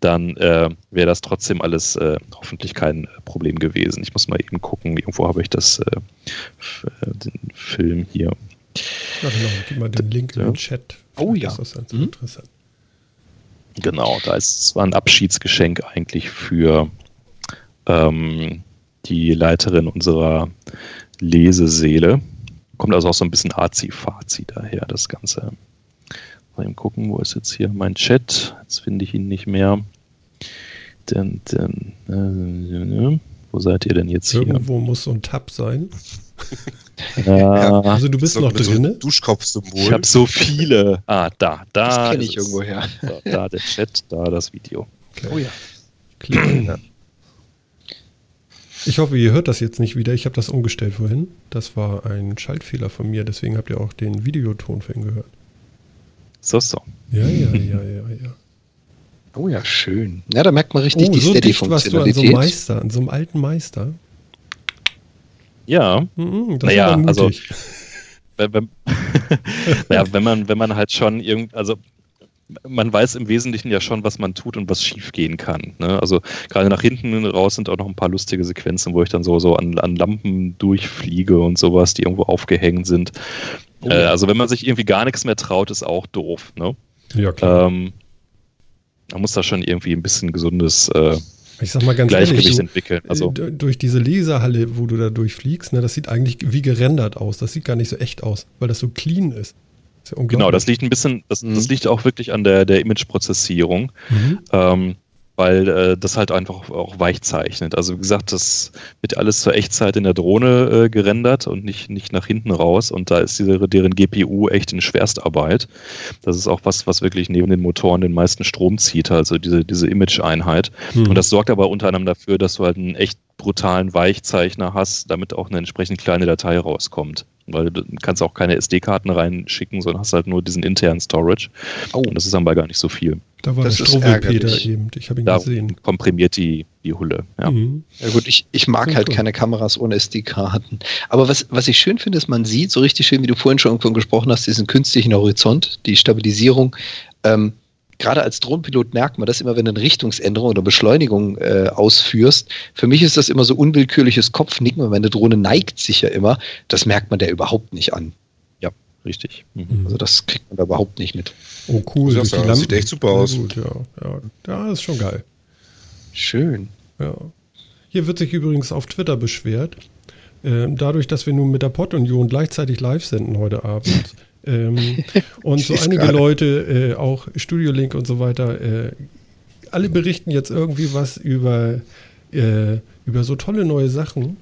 dann äh, wäre das trotzdem alles äh, hoffentlich kein Problem gewesen. Ich muss mal eben gucken, irgendwo habe ich das, äh, äh, den Film hier. Ja, genau. Gib mal den Link in Ja. den Chat. Oh ja. Ist das ganz Mhm. interessant. Genau, da ist es war ein Abschiedsgeschenk eigentlich für ähm, die Leiterin unserer Leseseele. Kommt also auch so ein bisschen Azi-Fazi daher, das Ganze. Mal eben gucken, wo ist jetzt hier mein Chat? Jetzt finde ich ihn nicht mehr. Denn, denn, äh, wo seid ihr denn jetzt hier? Irgendwo muss so ein Tab sein. Ja, Also du bist So noch mit so. Duschkopfsymbol. ich habe so viele. Ah, da, da. Das kenne ist ich irgendwo her. So, da der Chat, da das Video. Okay. Oh ja. Klicken. Ich hoffe, ihr hört das jetzt nicht wieder. Ich habe das umgestellt vorhin. Das war ein Schaltfehler von mir. Deswegen habt ihr auch den Videoton vorhin gehört. So, so. Ja, ja, ja, ja, ja. Oh ja, schön. Ja, da merkt man richtig Oh, die so warst du an so einem Steady-Funktionalität. Meister, an so einem alten Meister. Ja, Mhm, das Naja, also- wenn, wenn, naja, wenn man, wenn man halt schon irgend, also man weiß im Wesentlichen ja schon, was man tut und was schiefgehen kann. Ne? Also gerade nach hinten raus sind auch noch ein paar lustige Sequenzen, wo ich dann so, so an, an Lampen durchfliege und sowas, die irgendwo aufgehängt sind. Oh Äh, ja. also wenn man sich irgendwie gar nichts mehr traut, ist auch doof. Ne? Ja, klar. Ähm, man muss da schon irgendwie ein bisschen gesundes äh, ich sag mal ganz Gleichgewicht ehrlich, du, entwickeln. Also äh, durch diese Laserhalle, wo du da durchfliegst, ne, das sieht eigentlich wie gerendert aus. Das sieht gar nicht so echt aus, weil das so clean ist. ist ja genau, das liegt ein bisschen, das, das Mhm. liegt auch wirklich an der, der Image-Prozessierung. Mhm. ähm, weil äh, das halt einfach auch weich zeichnet. Also wie gesagt, das wird alles zur Echtzeit in der Drohne äh, gerendert und nicht, nicht nach hinten raus. Und da ist diese, deren GPU echt in Schwerstarbeit. Das ist auch was, was wirklich neben den Motoren den meisten Strom zieht, also diese, diese Image-Einheit. Mhm. Und das sorgt aber unter anderem dafür, dass du halt einen echt brutalen Weichzeichner hast, damit auch eine entsprechend kleine Datei rauskommt. Weil du kannst auch keine SD-Karten reinschicken, sondern hast halt nur diesen internen Storage. Oh, Und das ist dann bei gar nicht so viel. da war das der ist Struwwelpeter ärgerlich. eben. Ich habe ihn Da gesehen. komprimiert die, die Hulle. Ja. Mhm. ja gut, ich, ich mag halt cool. keine Kameras ohne SD-Karten. Aber was, was ich schön finde, ist, man sieht so richtig schön, wie du vorhin schon irgendwo gesprochen hast, diesen künstlichen Horizont, die Stabilisierung. Ähm, Gerade als Drohnenpilot merkt man das immer, wenn du eine Richtungsänderung oder Beschleunigung äh, ausführst. Für mich ist das immer so unwillkürliches Kopfnicken, weil meine Drohne neigt sich ja immer. Das merkt man der überhaupt nicht an. Richtig. Mhm. Also das kriegt man da überhaupt nicht mit. Oh, cool. Das die sieht echt super aus. Ja, gut, ja, ja. ja, ist schon geil. Schön. Ja. Hier wird sich übrigens auf Twitter beschwert. Ähm, dadurch, dass wir nun mit der Pod-Union gleichzeitig live senden heute Abend ähm, und so einige gerade. Leute, äh, auch Studio Link und so weiter, äh, alle berichten jetzt irgendwie was über, äh, über so tolle neue Sachen,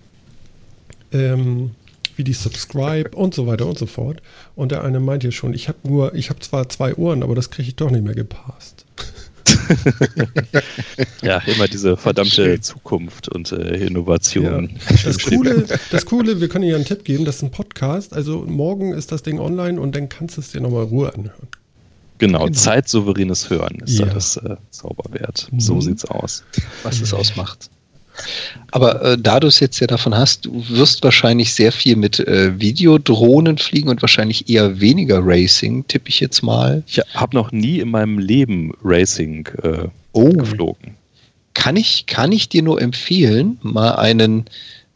ähm, wie die Subscribe und so weiter und so fort. Und der eine meint hier schon, ich habe nur, ich habe zwar zwei Ohren, aber das kriege ich doch nicht mehr gepasst. Ja, immer diese verdammte Schön. Zukunft und äh, Innovation. Das Coole, das Coole, wir können dir ja einen Tipp geben, das ist ein Podcast. Also morgen ist das Ding online und dann kannst du es dir nochmal in Ruhe anhören. Genau, Genau. zeitsouveränes Hören ist Ja. da das äh, Zauberwert. Mhm. So sieht's aus. was es ausmacht. Aber äh, da du es jetzt ja davon hast, du wirst wahrscheinlich sehr viel mit äh, Videodrohnen fliegen und wahrscheinlich eher weniger Racing, tippe ich jetzt mal. Ich habe noch nie in meinem Leben Racing äh, Oh, geflogen. kann ich, kann ich dir nur empfehlen, mal einen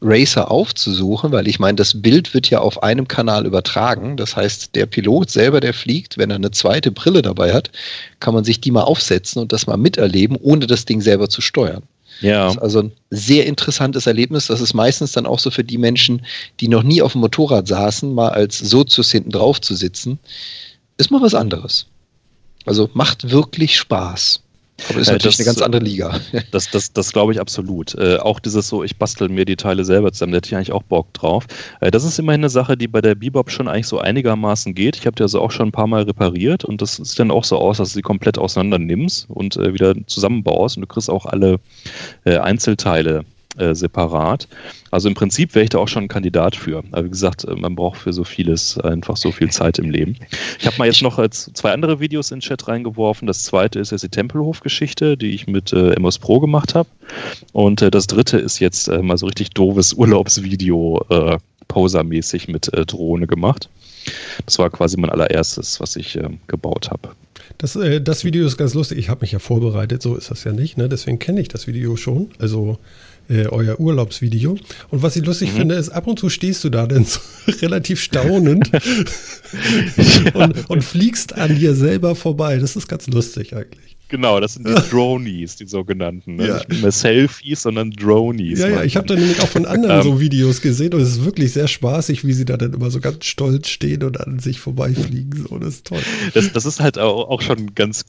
Racer aufzusuchen, weil ich meine, das Bild wird ja auf einem Kanal übertragen. Das heißt, der Pilot selber, der fliegt, wenn er eine zweite Brille dabei hat, kann man sich die mal aufsetzen und das mal miterleben, ohne das Ding selber zu steuern. Ja, Das ist also ein sehr interessantes Erlebnis. Das ist meistens dann auch so für die Menschen, die noch nie auf dem Motorrad saßen, mal als Sozius hinten drauf zu sitzen. Ist mal was anderes. Also macht wirklich Spaß. Aber ist Äh, natürlich das- eine ganz andere Liga. das, das, das glaube ich absolut. Äh, auch dieses so, ich bastel mir die Teile selber zusammen, da hätte ich eigentlich auch Bock drauf. Äh, das ist immerhin eine Sache, die bei der Bebop schon eigentlich so einigermaßen geht. Ich habe die also auch schon ein paar Mal repariert und das sieht dann auch so aus, dass du sie komplett auseinander nimmst und äh, wieder zusammenbaust und du kriegst auch alle äh, Einzelteile äh, separat. Also im Prinzip wäre ich da auch schon ein Kandidat für. Aber wie gesagt, äh, man braucht für so vieles einfach so viel Zeit im Leben. Ich habe mal jetzt noch zwei andere Videos in den Chat reingeworfen. Das zweite ist jetzt die Tempelhof-Geschichte, die ich mit äh, MS Pro gemacht habe. Und äh, das dritte ist jetzt äh, mal so richtig doofes Urlaubsvideo, äh, posermäßig mit äh, Drohne gemacht. Das war quasi mein allererstes, was ich äh, gebaut habe. Das, äh, das Video ist ganz lustig. Ich habe mich ja vorbereitet, so ist das ja nicht. Ne? Deswegen kenne ich das Video schon. Also äh, euer Urlaubsvideo. Und was ich lustig mhm. finde, ist, ab und zu stehst du da dann so relativ staunend und, und fliegst an dir selber vorbei. Das ist ganz lustig eigentlich. Genau, das sind die Dronies, die sogenannten. Ne? Ja. Nicht mehr Selfies, sondern Dronies. Ja, ja, ich habe da nämlich auch von anderen so Videos gesehen und es ist wirklich sehr spaßig, wie sie da dann immer so ganz stolz stehen und an sich vorbeifliegen. So, das ist toll. Das, das ist halt auch, schon ganz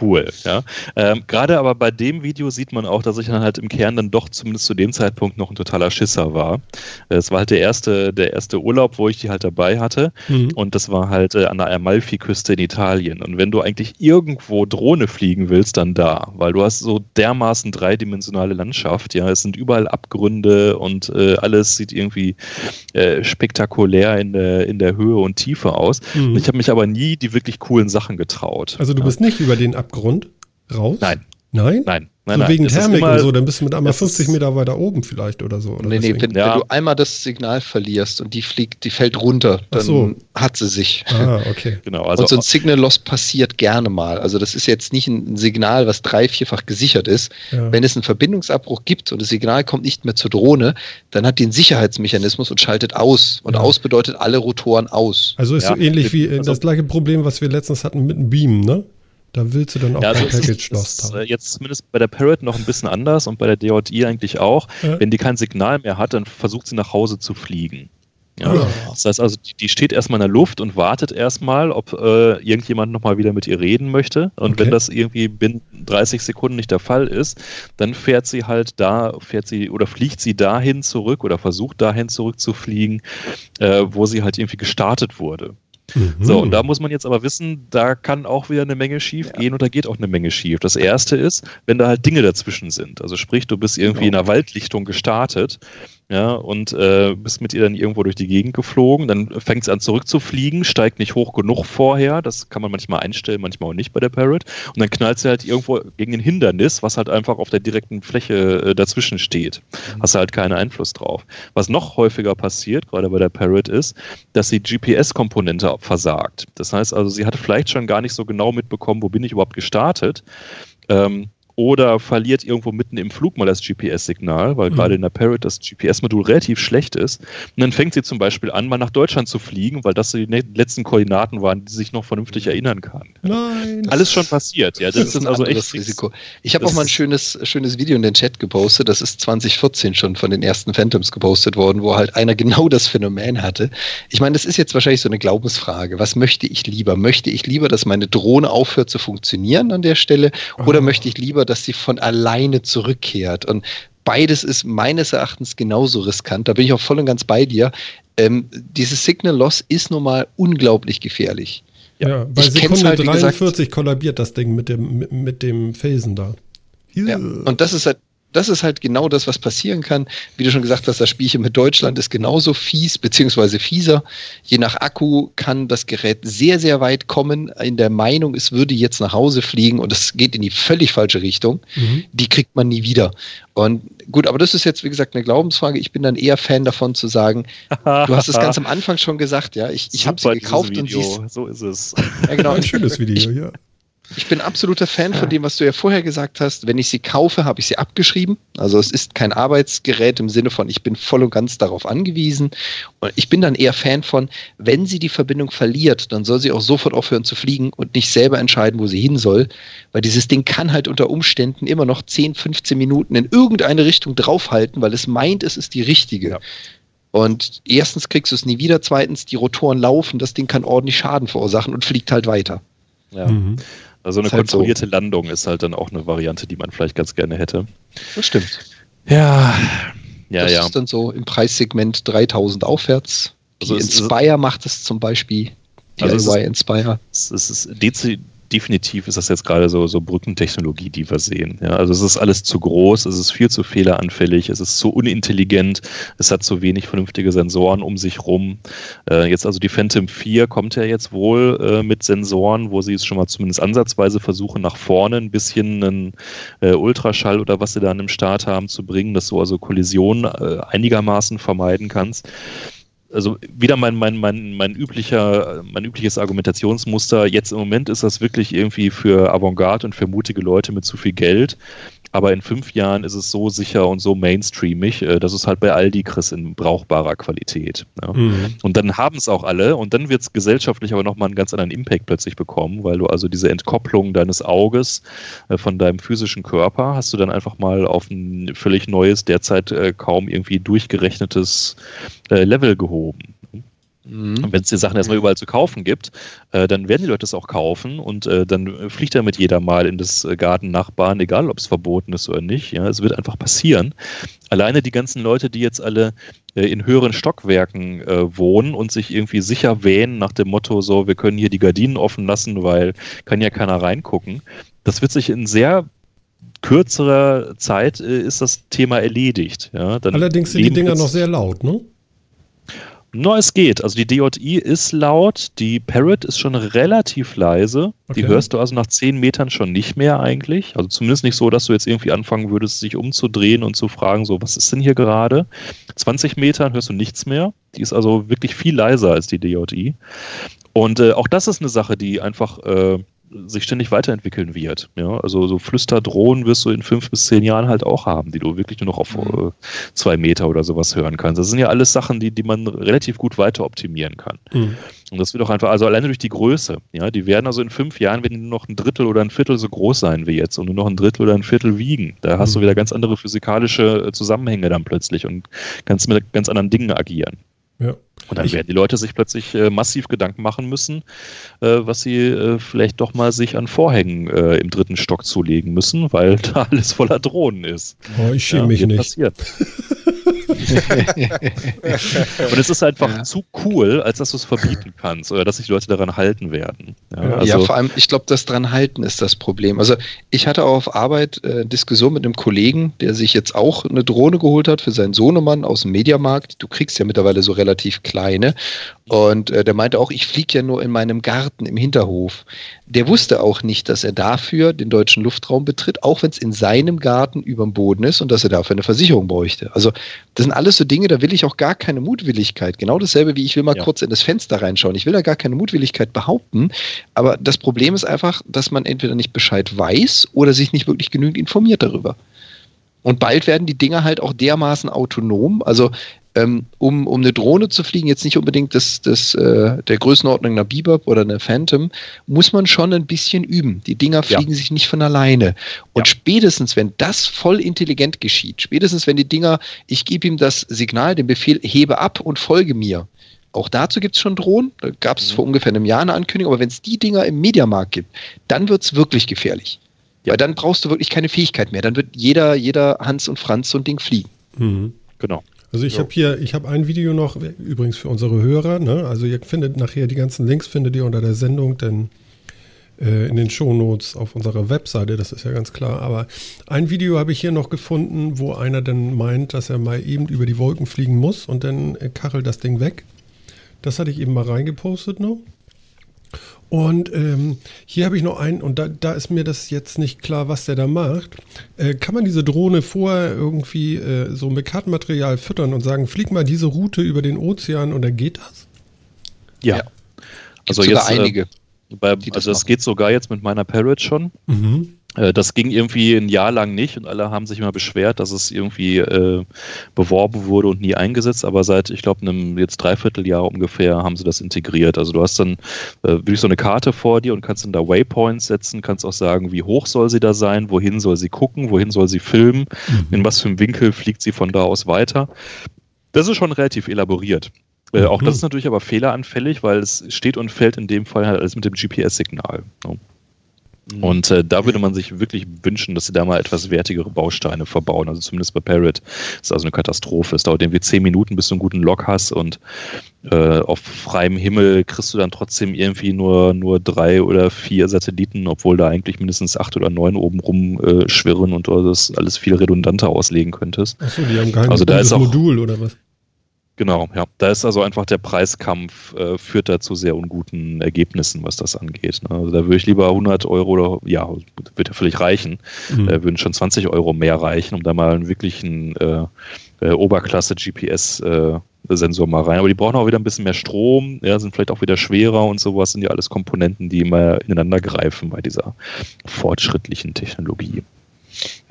cool, ja. Ähm, Gerade aber bei dem Video sieht man auch, dass ich dann halt im Kern dann doch zumindest zu dem Zeitpunkt noch ein totaler Schisser war. Es war halt der erste, der erste Urlaub, wo ich die halt dabei hatte. Mhm. Und das war halt äh, an der Amalfi-Küste in Italien. Und wenn du eigentlich irgendwo Drohne fliegen fliegen willst, dann da, weil du hast so dermaßen dreidimensionale Landschaft, ja, es sind überall Abgründe und äh, alles sieht irgendwie äh, spektakulär in der, in der Höhe und Tiefe aus. Mhm. Ich habe mich aber nie die wirklich coolen Sachen getraut. Also du ja. bist nicht über den Abgrund raus? Nein. Nein? Nein. Nein, so nein, wegen Thermik immer, und so, dann bist du mit einmal 50 Meter weiter oben vielleicht oder so. Oder nee, nee, wenn, ja. wenn, du einmal das Signal verlierst und die fliegt, die fällt runter, dann so. hat sie sich. Ah, okay. genau, also und so ein Signal Loss passiert gerne mal. Also das ist jetzt nicht ein Signal, was drei, vierfach gesichert ist. Ja. Wenn es einen Verbindungsabbruch gibt und das Signal kommt nicht mehr zur Drohne, dann hat die einen Sicherheitsmechanismus und schaltet aus. Und ja. aus bedeutet alle Rotoren aus. Also ist so ähnlich wie also, das gleiche Problem, was wir letztens hatten mit dem Beam, ne? Da willst du dann auch ja, also kein Package Lost haben. Jetzt zumindest bei der Parrot noch ein bisschen anders und bei der DJI eigentlich auch. Ja. Wenn die kein Signal mehr hat, dann versucht sie nach Hause zu fliegen. Ja. ja. Das heißt also, die, die, steht erstmal in der Luft und wartet erstmal, ob äh, irgendjemand nochmal wieder mit ihr reden möchte. Und okay. wenn das irgendwie binnen 30 Sekunden nicht der Fall ist, dann fährt sie halt da, fährt sie oder fliegt sie dahin zurück oder versucht dahin zurückzufliegen, äh, wo sie halt irgendwie gestartet wurde. Mhm. So, und da muss man jetzt aber wissen, da kann auch wieder eine Menge schief ja. gehen und da geht auch eine Menge schief. Das erste ist, wenn da halt Dinge dazwischen sind. Also sprich, du bist irgendwie genau. in einer Waldlichtung gestartet ja, und äh, bist mit ihr dann irgendwo durch die Gegend geflogen, dann fängt sie an zurückzufliegen, steigt nicht hoch genug vorher, das kann man manchmal einstellen, manchmal auch nicht bei der Parrot, und dann knallt sie halt irgendwo gegen ein Hindernis, was halt einfach auf der direkten Fläche äh, dazwischen steht. Mhm. Hast du halt keinen Einfluss drauf. Was noch häufiger passiert, gerade bei der Parrot, ist, dass die GPS-Komponente versagt. Das heißt also, sie hat vielleicht schon gar nicht so genau mitbekommen, wo bin ich überhaupt gestartet. Ähm, oder verliert irgendwo mitten im Flug mal das GPS-Signal, weil mhm. gerade in der Parrot das GPS-Modul relativ schlecht ist. Und dann fängt sie zum Beispiel an, mal nach Deutschland zu fliegen, weil das die letzten Koordinaten waren, die sie sich noch vernünftig erinnern kann. Nein. Alles schon passiert. Ja, das, das ist also echt Risiko. Ich habe auch mal ein schönes, schönes Video in den Chat gepostet. Das ist 2014 schon von den ersten Phantoms gepostet worden, wo halt einer genau das Phänomen hatte. Ich meine, das ist jetzt wahrscheinlich so eine Glaubensfrage. Was möchte ich lieber? Möchte ich lieber, dass meine Drohne aufhört zu funktionieren an der Stelle? Oder oh. möchte ich lieber, dass sie von alleine zurückkehrt. Und beides ist meines Erachtens genauso riskant. Da bin ich auch voll und ganz bei dir. Ähm, dieses Signal Loss ist nun mal unglaublich gefährlich. Ja, ja bei ich Sekunde halt, 43 gesagt, kollabiert das Ding mit dem, mit, mit dem Felsen da. Ja, und das ist halt das ist halt genau das, was passieren kann. Wie du schon gesagt hast, das Spielchen mit Deutschland ist genauso fies, beziehungsweise fieser. Je nach Akku kann das Gerät sehr, sehr weit kommen. In der Meinung, es würde jetzt nach Hause fliegen und es geht in die völlig falsche Richtung. Mhm. Die kriegt man nie wieder. Und gut, aber das ist jetzt, wie gesagt, eine Glaubensfrage. Ich bin dann eher Fan davon zu sagen, du hast es ganz am Anfang schon gesagt, ja. Ich, ich habe sie gekauft und sie So ist es. Ja, genau. Ein schönes Video, ja. Ich bin absoluter Fan von dem, was du ja vorher gesagt hast. Wenn ich sie kaufe, habe ich sie abgeschrieben. Also es ist kein Arbeitsgerät im Sinne von, ich bin voll und ganz darauf angewiesen. Und ich bin dann eher Fan von, wenn sie die Verbindung verliert, dann soll sie auch sofort aufhören zu fliegen und nicht selber entscheiden, wo sie hin soll. Weil dieses Ding kann halt unter Umständen immer noch 10, 15 Minuten in irgendeine Richtung draufhalten, weil es meint, es ist die richtige. Ja. Und erstens kriegst du es nie wieder, zweitens, die Rotoren laufen, das Ding kann ordentlich Schaden verursachen und fliegt halt weiter. Ja. Mhm. Also eine kontrollierte halt so. Landung ist halt dann auch eine Variante, die man vielleicht ganz gerne hätte. Das stimmt. Ja, ja, das ja. ist dann so im Preissegment 3000 aufwärts. Also Inspire macht es zum Beispiel. DIY also Inspire. Es ist, definitiv ist das jetzt gerade so, so Brückentechnologie, die wir sehen. Ja, also es ist alles zu groß, es ist viel zu fehleranfällig, es ist zu unintelligent, es hat zu wenig vernünftige Sensoren um sich rum. Äh, jetzt also die Phantom 4 kommt ja jetzt wohl äh, mit Sensoren, wo sie es schon mal zumindest ansatzweise versuchen, nach vorne ein bisschen einen äh, Ultraschall oder was sie da an dem Start haben zu bringen, dass du also Kollisionen äh, einigermaßen vermeiden kannst also wieder mein, mein, mein, mein, üblicher, mein übliches Argumentationsmuster. Jetzt im Moment ist das wirklich irgendwie für Avantgarde und für mutige Leute mit zu viel Geld. Aber in fünf Jahren ist es so sicher und so mainstreamig, äh, dass es halt bei Aldi kriegst in brauchbarer Qualität. Ja. Mhm. Und dann haben es auch alle und dann wird es gesellschaftlich aber nochmal einen ganz anderen Impact plötzlich bekommen, weil du also diese Entkopplung deines Auges äh, von deinem physischen Körper hast du dann einfach mal auf ein völlig neues, derzeit äh, kaum irgendwie durchgerechnetes Level gehoben. Mhm. Und wenn es die Sachen erstmal überall zu kaufen gibt, äh, dann werden die Leute es auch kaufen und äh, dann fliegt damit jeder mal in das Gartennachbarn, egal ob es verboten ist oder nicht. Ja, es wird einfach passieren. Alleine die ganzen Leute, die jetzt alle äh, in höheren Stockwerken äh, wohnen und sich irgendwie sicher wähnen nach dem Motto, so, wir können hier die Gardinen offen lassen, weil kann ja keiner reingucken. Das wird sich in sehr kürzerer Zeit äh, ist das Thema erledigt. Ja, Allerdings sind die Dinger noch sehr laut, ne? No, es geht. Also die DJI ist laut, die Parrot ist schon relativ leise. Okay. Die hörst du also nach 10 Metern schon nicht mehr eigentlich. Also zumindest nicht so, dass du jetzt irgendwie anfangen würdest, sich umzudrehen und zu fragen, so, was ist denn hier gerade? 20 Metern hörst du nichts mehr. Die ist also wirklich viel leiser als die DJI. Und äh, auch das ist eine Sache, die einfach äh, sich ständig weiterentwickeln wird. Ja, also so Flüsterdrohnen wirst du in fünf bis zehn Jahren halt auch haben, die du wirklich nur noch auf mhm. äh, zwei Meter oder sowas hören kannst. Das sind ja alles Sachen, die, die man relativ gut weiter optimieren kann. Mhm. Und das wird auch einfach, also alleine durch die Größe, ja, die werden also in fünf Jahren, wenn die nur noch ein Drittel oder ein Viertel so groß sein wie jetzt und nur noch ein Drittel oder ein Viertel wiegen. Da hast mhm. du wieder ganz andere physikalische äh, Zusammenhänge dann plötzlich und kannst mit ganz anderen Dingen agieren. Ja. Und dann ich werden die Leute sich plötzlich äh, massiv Gedanken machen müssen, äh, was sie äh, vielleicht doch mal sich an Vorhängen äh, im dritten Stock zulegen müssen, weil da alles voller Drohnen ist. Oh, ich schäme ja, mich nicht. Passiert. und es ist einfach ja. zu cool, als dass du es verbieten kannst oder dass sich Leute daran halten werden. Ja, also ja vor allem, ich glaube, das dran halten ist das Problem. Also ich hatte auch auf Arbeit äh, Diskussion mit einem Kollegen, der sich jetzt auch eine Drohne geholt hat für seinen Sohnemann aus dem Mediamarkt. Du kriegst ja mittlerweile so relativ kleine. Und äh, der meinte auch, ich fliege ja nur in meinem Garten im Hinterhof. Der wusste auch nicht, dass er dafür den deutschen Luftraum betritt, auch wenn es in seinem Garten über dem Boden ist und dass er dafür eine Versicherung bräuchte. Also das sind alles so Dinge, da will ich auch gar keine Mutwilligkeit. Genau dasselbe wie ich will mal ja. kurz in das Fenster reinschauen. Ich will da gar keine Mutwilligkeit behaupten. Aber das Problem ist einfach, dass man entweder nicht Bescheid weiß oder sich nicht wirklich genügend informiert darüber. Und bald werden die Dinger halt auch dermaßen autonom. Also ähm, um, um eine Drohne zu fliegen, jetzt nicht unbedingt das, das, äh, der Größenordnung einer Bebop oder einer Phantom, muss man schon ein bisschen üben. Die Dinger fliegen ja. sich nicht von alleine. Und ja. spätestens, wenn das voll intelligent geschieht, spätestens, wenn die Dinger, ich gebe ihm das Signal, den Befehl, hebe ab und folge mir. Auch dazu gibt es schon Drohnen. Da gab es mhm. vor ungefähr einem Jahr eine Ankündigung. Aber wenn es die Dinger im Mediamarkt gibt, dann wird es wirklich gefährlich. Ja. Weil dann brauchst du wirklich keine Fähigkeit mehr. Dann wird jeder, jeder Hans und Franz so ein Ding fliegen. Mhm. Genau. Also ich habe hier, ich habe ein Video noch, übrigens für unsere Hörer, ne? Also ihr findet nachher die ganzen Links findet ihr unter der Sendung, denn äh, in den Shownotes auf unserer Webseite, das ist ja ganz klar. Aber ein Video habe ich hier noch gefunden, wo einer dann meint, dass er mal eben über die Wolken fliegen muss und dann äh, kachelt das Ding weg. Das hatte ich eben mal reingepostet noch. Und ähm, hier habe ich noch einen, und da, da ist mir das jetzt nicht klar, was der da macht. Äh, kann man diese Drohne vorher irgendwie äh, so mit Kartenmaterial füttern und sagen, flieg mal diese Route über den Ozean und dann geht das? Ja. ja. Also jetzt äh, einige. Äh, bei, also es geht sogar jetzt mit meiner Parrot schon. Mhm. Äh, das ging irgendwie ein Jahr lang nicht und alle haben sich immer beschwert, dass es irgendwie äh, beworben wurde und nie eingesetzt. Aber seit, ich glaube, einem jetzt Dreivierteljahr ungefähr haben sie das integriert. Also du hast dann äh, wirklich so eine Karte vor dir und kannst dann da Waypoints setzen, kannst auch sagen, wie hoch soll sie da sein, wohin soll sie gucken, wohin soll sie filmen, mhm. in was für einem Winkel fliegt sie von da aus weiter. Das ist schon relativ elaboriert. Äh, auch das mhm. ist natürlich aber fehleranfällig, weil es steht und fällt in dem Fall halt alles mit dem GPS-Signal. Ne? Mhm. Und äh, da würde man sich wirklich wünschen, dass sie da mal etwas wertigere Bausteine verbauen. Also zumindest bei Parrot ist das also eine Katastrophe. Es dauert irgendwie zehn Minuten, bis du einen guten Log hast und äh, auf freiem Himmel kriegst du dann trotzdem irgendwie nur, nur drei oder vier Satelliten, obwohl da eigentlich mindestens acht oder neun oben rum äh, schwirren und du das alles viel redundanter auslegen könntest. Achso, die haben kein also da ist auch, Modul oder was? Genau, ja. Da ist also einfach der Preiskampf, äh, führt da zu sehr unguten Ergebnissen, was das angeht. Ne? Also da würde ich lieber 100 Euro oder, ja, wird ja völlig reichen, mhm. äh, würden schon 20 Euro mehr reichen, um da mal einen wirklichen äh, äh Oberklasse-GPS-Sensor äh, mal rein. Aber die brauchen auch wieder ein bisschen mehr Strom, ja, sind vielleicht auch wieder schwerer und sowas, sind ja alles Komponenten, die immer ineinander greifen bei dieser fortschrittlichen Technologie.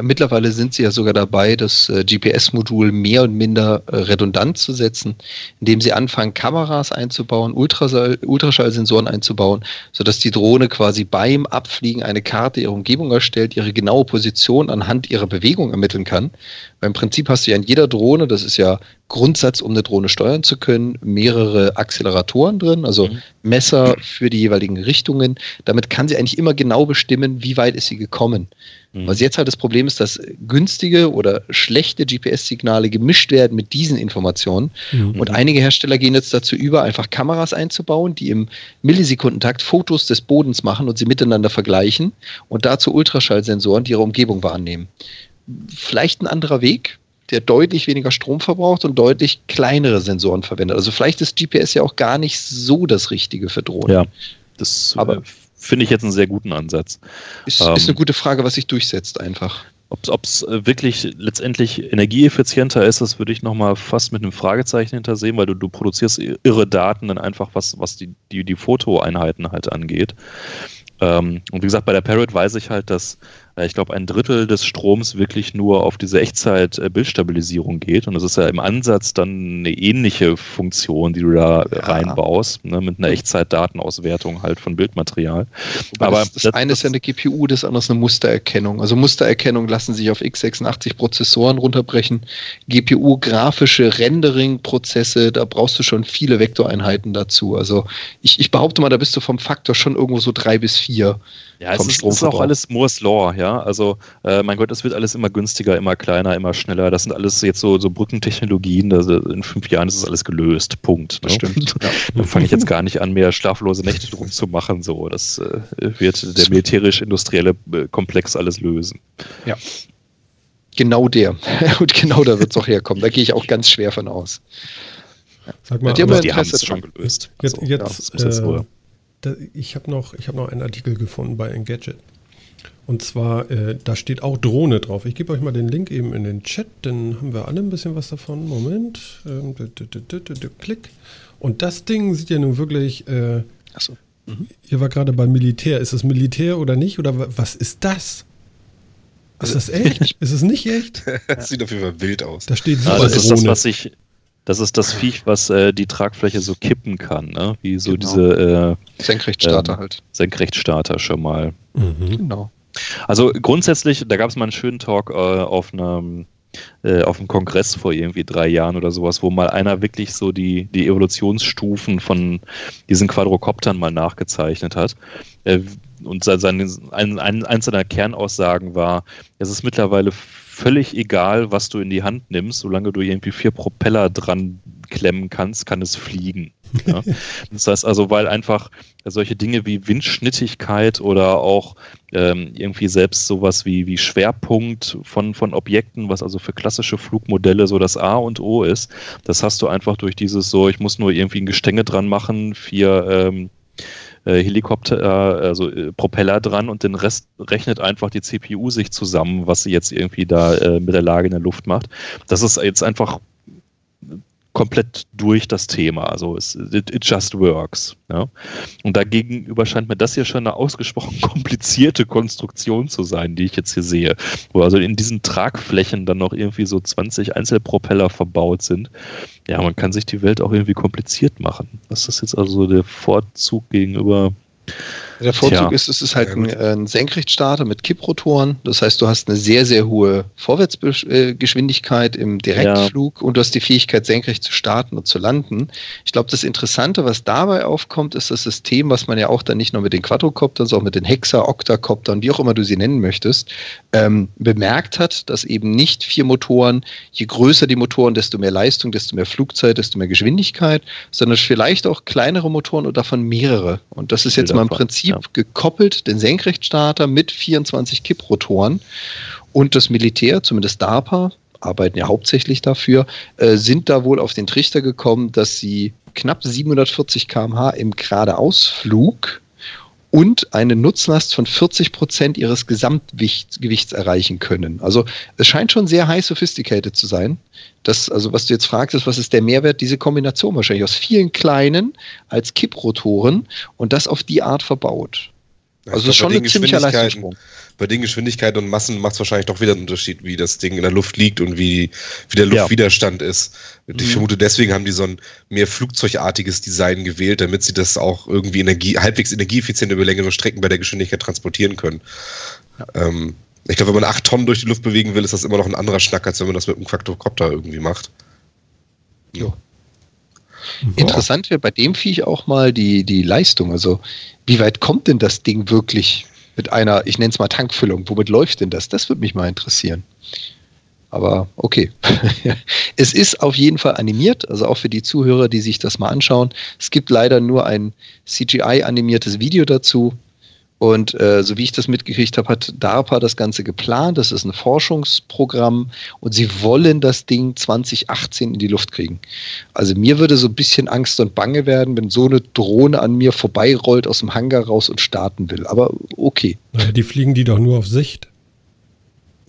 Mittlerweile sind sie ja sogar dabei, das äh, GPS-Modul mehr und minder äh, redundant zu setzen, indem sie anfangen, Kameras einzubauen, Ultraschall Ultraschallsensoren einzubauen, sodass die Drohne quasi beim Abfliegen eine Karte ihrer Umgebung erstellt, ihre genaue Position anhand ihrer Bewegung ermitteln kann. Weil im Prinzip hast du ja in jeder Drohne, das ist ja Grundsatz, um eine Drohne steuern zu können, mehrere Acceleratoren drin, also mhm. Messer für die jeweiligen Richtungen. Damit kann sie eigentlich immer genau bestimmen, wie weit ist sie gekommen. Mhm. Was jetzt halt das Problem ist, dass günstige oder schlechte GPS-Signale gemischt werden mit diesen Informationen. Mhm. Und einige Hersteller gehen jetzt dazu über, einfach Kameras einzubauen, die im Millisekundentakt Fotos des Bodens machen und sie miteinander vergleichen und dazu Ultraschallsensoren, die ihre Umgebung wahrnehmen. Vielleicht ein anderer Weg, der deutlich weniger Strom verbraucht und deutlich kleinere Sensoren verwendet. Also vielleicht ist GPS ja auch gar nicht so das Richtige für Drohnen. Ja, das aber äh, finde ich jetzt einen sehr guten Ansatz. Ist, ähm, ist eine gute Frage, was sich durchsetzt einfach. Ob es wirklich letztendlich energieeffizienter ist, das würde ich nochmal fast mit einem Fragezeichen hintersehen, weil du, du produzierst irre Daten dann einfach, was, was die, die, die Fotoeinheiten halt angeht. Ähm, und wie gesagt, bei der Parrot weiß ich halt, dass ich glaube, ein Drittel des Stroms wirklich nur auf diese Echtzeit-Bildstabilisierung geht. Und das ist ja im Ansatz dann eine ähnliche Funktion, die du da ja. reinbaust, ne, mit einer Echtzeit-Datenauswertung halt von Bildmaterial. Aber das, das, das eine ist ja eine GPU, das andere ist eine Mustererkennung. Also Mustererkennung lassen sich auf x86 Prozessoren runterbrechen. GPU grafische Rendering-Prozesse, da brauchst du schon viele Vektoreinheiten dazu. Also ich, ich behaupte mal, da bist du vom Faktor schon irgendwo so drei bis vier. Ja, es ist, ist, auch alles Moore's Law, ja. Also, äh, mein Gott, es wird alles immer günstiger, immer kleiner, immer schneller. Das sind alles jetzt so, so Brückentechnologien. Also in fünf Jahren ist es alles gelöst. Punkt. Ne? Stimmt. Ja. Da fange ich jetzt gar nicht an, mehr schlaflose Nächte drum zu machen. So, das äh, wird der militärisch-industrielle äh, Komplex alles lösen. Ja. Genau der. Und genau da wird es auch herkommen. Da gehe ich auch ganz schwer von aus. Sag mal, die haben es schon gelöst. Jetzt, also, jetzt, ja, äh, da, ich habe noch, hab noch einen Artikel gefunden bei Engadget. Und zwar, äh, da steht auch Drohne drauf. Ich gebe euch mal den Link eben in den Chat, dann haben wir alle ein bisschen was davon. Moment. Ähm, klick. Und das Ding sieht ja nun wirklich. Äh, Achso. Mhm. Ihr war gerade beim Militär. Ist es Militär oder nicht? Oder was ist das? Ist das echt? ist es nicht echt? das sieht auf jeden Fall wild aus. Da steht so. Ah, das ist das, was ich, das ist das Viech, was äh, die Tragfläche so kippen kann, ne? Wie so genau. diese äh, Senkrechtstarter ähm, halt. Senkrechtstarter schon mal. Mhm. Genau. Also grundsätzlich, da gab es mal einen schönen Talk äh, auf einem äh, auf einem Kongress vor irgendwie drei Jahren oder sowas, wo mal einer wirklich so die, die Evolutionsstufen von diesen Quadrocoptern mal nachgezeichnet hat. Äh, und sein, ein, ein, eins seiner Kernaussagen war, es ist mittlerweile völlig egal, was du in die Hand nimmst, solange du irgendwie vier Propeller dran klemmen kannst, kann es fliegen. Ja? Das heißt also, weil einfach solche Dinge wie Windschnittigkeit oder auch ähm, irgendwie selbst sowas wie, wie Schwerpunkt von, von Objekten, was also für klassische Flugmodelle so das A und O ist, das hast du einfach durch dieses so, ich muss nur irgendwie ein Gestänge dran machen, vier ähm, äh, Helikopter, äh, also äh, Propeller dran und den Rest rechnet einfach die CPU sich zusammen, was sie jetzt irgendwie da äh, mit der Lage in der Luft macht. Das ist jetzt einfach komplett durch das Thema. Also es, it, it just works. Ja? Und dagegenüber scheint mir das hier schon eine ausgesprochen komplizierte Konstruktion zu sein, die ich jetzt hier sehe. Wo also in diesen Tragflächen dann noch irgendwie so 20 Einzelpropeller verbaut sind. Ja, man kann sich die Welt auch irgendwie kompliziert machen. Das ist jetzt also der Vorzug gegenüber Der Vorzug Tja. ist, es ist halt ein, ein, Senkrechtstarter mit Kipprotoren. Das heißt, du hast eine sehr, sehr hohe Vorwärtsgeschwindigkeit im Direktflug ja. und du hast die Fähigkeit, senkrecht zu starten und zu landen. Ich glaube, das Interessante, was dabei aufkommt, ist das System, was man ja auch dann nicht nur mit den Quadrocoptern, sondern auch mit den Hexa, Octacoptern, wie auch immer du sie nennen möchtest, ähm, bemerkt hat, dass eben nicht vier Motoren, je größer die Motoren, desto mehr Leistung, desto mehr Flugzeit, desto mehr Geschwindigkeit, sondern vielleicht auch kleinere Motoren und davon mehrere. Und das ist jetzt mal im Prinzip Prinzip ja. gekoppelt, den Senkrechtstarter mit 24 Kipprotoren. Und das Militär, zumindest DARPA, arbeiten ja hauptsächlich dafür, äh, sind da wohl auf den Trichter gekommen, dass sie knapp 740 km/h im Geradeausflug und eine Nutzlast von 40 Prozent ihres Gesamtgewichts erreichen können. Also es scheint schon sehr high sophisticated zu sein. Das, also was du jetzt fragst, ist, was ist der Mehrwert? Diese Kombination wahrscheinlich aus vielen kleinen als Kipprotoren und das auf die Art verbaut. Also das ist schon ein ziemlicher Leistungssprung bei den Geschwindigkeiten und Massen macht es wahrscheinlich doch wieder einen Unterschied, wie das Ding in der Luft liegt und wie, wie der Luftwiderstand ja. ist. Ich mhm. vermute, deswegen haben die so ein mehr flugzeugartiges Design gewählt, damit sie das auch irgendwie Energie, halbwegs energieeffizient über längere Strecken bei der Geschwindigkeit transportieren können. Ja. Ähm, ich glaube, wenn man acht Tonnen durch die Luft bewegen will, ist das immer noch ein anderer Schnack, als wenn man das mit einem Quadrocopter irgendwie macht. Ja. Interessant wäre bei dem Viech auch mal die, die Leistung. Also, wie weit kommt denn das Ding wirklich mit einer, ich nenne es mal Tankfüllung. Womit läuft denn das? Das würde mich mal interessieren. Aber okay. es ist auf jeden Fall animiert, also auch für die Zuhörer, die sich das mal anschauen. Es gibt leider nur ein CGI-animiertes Video dazu. Und äh, so wie ich das mitgekriegt habe, hat DARPA das Ganze geplant. Das ist ein Forschungsprogramm und sie wollen das Ding 2018 in die Luft kriegen. Also mir würde so ein bisschen Angst und Bange werden, wenn so eine Drohne an mir vorbeirollt aus dem Hangar raus und starten will. Aber okay. Naja, die fliegen die doch nur auf Sicht.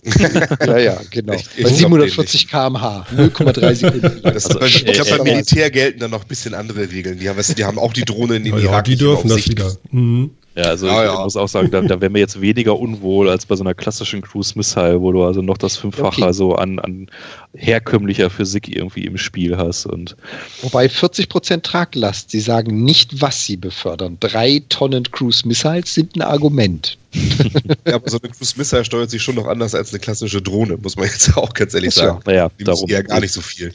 ja, ja, genau. Ich, bei 740 km/h, 0,3 Sekunden. Also, ich glaube, beim Militär gelten dann noch ein bisschen andere Regeln. Die haben, die haben auch die Drohne in den ja, Irak. Die dürfen das wieder. Mhm. Ja, also ja, ich ja. muss auch sagen, da, da wäre mir jetzt weniger unwohl als bei so einer klassischen Cruise Missile, wo du also noch das Fünffache okay. so an, an herkömmlicher Physik irgendwie im Spiel hast. Und Wobei 40% Traglast, sie sagen nicht, was sie befördern. Drei Tonnen Cruise Missiles sind ein Argument. ja, aber so eine Cruise Missile steuert sich schon noch anders als eine klassische Drohne, muss man jetzt auch ganz ehrlich sagen. Ja, naja, Die darum. ja gar nicht so viel.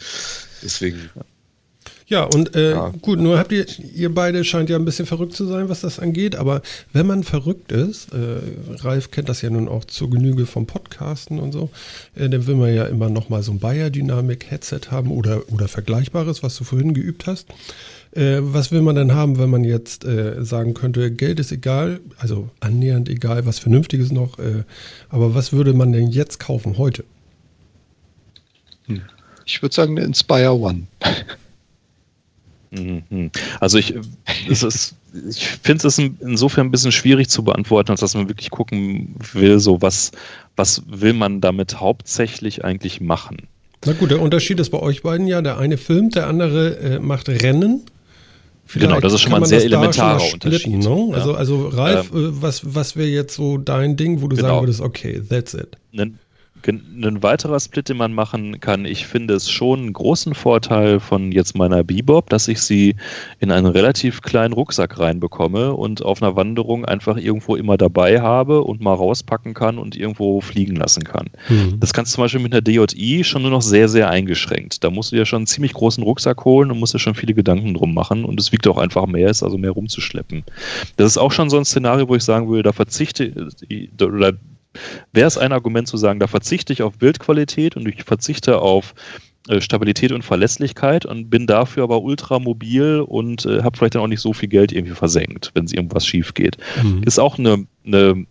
Deswegen. Ja, und äh, ja. gut, nur habt ihr, ihr beide scheint ja ein bisschen verrückt zu sein, was das angeht, aber wenn man verrückt ist, äh, Ralf kennt das ja nun auch zur Genüge vom Podcasten und so, äh, dann will man ja immer nochmal so ein Bayer-Dynamik-Headset haben oder, oder Vergleichbares, was du vorhin geübt hast. Äh, was will man denn haben, wenn man jetzt äh, sagen könnte, Geld ist egal, also annähernd egal, was Vernünftiges noch, äh, aber was würde man denn jetzt kaufen heute? Hm. Ich würde sagen, eine Inspire One. Mhm. Also ich, ist, ich finde es insofern ein bisschen schwierig zu beantworten, als dass man wirklich gucken will, so was, was will man damit hauptsächlich eigentlich machen. Na gut, der Unterschied ist bei euch beiden ja, der eine filmt, der andere äh, macht Rennen. Vielleicht genau, das ist schon mal ein sehr elementarer Unterschied. Ne? Also, ja. also Ralf, ähm, äh, was, was wäre jetzt so dein Ding, wo du genau. sagen würdest, okay, that's it? Ein, ein weiterer Split, den man machen kann, ich finde es schon einen großen Vorteil von jetzt meiner Bebop, dass ich sie in einen relativ kleinen Rucksack reinbekomme und auf einer Wanderung einfach irgendwo immer dabei habe und mal rauspacken kann und irgendwo fliegen lassen kann. Mhm. Das kannst du zum Beispiel mit einer DJI schon nur noch sehr, sehr eingeschränkt. Da musst du dir schon einen ziemlich großen Rucksack holen und musst dir schon viele Gedanken drum machen und es wiegt auch einfach mehr, ist also mehr rumzuschleppen. Das ist auch schon so ein Szenario, wo ich sagen würde, da verzichte oder wäre es ein Argument zu sagen, da verzichte ich auf Bildqualität und ich verzichte auf äh, Stabilität und Verlässlichkeit und bin dafür aber ultra mobil und äh, habe vielleicht dann auch nicht so viel Geld irgendwie versenkt, wenn es irgendwas schief geht. Mhm. Ist auch eine, eine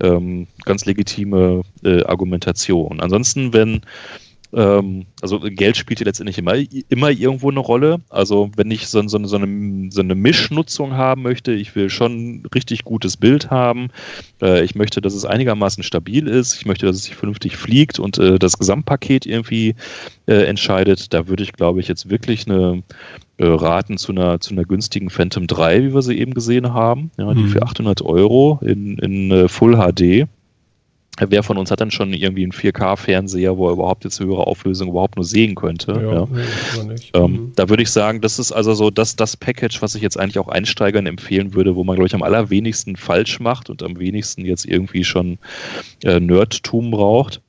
ähm, ganz legitime äh, Argumentation. Ansonsten, wenn ähm, also Geld spielt hier letztendlich immer, immer irgendwo eine Rolle. Also wenn ich so, so, so, eine, so eine Mischnutzung haben möchte, ich will schon ein richtig gutes Bild haben. Äh, ich möchte, dass es einigermaßen stabil ist. Ich möchte, dass es sich vernünftig fliegt und äh, das Gesamtpaket irgendwie äh, entscheidet. Da würde ich, glaube ich, jetzt wirklich eine äh, raten zu einer, zu einer günstigen Phantom 3, wie wir sie eben gesehen haben. Ja, die mhm. für 800 Euro in, in äh, Full HD wer von uns hat dann schon irgendwie einen 4K-Fernseher, wo er überhaupt jetzt höhere Auflösung überhaupt nur sehen könnte? Ja, ja. Nee, ähm, mhm. Da würde ich sagen, das ist also so das, das Package, was ich jetzt eigentlich auch Einsteigern empfehlen würde, wo man, glaube ich, am allerwenigsten falsch macht und am wenigsten jetzt irgendwie schon äh, Nerdtum braucht.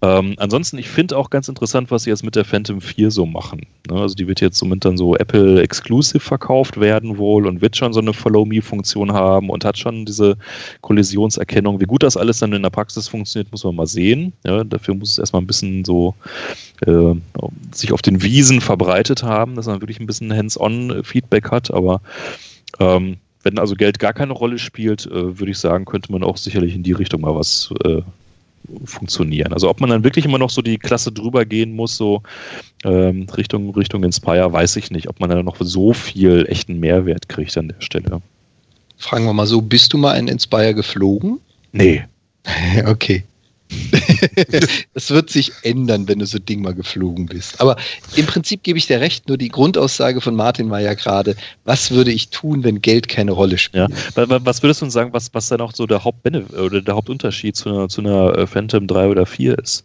Ähm, ansonsten, ich finde auch ganz interessant, was sie jetzt mit der Phantom 4 so machen. Ne? Also die wird jetzt somit dann so Apple Exclusive verkauft werden wohl und wird schon so eine Follow-Me-Funktion haben und hat schon diese Kollisionserkennung. Wie gut das alles dann in der Praxis funktioniert, muss man mal sehen. Ja, dafür muss es erstmal ein bisschen so äh, sich auf den Wiesen verbreitet haben, dass man wirklich ein bisschen Hands-on-Feedback hat, aber ähm, wenn also Geld gar keine Rolle spielt, äh, würde ich sagen, könnte man auch sicherlich in die Richtung mal was äh, funktionieren. Also ob man dann wirklich immer noch so die Klasse drüber gehen muss, so ähm, Richtung, Richtung Inspire, weiß ich nicht, ob man dann noch so viel echten Mehrwert kriegt an der Stelle. Fragen wir mal so, bist du mal in Inspire geflogen? Nee. okay. das wird sich ändern, wenn du so Ding mal geflogen bist. Aber im Prinzip gebe ich dir recht, nur die Grundaussage von Martin war ja gerade, was würde ich tun, wenn Geld keine Rolle spielt? Ja. Was würdest du sagen, was, was dann auch so der Hauptbenefit oder der Hauptunterschied zu einer, zu einer äh, Phantom 3 oder 4 ist?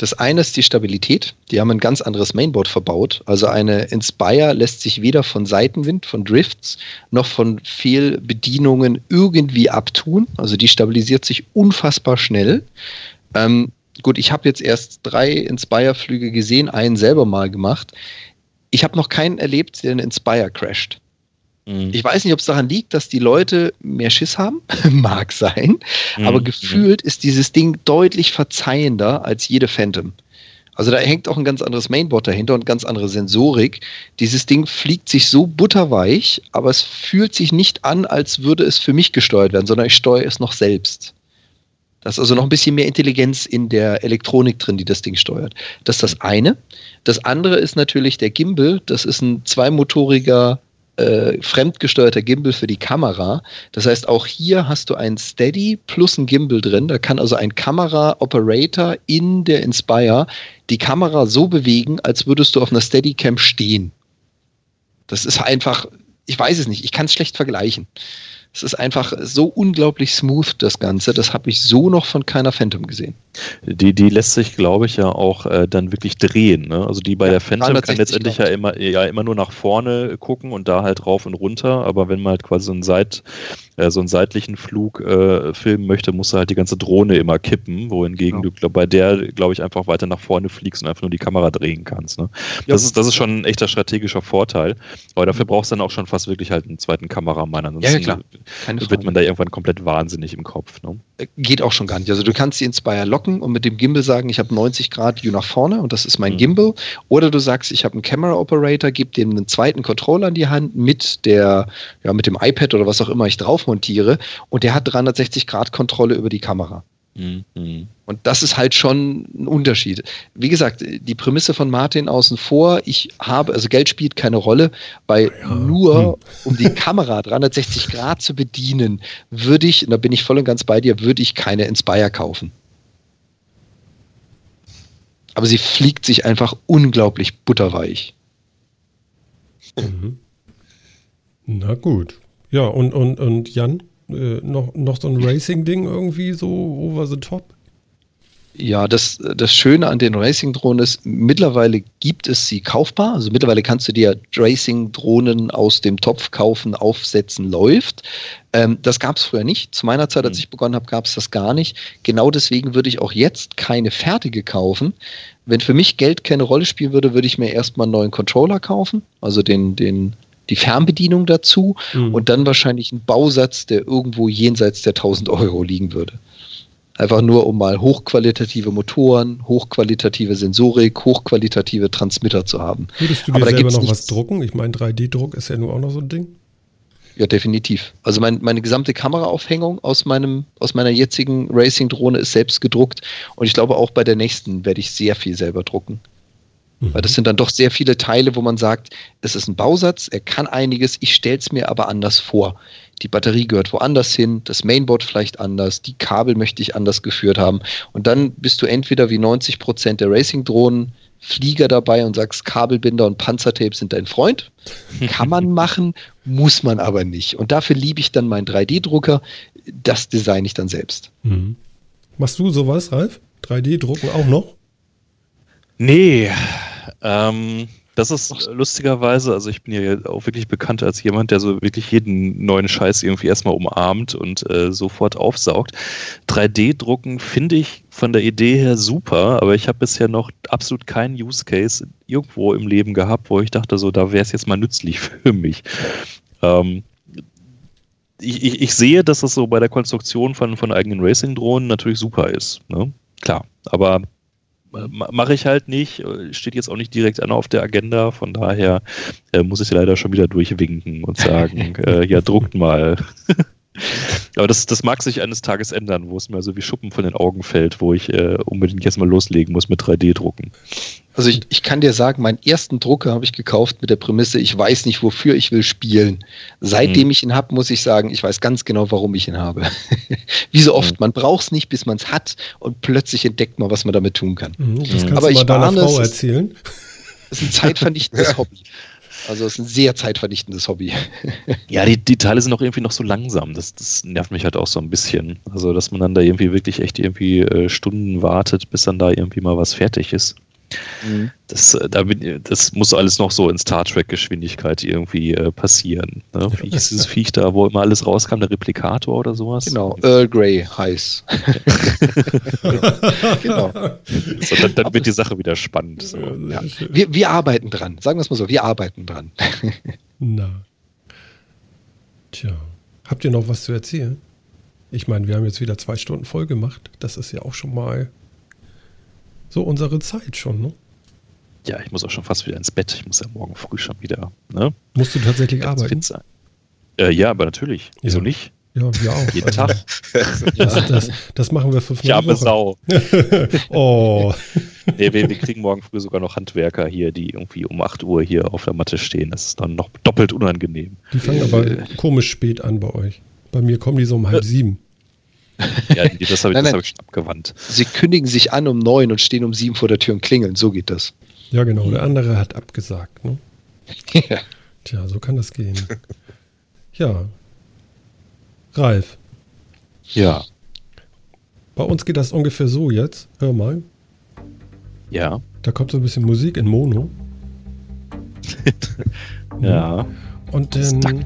Das eine ist die Stabilität. Die haben ein ganz anderes Mainboard verbaut. Also eine Inspire lässt sich weder von Seitenwind, von Drifts, noch von Fehlbedienungen irgendwie abtun. Also die stabilisiert sich unfassbar schnell. Ähm, gut, ich habe jetzt erst drei Inspire-Flüge gesehen, einen selber mal gemacht. Ich habe noch keinen erlebt, der einen Inspire crasht. Mhm. Ich weiß nicht, ob es daran liegt, dass die Leute mehr Schiss haben. Mag sein. Mhm. Aber gefühlt ist dieses Ding deutlich verzeihender als jede Phantom. Also da hängt auch ein ganz anderes Mainboard dahinter und ganz andere Sensorik. Dieses Ding fliegt sich so butterweich, aber es fühlt sich nicht an, als würde es für mich gesteuert werden, sondern ich steuere es noch selbst. Da ist also noch ein bisschen mehr Intelligenz in der Elektronik drin, die das Ding steuert. Das ist das eine. Das andere ist natürlich der Gimbal. Das ist ein zweimotoriger, äh, fremdgesteuerter Gimbal für die Kamera. Das heißt, auch hier hast du ein Steady plus ein Gimbal drin. Da kann also ein Kamera-Operator in der Inspire die Kamera so bewegen, als würdest du auf einer Steadicam stehen. Das ist einfach, ich weiß es nicht, ich kann es schlecht vergleichen. Es ist einfach so unglaublich smooth, das Ganze. Das habe ich so noch von keiner Phantom gesehen. Die, die lässt sich, glaube ich, ja auch äh, dann wirklich drehen. Ne? Also die bei ja, der Phantom kann letztendlich ja immer, ja immer nur nach vorne gucken und da halt rauf und runter. Aber wenn man halt quasi so einen, Seit, äh, so einen seitlichen Flug äh, filmen möchte, muss halt die ganze Drohne immer kippen. Wohingegen ja. du glaub, bei der, glaube ich, einfach weiter nach vorne fliegst und einfach nur die Kamera drehen kannst. Ne? Ja. Das, ist, das ist schon ein echter strategischer Vorteil. Aber dafür brauchst du dann auch schon fast wirklich halt einen zweiten Kameramann. Ansonsten ja, klar wird man da irgendwann komplett wahnsinnig im Kopf. Ne? Äh, geht auch schon gar nicht. Also du kannst die Inspire locken und mit dem Gimbal sagen, ich habe 90 Grad View nach vorne und das ist mein mhm. Gimbal. Oder du sagst, ich habe einen Camera Operator, gib dem einen zweiten Controller in die Hand mit der, ja, mit dem iPad oder was auch immer ich drauf montiere und der hat 360 Grad Kontrolle über die Kamera. Mhm. Und das ist halt schon ein Unterschied. Wie gesagt, die Prämisse von Martin außen vor, ich habe, also Geld spielt keine Rolle, weil ja. nur hm. um die Kamera 360 Grad zu bedienen, würde ich, und da bin ich voll und ganz bei dir, würde ich keine Inspire kaufen. Aber sie fliegt sich einfach unglaublich butterweich. Mhm. Na gut. Ja, und, und, und Jan? Äh, noch, noch so ein Racing-Ding irgendwie so over the top? Ja, das, das Schöne an den Racing-Drohnen ist, mittlerweile gibt es sie kaufbar. Also mittlerweile kannst du dir Racing-Drohnen aus dem Topf kaufen, aufsetzen, läuft. Ähm, das gab es früher nicht. Zu meiner Zeit, als mhm. ich begonnen habe, gab es das gar nicht. Genau deswegen würde ich auch jetzt keine fertige kaufen. Wenn für mich Geld keine Rolle spielen würde, würde ich mir erstmal einen neuen Controller kaufen, also den, den die Fernbedienung dazu mhm. und dann wahrscheinlich ein Bausatz, der irgendwo jenseits der 1000 Euro liegen würde. Einfach nur, um mal hochqualitative Motoren, hochqualitative Sensorik, hochqualitative Transmitter zu haben. Würdest du dir Aber selber noch was drucken? Ich meine, 3D-Druck ist ja nur auch noch so ein Ding. Ja, definitiv. Also mein, meine gesamte Kameraaufhängung aus, meinem, aus meiner jetzigen Racing-Drohne ist selbst gedruckt. Und ich glaube, auch bei der nächsten werde ich sehr viel selber drucken. Mhm. Weil das sind dann doch sehr viele Teile, wo man sagt, es ist ein Bausatz, er kann einiges, ich stelle es mir aber anders vor. Die Batterie gehört woanders hin, das Mainboard vielleicht anders, die Kabel möchte ich anders geführt haben. Und dann bist du entweder wie 90 Prozent der Racing-Drohnen Flieger dabei und sagst, Kabelbinder und Panzertape sind dein Freund. Kann man machen, muss man aber nicht. Und dafür liebe ich dann meinen 3D-Drucker. Das design ich dann selbst. Mhm. Machst du sowas, Ralf? 3D-Drucken auch noch? Nee, ähm, das ist lustigerweise, also ich bin ja auch wirklich bekannt als jemand, der so wirklich jeden neuen Scheiß irgendwie erstmal umarmt und äh, sofort aufsaugt. 3D-Drucken finde ich von der Idee her super, aber ich habe bisher noch absolut keinen Use Case irgendwo im Leben gehabt, wo ich dachte, so, da wäre es jetzt mal nützlich für mich. Ähm, ich, ich, ich, sehe, dass das so bei der Konstruktion von, von eigenen Racing-Drohnen natürlich super ist. Ne? Klar, aber mache ich halt nicht, steht jetzt auch nicht direkt an auf der Agenda, von daher äh, muss ich leider schon wieder durchwinken und sagen, äh, ja, druckt mal. Aber das, das mag sich eines Tages ändern, wo es mir so wie Schuppen von den Augen fällt, wo ich äh, unbedingt jetzt mal loslegen muss mit 3D-Drucken. Also ich, ich kann dir sagen, meinen ersten Drucker habe ich gekauft mit der Prämisse, ich weiß nicht, wofür ich will spielen. Seitdem hm. ich ihn habe, muss ich sagen, ich weiß ganz genau, warum ich ihn habe. Wie so oft, hm. man braucht es nicht, bis man es hat und plötzlich entdeckt man, was man damit tun kann. Mhm, das kannst Aber du mal deiner Frau erzählen. Das ist ein zeitvernichtendes Hobby. Also es ist ein sehr zeitvernichtendes Hobby. ja, die, die Teile sind auch irgendwie noch so langsam. Das, das nervt mich halt auch so ein bisschen. Also, dass man dann da irgendwie wirklich echt irgendwie äh, Stunden wartet, bis dann da irgendwie mal was fertig ist. Mhm. Das, äh, da bin, das muss alles noch so in Star Trek-Geschwindigkeit irgendwie äh, passieren. Ne? Wie ist dieses Viech da, wo immer alles rauskam, der Replikator oder sowas? Genau, Earl Grey heiß. genau. So, dann, dann, wird die Sache wieder spannend. So. Ja. Wir, wir arbeiten dran, sagen wir es mal so, wir arbeiten dran. Na. Tja, habt ihr noch was zu erzählen? Ich meine, wir haben jetzt wieder zwei Stunden voll gemacht. Das ist ja auch schon mal so unsere Zeit schon, ne? Ja, ich muss auch schon fast wieder ins Bett. Ich muss ja morgen früh schon wieder. Ne? Musst du tatsächlich Ganz arbeiten? Sein. Äh, ja, aber natürlich. Wieso ja. nicht? Ja, wir auch. Jeden also, Tag. Das, das, das, machen wir fünfmal. Ich habe Sau. oh. Nee, wir, wir, kriegen morgen früh sogar noch Handwerker hier, die irgendwie um 8 Uhr hier auf der Matte stehen. Das ist dann noch doppelt unangenehm. Die fangen aber äh, komisch spät an bei euch. Bei mir kommen die so um halb äh, sieben. Ja, das habe ich, hab ich schon abgewandt. Sie kündigen sich an um neun und stehen um sieben vor der Tür und klingeln. So geht das. Ja, genau. Der andere hat abgesagt. Ne? ja. Tja, so kann das gehen. Ja. Ralf. Ja. Bei uns geht das ungefähr so jetzt. Hör mal. Ja. Da kommt so ein bisschen Musik in Mono. ja. Und dann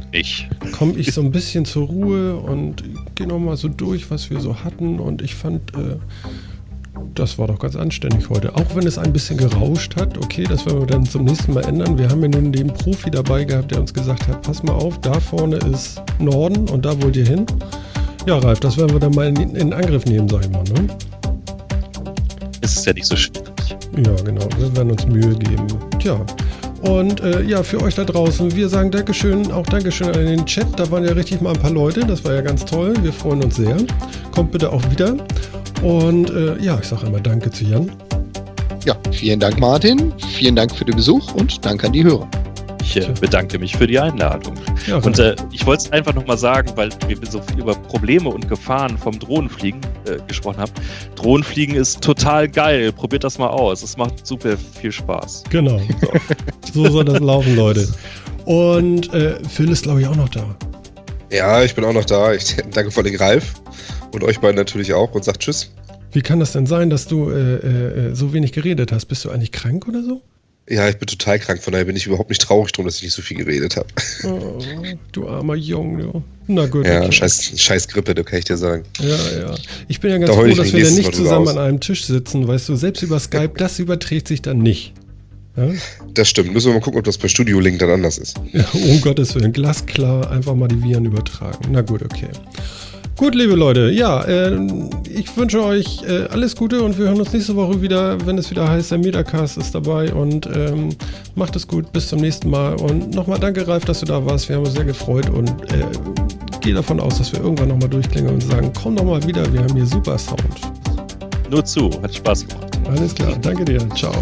komme ich so ein bisschen zur Ruhe und gehe nochmal so durch, was wir so hatten. Und ich fand, äh, das war doch ganz anständig heute. Auch wenn es ein bisschen gerauscht hat. Okay, das werden wir dann zum nächsten Mal ändern. Wir haben ja nun den Profi dabei gehabt, der uns gesagt hat, pass mal auf, da vorne ist Norden und da wollt ihr hin. Ja, Ralf, das werden wir dann mal in, in Angriff nehmen, sag ich mal. Ne? Es ist ja nicht so schwierig. Ja, genau. Wir werden uns Mühe geben. Tja, und äh, ja, für euch da draußen, wir sagen Dankeschön, auch Dankeschön an den Chat. Da waren ja richtig mal ein paar Leute, das war ja ganz toll. Wir freuen uns sehr. Kommt bitte auch wieder. Und äh, ja, ich sage einmal Danke zu Jan. Ja, vielen Dank, Martin. Vielen Dank für den Besuch und Danke an die Hörer. Ich äh, bedanke mich für die Einladung. Ja, und äh, ich wollte es einfach nochmal sagen, weil wir so viel über Probleme und Gefahren vom Drohnenfliegen äh, gesprochen haben. Drohnenfliegen ist total geil. Probiert das mal aus. Es macht super viel Spaß. Genau. So, so soll das laufen, Leute. Und äh, Phil ist, glaube ich, auch noch da. Ja, ich bin auch noch da. Ich danke vor den Ralf und euch beiden natürlich auch und sagt Tschüss. Wie kann das denn sein, dass du äh, äh, so wenig geredet hast? Bist du eigentlich krank oder so? Ja, ich bin total krank, von daher bin ich überhaupt nicht traurig drum, dass ich nicht so viel geredet habe. Oh, du armer Junge. Na gut. Ja, okay. scheiß, scheiß Grippe, da kann ich dir sagen. Ja, ja. Ich bin ja ganz da froh, dass wir dann nicht zusammen an einem Tisch sitzen, weißt du, selbst über Skype, das überträgt sich dann nicht. Ja? Das stimmt. Müssen wir mal gucken, ob das bei Studio Link dann anders ist. Ja, um Gottes Willen, glasklar einfach mal die Viren übertragen. Na gut, okay. Gut, liebe Leute, ja, äh, ich wünsche euch äh, alles Gute und wir hören uns nächste Woche wieder, wenn es wieder heißt, der Metacast ist dabei und ähm, macht es gut, bis zum nächsten Mal und nochmal danke, Ralf, dass du da warst, wir haben uns sehr gefreut und äh, gehe davon aus, dass wir irgendwann nochmal durchklingen und sagen, komm doch mal wieder, wir haben hier super Sound. Nur zu, hat Spaß gemacht. Alles klar, danke dir, ciao.